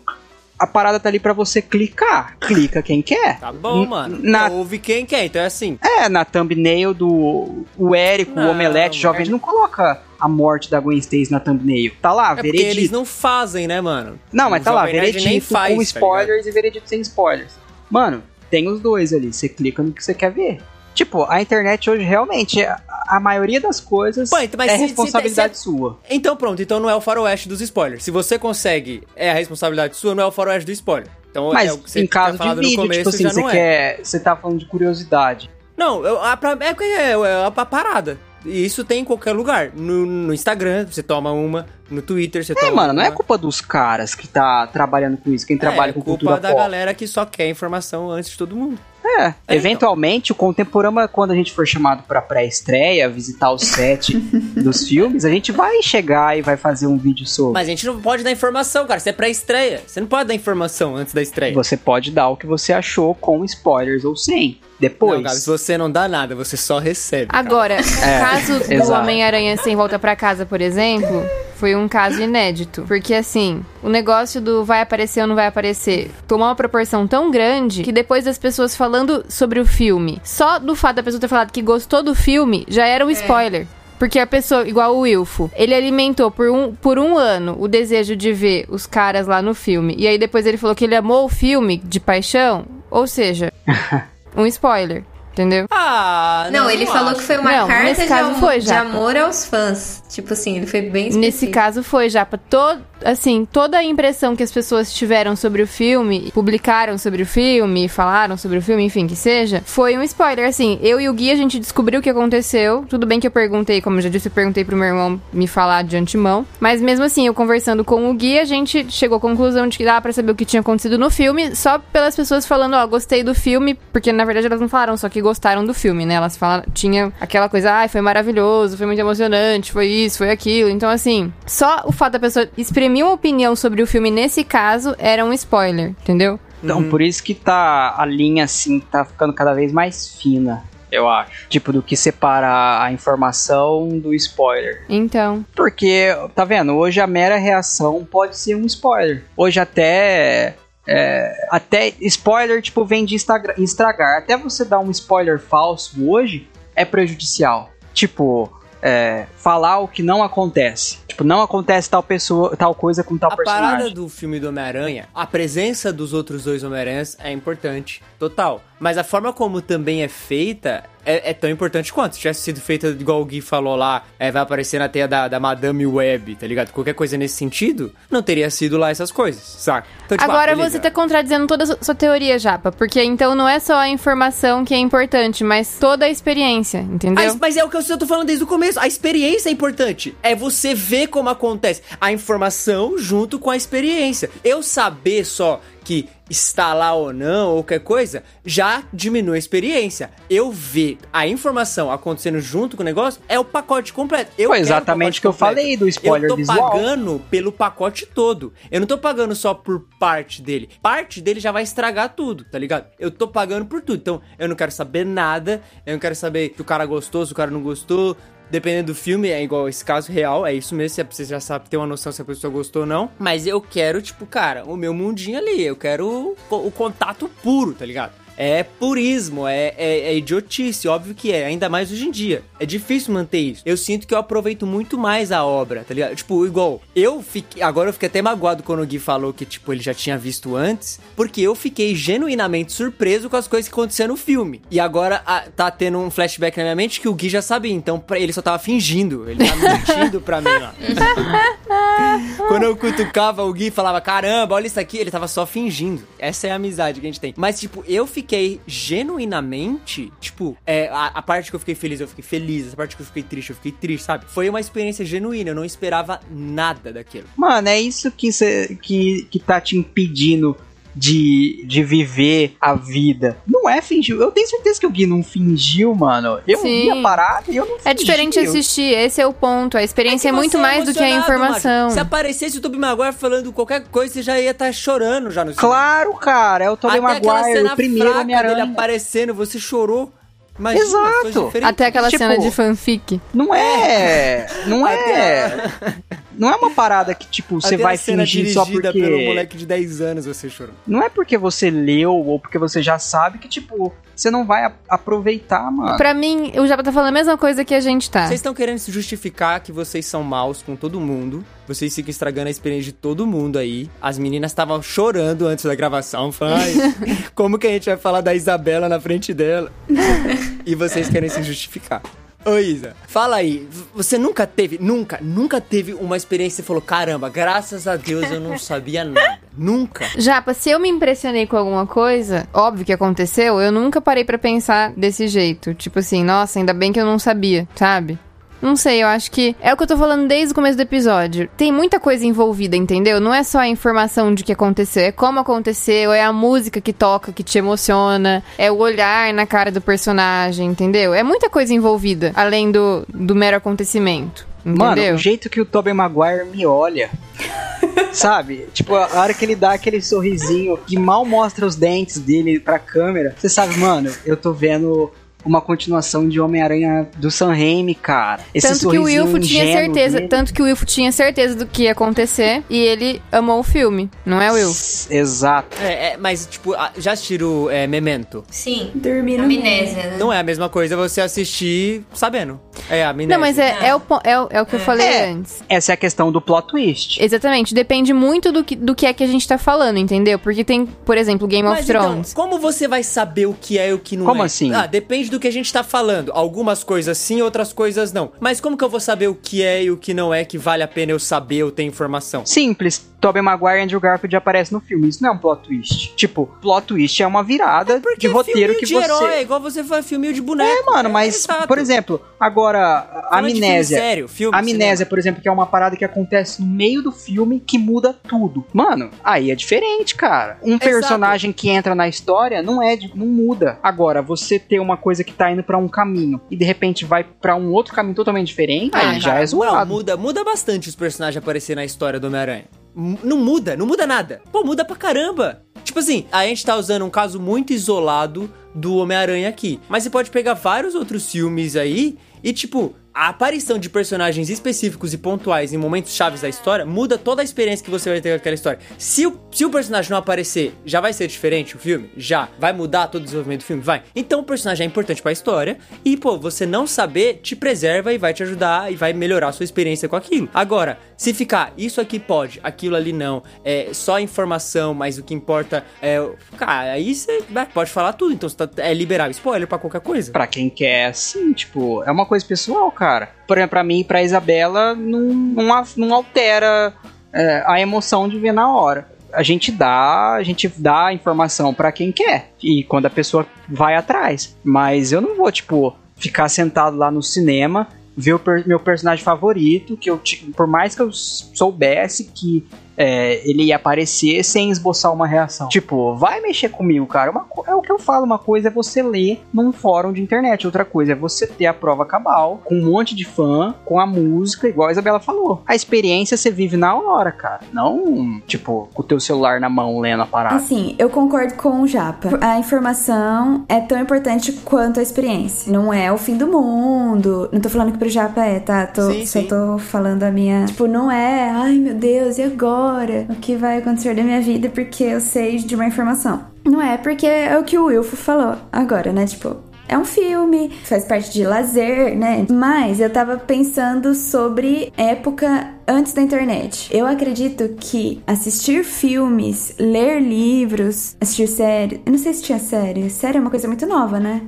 E: a parada tá ali pra você clicar. Clica quem quer.
A: Tá bom, mano.
E: na-
A: Ouve quem quer, então é assim.
E: É, na thumbnail do o Érico,
A: Não,
E: o Omelete
A: mano.
E: Jovem, ele não coloca a morte da Gwen Stacy na thumbnail. Tá lá,
A: É porque
E: veredito.
A: eles não fazem, né, mano?
E: Não, mas
A: O
E: tá lá, veredito
A: nem faz,
E: com
A: tá
E: spoilers e veredito sem spoilers. Mano, tem os dois ali, você clica no que você quer ver. Tipo, a internet hoje realmente, a, a maioria das coisas
A: Pô, então, mas
E: é
A: se- se-
E: responsabilidade
A: se-
E: sua.
A: Então pronto, então não é o faroeste dos spoilers. Se você consegue, é a responsabilidade sua, não é o faroeste do spoiler. Então
E: Mas
A: é o que você
E: em caso de vídeo,
A: começo,
E: tipo assim,
A: já
E: você
A: não é.
E: quer. Você tá falando de curiosidade.
A: Não, a, é, é, é a parada. E isso tem em qualquer lugar. No, no Instagram, você toma uma. No Twitter, você
E: É,
A: toma
E: mano, não é
A: uma.
E: culpa dos caras que tá trabalhando com isso, quem trabalha
A: é
E: com
A: culpa
E: cultura
A: da
E: pop.
A: galera que só quer informação antes de todo mundo.
E: É,
A: É, então.
E: eventualmente o Contemporama, quando a gente for chamado pra pré-estreia, visitar o set dos filmes, a gente vai chegar e vai fazer um vídeo sobre.
A: Mas a gente não pode dar informação, cara. Isso é pré-estreia. Você não pode dar informação antes da estreia.
E: Você pode dar o que você achou com spoilers ou sem. Depois.
A: Não, você não dá nada, você só recebe. cara.
F: Agora, o caso do. Homem-Aranha sem volta pra casa, por exemplo, foi um caso inédito. Porque assim, o negócio do vai aparecer ou não vai aparecer tomou uma proporção tão grande que depois das pessoas falando sobre o filme, só do fato da pessoa ter falado que gostou do filme, já era um spoiler. Porque a pessoa, igual o Wilfo, ele alimentou por um, por um ano o desejo de ver os caras lá no filme. E aí depois ele falou que ele amou o filme de paixão. Ou seja, um spoiler. Entendeu?
A: Ah,
G: Não, ele falou
A: acho.
G: que foi uma
F: Não,
G: carta
F: nesse
G: de,
F: foi,
G: de amor aos fãs. Tipo assim, ele foi bem específico.
F: Nesse caso foi, Japa. Todo, assim, toda a impressão que as pessoas tiveram sobre o filme, publicaram sobre o filme, falaram sobre o filme, enfim, que seja, foi um spoiler. Assim, eu e o Gui, a gente descobriu o que aconteceu. Tudo bem que eu perguntei, como eu já disse, eu perguntei pro meu irmão me falar de antemão. Mas mesmo assim, eu conversando com o Gui, a gente chegou à conclusão de que dava pra saber o que tinha acontecido no filme, só pelas pessoas falando, ó, gostei do filme, porque na verdade elas não falaram só que gostaram do filme, né? Elas falaram, tinha aquela coisa, ai, foi maravilhoso, foi muito emocionante, foi isso, foi aquilo. Então, assim, só o fato da pessoa exprimir uma opinião sobre o filme nesse caso era um spoiler, entendeu?
E: Então, por isso que tá a linha assim, tá ficando cada vez mais fina, eu acho. Tipo, do que separa a informação do spoiler.
F: Então.
E: Porque, tá vendo? Hoje a mera reação pode ser um spoiler. Hoje até. É, até spoiler, tipo, vem de estragar. Até você dar um spoiler falso hoje é prejudicial. Tipo, é, falar o que não acontece. Tipo não acontece tal pessoa, tal coisa com tal
A: A
E: personagem.
A: parada do filme do Homem-Aranha, a presença dos outros dois Homem-Aranhas é importante, total. Mas a forma como também é feita é, é tão importante quanto. Se tivesse sido feita igual o Gui falou lá, é, vai aparecer na teia da, da Madame Web, tá ligado? Qualquer coisa nesse sentido, não teria sido lá essas coisas, saca? Então, tipo,
F: Agora
A: ah,
F: você tá contradizendo toda a sua- sua teoria, Japa. Porque então não é só a informação que é importante, mas toda a experiência, entendeu?
A: Ah, mas é o que eu tô falando desde o começo. A experiência é importante. É você ver como acontece. A informação junto com a experiência. Eu saber só que está lá ou não, ou qualquer coisa, já diminui a experiência. Eu ver a informação acontecendo junto com o negócio é o pacote completo. Eu
E: Foi exatamente o que eu
A: completo.
E: falei do spoiler
A: Eu tô
E: visual.
A: pagando pelo pacote todo. Eu não tô pagando só por parte dele. Parte dele já vai estragar tudo, tá ligado? Eu tô pagando por tudo. Então, eu não quero saber nada. Eu não quero saber se o cara gostou, se o cara não gostou. Dependendo do filme, é igual esse caso real, é isso mesmo, você já sabe ter uma noção se a pessoa gostou ou não. Mas eu quero, tipo, cara, o meu mundinho ali, eu quero o, o contato puro, tá ligado? É purismo, é, é, é idiotice, óbvio que é, ainda mais hoje em dia. É difícil manter isso. Eu sinto que eu aproveito muito mais a obra, tá ligado? Tipo, igual, eu fiquei. Agora eu fiquei até magoado quando o Gui falou que, tipo, ele já tinha visto antes, porque eu fiquei genuinamente surpreso com as coisas que aconteceram no filme. E agora ah, tá tendo um flashback na minha mente que o Gui já sabia, então pra- ele só tava fingindo, ele tava mentindo pra mim lá. Quando eu cutucava o Gui falava, caramba, olha isso aqui, ele tava só fingindo. Essa é a amizade que a gente tem. Mas, tipo, eu fiquei genuinamente, tipo, é, a, a parte que eu fiquei feliz, eu fiquei feliz. A parte que eu fiquei triste, eu fiquei triste, sabe? Foi uma experiência genuína, eu não esperava nada daquilo.
E: Mano, é isso que, cê, que, que tá te impedindo de, de viver a vida. Não é fingir. Eu tenho certeza que o Gui não fingiu, mano. Eu
F: Sim.
E: vi a parada e eu não fingi.
F: É diferente assistir, esse é o ponto. A experiência é,
A: que
F: muito
A: você
F: mais do que a informação.
A: Se aparecesse o Tobey Maguire falando qualquer coisa, você já ia estar chorando já no cinema.
E: Claro, cara. É o Tobey Maguire,
A: cena
E: o primeiro
A: fraca dele
E: Homem-Aranha.
A: aparecendo, você chorou. Imagina,
E: Exato.
F: Até aquela
E: Tipo,
F: cena de fanfic.
E: Não é. Não é. Não é uma parada que, tipo, você vai fingir só porque.
A: pelo moleque de 10 anos, você chorou.
E: Não é porque você leu ou porque você já sabe que, tipo, você não vai aproveitar, mano.
F: Pra mim, o Japa tá falando a mesma coisa que a gente tá.
A: Vocês estão querendo se justificar que vocês são maus com todo mundo. Vocês ficam estragando a experiência de todo mundo aí. As meninas estavam chorando antes da gravação. Falando, "Ai, como que a gente vai falar da Isabela na frente dela? e vocês querem se justificar. Ô Isa, fala aí, você nunca teve, nunca, nunca teve uma experiência e falou, caramba, graças a Deus eu não sabia nada. Nunca.
F: Japa, se eu me impressionei com alguma coisa, óbvio que aconteceu, eu nunca parei pra pensar desse jeito. Tipo assim, nossa, ainda bem que eu não sabia, sabe? Não sei, eu acho que é o que eu tô falando desde o começo do episódio. Tem muita coisa envolvida, entendeu? Não é só a informação de que aconteceu, é como aconteceu, é a música que toca, que te emociona, é o olhar na cara do personagem, entendeu? É muita coisa envolvida, além do, do mero acontecimento.
E: Mano,
F: Entendeu?
E: o jeito que o Tobey Maguire me olha. sabe? Tipo, a hora que ele dá aquele sorrisinho que mal mostra os dentes dele pra câmera. Você sabe, mano, eu tô vendo uma continuação de Homem-Aranha do Sam Raimi, cara. Esse
F: tanto que o Wilfo tinha certeza,
E: dele.
F: tanto que o Wilfo tinha certeza do que ia acontecer e ele amou o filme, não é, Will?
E: Exato.
A: É, é, mas, tipo, já assistiram é, Memento?
G: Sim.
I: Dormir no
G: Amnésia, né?
A: Não é a mesma coisa você assistir sabendo. É a amnésia.
F: Não, mas é, é, o, é, o- é o que eu falei
E: É.
F: antes.
E: Essa é a questão do plot twist.
F: Exatamente, depende muito do que, do que é que a gente tá falando, entendeu? Porque tem, por exemplo, Game
A: Mas
F: of Thrones.
A: então, como você vai saber o que é e o que não
E: Como
A: é?
E: assim?
A: Ah, depende do que a gente tá falando. Algumas coisas sim, outras coisas não. Mas como que eu vou saber o que é e o que não é que vale a pena eu saber, eu ter informação?
E: Simples. Tobey Maguire e Andrew Garfield aparecem no filme. Isso não é um plot twist. Tipo, plot twist é uma virada de roteiro
A: filme
E: que
A: de
E: você.
A: herói, é igual você faz filme de boneco.
E: É, mano, mas,
A: exato.
E: por exemplo, agora, a
A: Falando de filme
E: amnésia.
A: sério, filme,
E: amnésia,
A: cinema.
E: por exemplo, que é uma parada que acontece no meio do filme que muda tudo. Mano, aí é diferente, cara. Um personagem que entra na história não é, de- não muda. Agora, você ter uma coisa que tá indo pra um caminho e de repente vai pra um outro caminho totalmente diferente,
A: Ah,
E: aí já
A: cara,
E: é zoado.
A: Não, muda, muda bastante os personagens aparecerem na história do Homem-Aranha. Não muda, não muda nada. Pô, muda pra caramba. Tipo assim, a gente tá usando um caso muito isolado do Homem-Aranha aqui. Mas você pode pegar vários outros filmes aí e, tipo, a aparição de personagens específicos e pontuais em momentos chaves da história muda toda a experiência que você vai ter com aquela história. Se o, se o personagem não aparecer, já vai ser diferente o filme? Já. Vai mudar todo o desenvolvimento do filme? Vai. Então o personagem é importante pra história e, pô, você não saber te preserva e vai te ajudar e vai melhorar a sua experiência com aquilo. Agora, Se ficar, isso aqui pode, aquilo ali não, é só informação, mas o que importa é. Cara, aí você pode falar tudo, então você tá, é liberar spoiler pra qualquer coisa.
E: Pra quem quer, sim, tipo, é uma coisa pessoal, cara. Por exemplo, pra mim e pra Isabela, não, não, não altera é, a emoção de ver na hora. A gente dá, a gente dá informação pra quem quer. E quando a pessoa vai atrás. Mas eu não vou, tipo, ficar sentado lá no cinema, ver o per- meu personagem favorito, que eu, por mais que eu soubesse que é, ele ia aparecer sem esboçar uma reação. Tipo, vai mexer comigo, cara. Uma é o que eu falo, uma coisa é você ler num fórum de internet, outra coisa é você ter a prova cabal, com um monte de fã, com a música, igual a Isabela falou. A experiência você vive na hora, cara. Não, tipo, com o teu celular na mão lendo a parada.
I: Assim, eu concordo com o Japa. A informação é tão importante quanto a experiência. Não é o fim do mundo. Não tô falando que pro Japa é, tá? Tô,
A: Sim,
I: só
A: sim.
I: tô falando a minha. Tipo, não é, ai meu Deus, e agora? O que vai acontecer da minha vida porque eu sei de uma informação? Não é, porque é o que o Wilfo falou agora, né? Tipo, é um filme, faz parte de lazer, né? Mas eu tava pensando sobre época antes da internet. Eu acredito que assistir filmes, ler livros, assistir série. Eu não sei se tinha série. Série é uma coisa muito nova, né?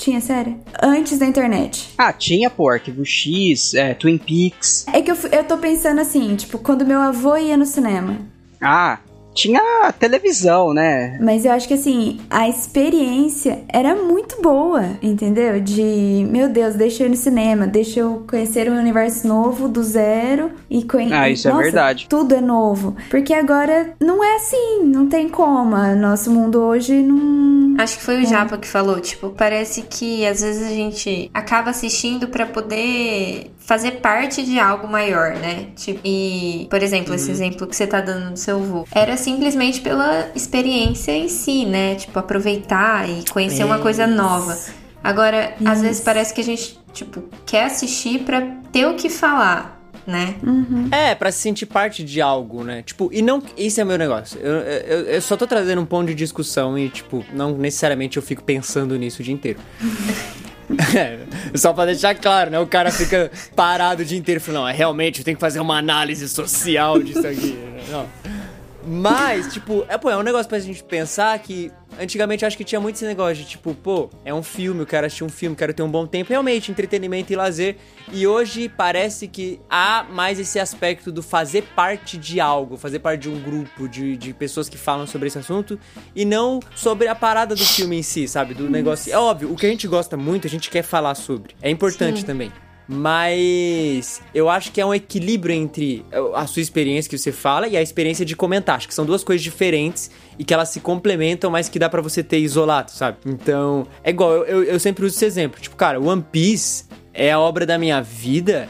I: Tinha série? Antes da internet.
E: Ah, tinha, pô, Arquivo X, é, Twin Peaks.
I: É que eu, eu tô pensando assim, tipo, quando meu avô ia no cinema.
E: Ah, tinha televisão, né?
I: Mas eu acho que assim, a experiência era muito boa, entendeu? De, meu Deus, deixa eu ir no cinema, deixa eu conhecer um universo novo do zero e conhecer.
E: Ah, isso é verdade.
I: Tudo é novo. Porque agora não é assim, não tem como. Nosso mundo hoje não.
G: Acho que foi o Japa que falou, tipo, parece que às vezes a gente acaba assistindo pra poder fazer parte de algo maior, né? Tipo, e, por exemplo, esse exemplo que você tá dando do seu avô, era simplesmente pela experiência em si, né? Tipo, aproveitar e conhecer uma coisa nova. Agora, às
I: Isso.
G: vezes parece que a gente, tipo, quer assistir pra ter o que falar, né?
A: É, pra se sentir parte de algo, né? Tipo, e não. Esse é o meu negócio. Eu, eu, eu só tô trazendo um ponto de discussão e, tipo, não necessariamente eu fico pensando nisso o dia inteiro. Só pra deixar claro, né? O cara fica parado o dia inteiro falando, não, é, realmente eu tenho que fazer uma análise social disso aqui. Não. Mas, tipo, é, pô, é um negócio pra gente pensar que antigamente eu acho que tinha muito esse negócio de, tipo, pô, é um filme, eu quero assistir um filme, quero ter um bom tempo, realmente, entretenimento e lazer. E hoje parece que há mais esse aspecto do fazer parte de algo, fazer parte de um grupo de, de pessoas que falam sobre esse assunto e não sobre a parada do filme em si, sabe? Do negócio. É óbvio, o que a gente gosta muito, a gente quer falar sobre. É importante
G: Sim.
A: também. Mas eu acho que é um equilíbrio entre a sua experiência que você fala e a experiência de comentar. Acho que são duas coisas diferentes e que elas se complementam, mas que dá pra você ter isolado, sabe? Então, é igual, eu, eu, eu sempre uso esse exemplo. Tipo, cara, One Piece é a obra da minha vida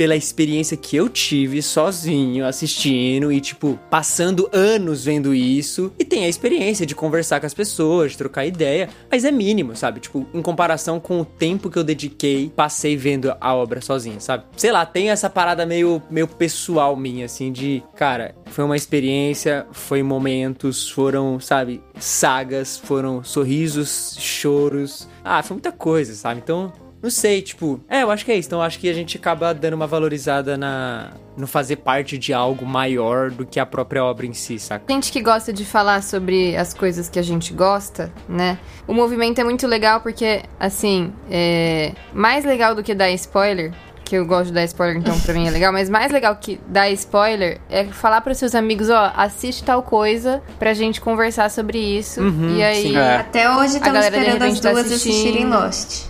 A: pela experiência que eu tive sozinho assistindo e, tipo, passando anos vendo isso. E tem a experiência de conversar com as pessoas, de trocar ideia, mas é mínimo, sabe? Tipo, em comparação com o tempo que eu dediquei, passei vendo a obra sozinho, sabe? Sei lá, tem essa parada meio, meio pessoal minha, assim, de, cara, foi uma experiência, foi momentos, foram, sabe, sagas, foram sorrisos, choros. Ah, foi muita coisa, sabe? Então, não sei, tipo, é, eu acho que é isso. Então, eu acho que a gente acaba dando uma valorizada na no fazer parte de algo maior do que a própria obra em si, saca?
F: Gente que gosta de falar sobre as coisas que a gente gosta, né? O movimento é muito legal porque, assim, é mais legal do que dar spoiler. Que eu gosto de dar spoiler, então pra mim é legal. Mas mais legal que dar spoiler é falar pros seus amigos, ó, assiste tal coisa pra gente conversar sobre isso. e aí,
A: sim.
E: É.
G: Até hoje estamos esperando as
F: tá
G: duas assistirem
F: assistindo.
G: Lost.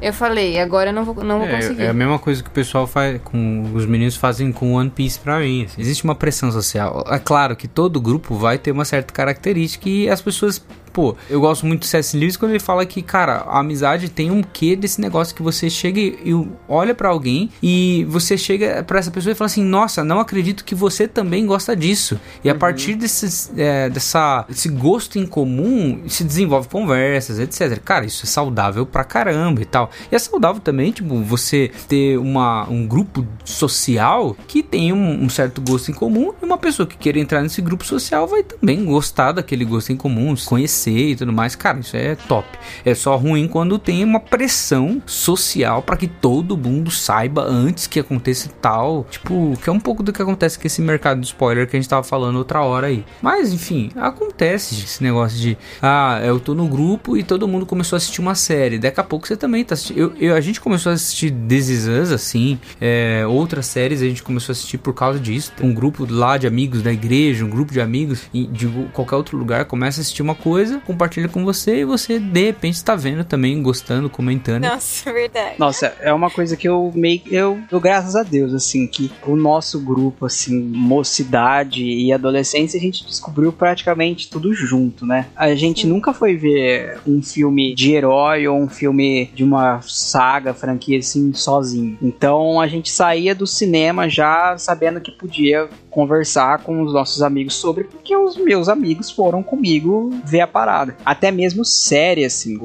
F: Eu falei, agora eu não vou, não vou
D: É,
F: conseguir.
D: é a mesma coisa que o pessoal faz com os meninos fazem com One Piece pra mim. Existe uma pressão social. É claro que todo grupo vai ter uma certa característica e as pessoas Pô, eu gosto muito do C.S. Lewis quando ele fala que, cara, a amizade tem um quê desse negócio que você chega e olha pra alguém e você chega pra essa pessoa e fala assim: Nossa, não acredito que você também gosta disso. E a partir desses, é, dessa, desse gosto em comum se desenvolve conversas, etc. Cara, isso é saudável pra caramba e tal. E é saudável também, tipo, você ter uma, um grupo social que tem um, um certo gosto em comum e uma pessoa que queira entrar nesse grupo social vai também gostar daquele gosto em comum, conhecer crescer e tudo mais, cara, isso é top. É só ruim quando tem uma pressão social para que todo mundo saiba antes que aconteça tal. Tipo, que é um pouco do que acontece com esse mercado de spoiler que a gente tava falando outra hora aí. Mas, enfim, acontece esse negócio de, ah, eu tô no grupo e todo mundo começou a assistir uma série. Daqui a pouco você também tá assistindo. Eu, eu, a gente começou a assistir This Is Us, assim, é, outras séries a gente começou a assistir por causa disso. Um grupo lá de amigos da igreja, um grupo de amigos de qualquer outro lugar começa a assistir uma coisa, compartilha com você e você de repente está vendo também, gostando, comentando.
H: Nossa, verdade.
E: Nossa, é uma coisa que eu meio eu, eu graças a Deus assim que o nosso grupo assim, mocidade e adolescência, a gente descobriu praticamente tudo junto, né? A gente Sim. nunca foi ver um filme de herói ou um filme de uma saga, franquia assim sozinho. Então a gente saía do cinema já sabendo que podia conversar com os nossos amigos sobre, porque os meus amigos foram comigo ver a parada. Até mesmo série, assim,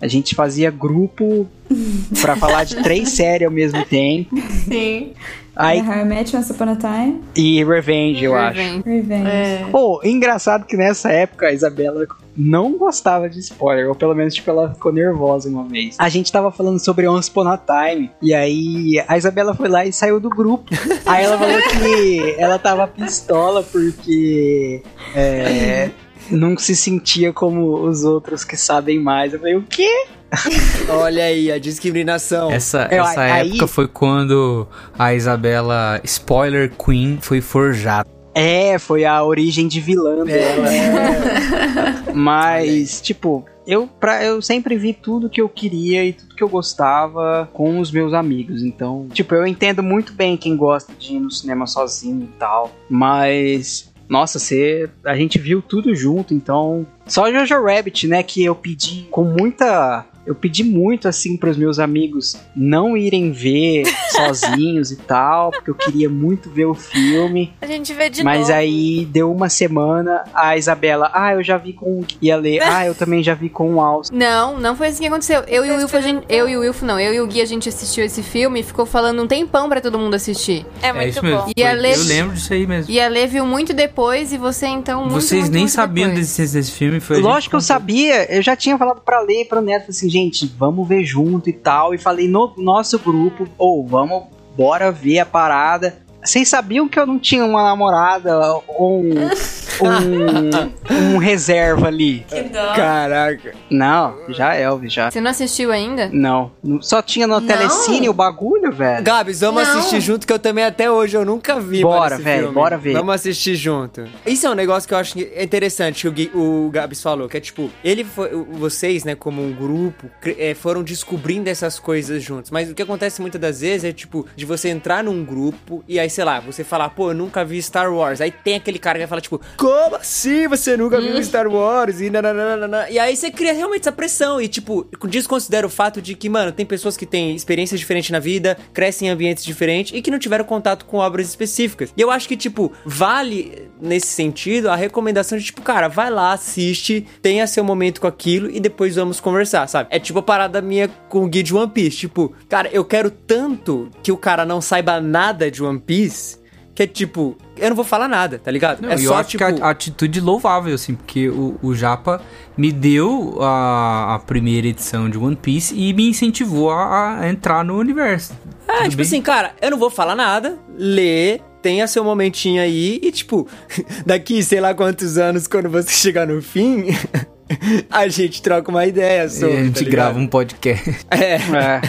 E: a gente fazia grupo para falar de três séries ao mesmo tempo.
I: Sim. Aí, How I Met Once Upon a Time.
E: E Revenge, eu Revenge.
I: acho. Revenge. É.
E: Pô, engraçado que nessa época a Isabela não gostava de spoiler, ou pelo menos, tipo, ela ficou nervosa uma vez. A gente tava falando sobre Once Upon a Time, e aí a Isabela foi lá e saiu do grupo. aí ela falou que ela tava pistola porque é, não se sentia como os outros que sabem mais. Eu falei, o quê?
A: Olha aí, a discriminação.
D: Essa, é, essa aí... época foi quando a Isabela Spoiler Queen foi forjada.
E: É, foi a origem de vilã é. dela. É. Mas, tipo, eu, pra, eu sempre vi tudo que eu queria e tudo que eu gostava com os meus amigos. Então, tipo, eu entendo muito bem quem gosta de ir no cinema sozinho e tal. Mas nossa, você, a gente viu tudo junto, então. Só Jojo Rabbit, né, que eu pedi com muita eu pedi muito assim para os meus amigos não irem ver sozinhos e tal, porque eu queria muito ver o filme.
H: A gente vê de
E: Mas
H: novo.
E: aí deu uma semana, a Isabela, ah, eu já vi com e a Lê, ah, eu também já vi com o Alce.
F: Não, não foi assim que aconteceu. Eu e o Wilfo, gente, eu e o Wilfo não, eu e o Gui a gente assistiu esse filme e ficou falando um tempão para todo mundo assistir.
H: É muito é isso mesmo. bom.
F: E a Lê,
D: eu lembro disso aí mesmo.
F: E a Lê viu muito depois e você então muito,
D: Vocês
F: muito,
D: nem
F: muito
D: sabiam
F: desse,
D: desse filme, foi
E: Lógico que eu sabia, eu já tinha falado para Lê e pro Neto assim, gente, vamos ver junto e tal. E falei no nosso grupo, ou oh, vamos, bora ver a parada. Vocês sabiam que eu não tinha uma namorada ou um, um, um, reserva ali?
I: Que dó.
A: Caraca.
E: Não, já é Elvis, já.
F: Você não assistiu ainda?
E: Não. Só tinha no não. Telecine o bagulho, velho.
A: Gabs, vamos não. assistir junto, que eu também até hoje eu nunca vi.
E: Bora, velho, bora ver.
A: Vamos assistir junto. Isso é um negócio que eu acho interessante que o, Gui, o Gabs falou, que é tipo, ele foi, vocês, né, como um grupo, é, foram descobrindo essas coisas juntos. Mas o que acontece muitas das vezes é, tipo, de você entrar num grupo e aí, sei lá, você falar, pô, eu nunca vi Star Wars. Aí tem aquele cara que vai falar, tipo, como assim você nunca viu hum. Star Wars? E, nananana. e aí você cria realmente essa pressão. E, tipo, desconsidera o fato de que, mano, tem pessoas que têm experiências diferentes na vida, crescem em ambientes diferentes e que não tiveram contato com obras específicas. E eu acho que, tipo, vale nesse sentido a recomendação de, tipo, cara, vai lá, assiste, tenha seu momento com aquilo e depois vamos conversar, sabe? É tipo a parada minha com o guia de One Piece. Tipo, cara, eu quero tanto que o cara não saiba nada de One Piece que é tipo, eu não vou falar nada, tá ligado?
D: Não,
A: é
D: só, tipo... a atitude louvável, assim, porque o, o Japa me deu a, a primeira edição de One Piece e me incentivou a, a entrar no universo.
A: É, Tudo tipo bem? assim, cara, eu não vou falar nada, lê, tenha seu momentinho aí e, tipo, daqui sei lá quantos anos, quando você chegar no fim. a gente troca uma ideia sobre.
D: E a gente
A: tá
D: grava um podcast.
A: É. é.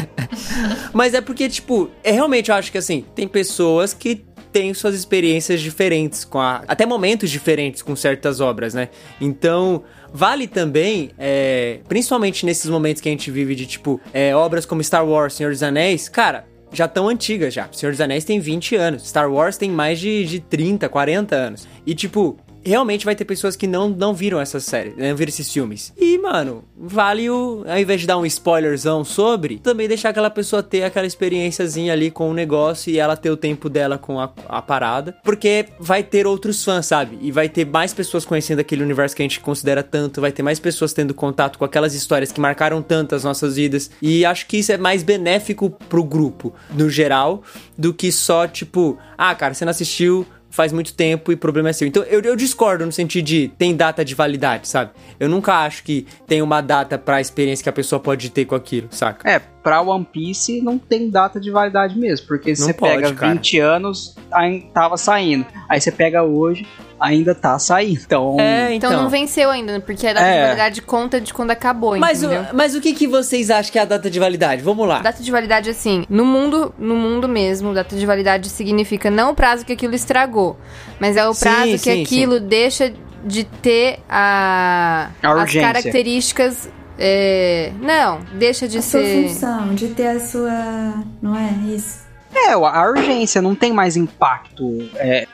A: Mas é porque, tipo, é realmente eu acho que assim, tem pessoas que tem suas experiências diferentes, com a, até momentos diferentes com certas obras, né? Então, vale também, é, principalmente nesses momentos que a gente vive de, tipo, é, obras como Star Wars, Senhor dos Anéis, cara, já tão antigas já. Senhor dos Anéis tem 20 anos, Star Wars tem mais de, de 30, 40 anos. E, tipo, realmente vai ter pessoas que não, não viram essa série, não viram esses filmes. E, mano, vale o. Ao invés de dar um spoilerzão sobre, também deixar aquela pessoa ter aquela experiênciazinha ali com o negócio e ela ter o tempo dela com a, a parada. Porque vai ter outros fãs, sabe? E vai ter mais pessoas conhecendo aquele universo que a gente considera tanto, vai ter mais pessoas tendo contato com aquelas histórias que marcaram tanto as nossas vidas. E acho que isso é mais benéfico pro grupo, no geral, do que só, tipo, ah, cara, você não assistiu faz muito tempo e o problema é seu. Então eu, eu discordo no sentido de tem data de validade, sabe? Eu nunca acho que tem uma data pra experiência que a pessoa pode ter com aquilo, saca?
E: É, pra One Piece não tem data de validade mesmo, porque
A: Não
E: você
A: pode,
E: pega
A: cara.
E: 20 anos, ainda tava saindo. Aí você pega hoje, ainda tá saindo. Então,
A: É,
F: Então, não venceu ainda, porque a data
E: É.
F: de validade conta de quando acabou,
A: Mas, o,
F: entendeu?
A: mas o que, que vocês acham que é a data de validade? Vamos lá.
F: Data de validade, assim, no mundo, no mundo mesmo, data de validade significa não o prazo que aquilo estragou, mas é o
A: Sim,
F: prazo que
A: sim,
F: aquilo deixa de ter a,
E: A
F: as características. é, não, deixa de
I: A sua
F: ser.
I: função, de ter a sua. Não é isso?
E: é, a urgência não tem mais impacto. é,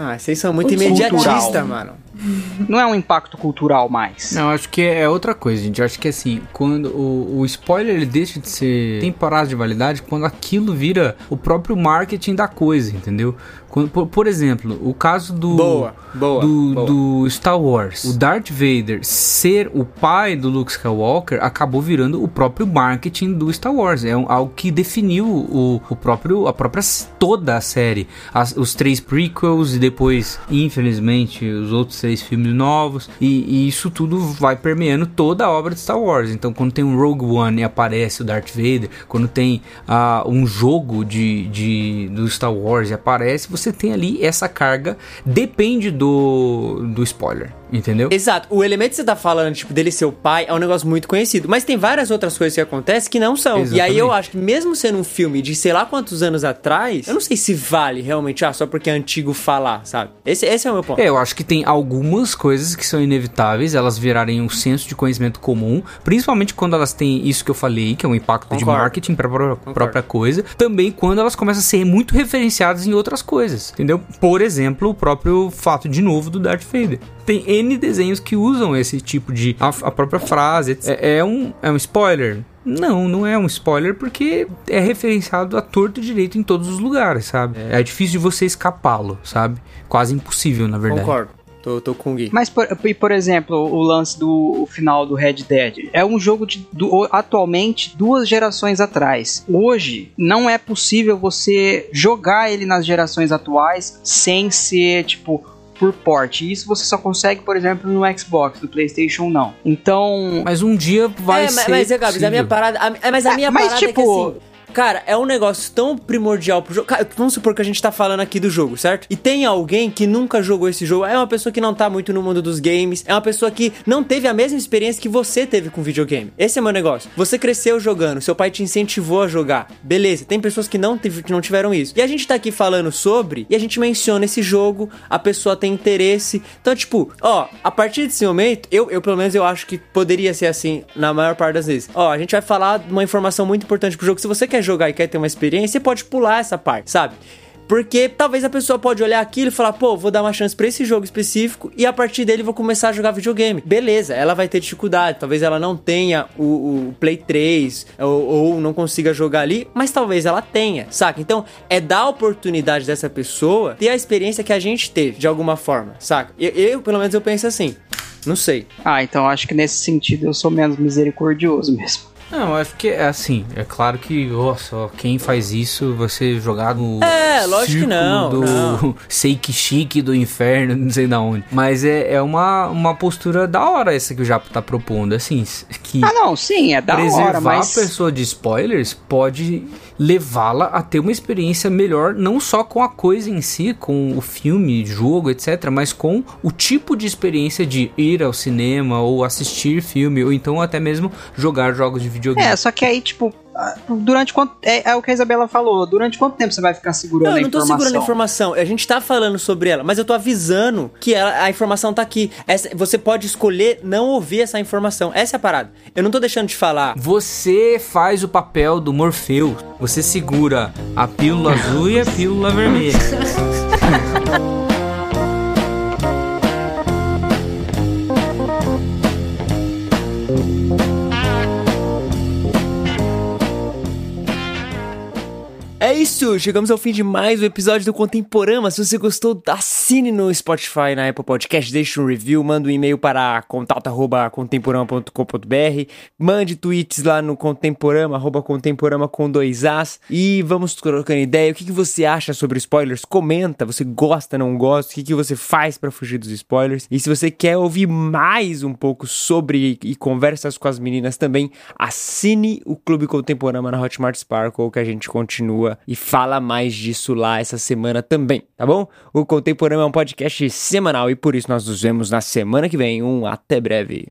A: Ah, vocês são muito imediatistas, mano.
E: não é um impacto cultural mais.
D: Não, acho que é outra coisa, gente. Eu acho que assim, quando o, o spoiler ele deixa de ser temporário de validade quando aquilo vira o próprio marketing da coisa, entendeu? Quando, por, por exemplo, o caso do
A: Boa, boa,
D: do,
A: boa.
D: do Star Wars, o Darth Vader ser o pai do Luke Skywalker acabou virando o próprio marketing do Star Wars. É um- algo que definiu o, o próprio a própria toda a série, As- os três prequels e depois, infelizmente, os outros filmes novos e, e isso tudo vai permeando toda a obra de Star Wars. Então, quando tem um Rogue One e aparece o Darth Vader, quando tem ah, um jogo de, de do Star Wars e aparece, você tem ali essa carga. Depende do, do spoiler, entendeu?
A: Exato. O elemento que você tá falando, tipo, dele ser o pai, é um negócio muito conhecido. Mas tem várias outras coisas que acontecem que não são. E aí
D: Exatamente.
A: eu acho que mesmo sendo um filme de sei lá quantos anos atrás, eu não sei se vale realmente, ah, só porque é antigo falar, sabe? Esse, esse é o meu ponto.
D: É, eu acho que tem algumas coisas que são inevitáveis, elas virarem um senso de conhecimento comum, principalmente quando elas têm isso que eu falei, que é um impacto de
A: Concordo.
D: marketing para a própria coisa, também quando elas começam a ser muito referenciadas em outras coisas, entendeu? Por exemplo, o próprio fato de novo do Darth Vader. Tem N desenhos que usam esse tipo de a, a própria frase. etc. É, é um é um spoiler. Não, não é um spoiler porque é referenciado a torto e direito em todos os lugares, sabe? É, difícil de você escapá-lo, sabe? Quase impossível, na verdade.
A: Concordo. Tô, tô com o Gui.
E: Mas, por, e, por exemplo, o lance do final do Red Dead é um jogo de do- atualmente duas gerações atrás. Hoje não é possível você jogar ele nas gerações atuais sem ser tipo por port. Isso você só consegue, por exemplo, no Xbox, no PlayStation não. Então,
D: Mas um dia vai
A: é,
D: ser.
A: mas, mas, Gabs, a minha parada. a- é, mas a minha
E: mas,
A: parada é que
E: tipo-
A: assim. Cara, é um negócio tão primordial pro jogo. Cara, vamos supor que a gente tá falando aqui do jogo, certo? E tem alguém que nunca jogou esse jogo. É uma pessoa que não tá muito no mundo dos games. É uma pessoa que não teve a mesma experiência que você teve com videogame. Esse é meu negócio. Você cresceu jogando, seu pai te incentivou a jogar. Beleza, tem pessoas que não, que não tiveram isso. E a gente tá aqui falando sobre, e a gente menciona esse jogo, a pessoa tem interesse. Então, tipo, ó, a partir desse momento, eu, eu pelo menos eu acho que poderia ser assim na maior parte das vezes. Ó, a gente vai falar de uma informação muito importante pro jogo. Se você quer jogar e quer ter uma experiência, você pode pular essa parte, sabe? Porque talvez a pessoa pode olhar aquilo e falar, pô, vou dar uma chance pra esse jogo específico e a partir dele vou começar a jogar videogame. Beleza, ela vai ter dificuldade, talvez ela não tenha o, o Play 3 ou, ou não consiga jogar ali, mas talvez ela tenha, saca? Então é dar a oportunidade dessa pessoa ter a experiência que a gente teve, de alguma forma, saca? Eu, eu, pelo menos, eu penso assim. Não sei.
E: ah, então acho que nesse sentido eu sou menos misericordioso mesmo.
D: Não, acho que é assim. É claro que, nossa, quem faz isso vai ser jogado no.
A: É, lógico que
D: círculo
A: não,
D: Do
A: não.
D: Seiki chique do inferno, não sei da onde. Mas é, é uma, uma postura da hora essa que o Japo tá propondo. Assim, que.
E: Ah, não, sim, é da
D: preservar
E: hora, mas
D: a pessoa de spoilers pode levá-la a ter uma experiência melhor, não só com a coisa em si, com o filme, jogo, etc., mas com o tipo de experiência de ir ao cinema ou assistir filme, ou então até mesmo jogar jogos de videogame.
E: É, só que aí, tipo, durante quanto. É, é o que a Isabela falou. Durante quanto tempo você vai ficar segurando
A: Não,
E: a
A: eu não tô
E: informação?
A: segurando a informação. A gente tá falando sobre ela, mas eu tô avisando que ela- a informação tá aqui. Essa- você pode escolher não ouvir essa informação. Essa é a parada. Eu não tô deixando de falar.
D: Você faz o papel do Morfeu. Você segura a pílula azul e a pílula vermelha.
A: É, isso, chegamos ao fim de mais um episódio do Contemporama. Se você gostou, assine no Spotify, na Apple Podcast, deixe um review, manda um e-mail para contato@contemporama.com.br, mande tweets lá no Contemporama, arroba Contemporama com dois As e vamos trocando ideia. O que, que você acha sobre spoilers? Comenta, você gosta, não gosta? O que, que você faz para fugir dos spoilers? E se você quer ouvir mais um pouco sobre e conversas com as meninas também, assine o Clube Contemporama na Hotmart Sparkle que a gente continua e fala mais disso lá essa semana também, tá bom? O Contemporâneo é um podcast semanal e por isso nós nos vemos na semana que vem. Um até breve.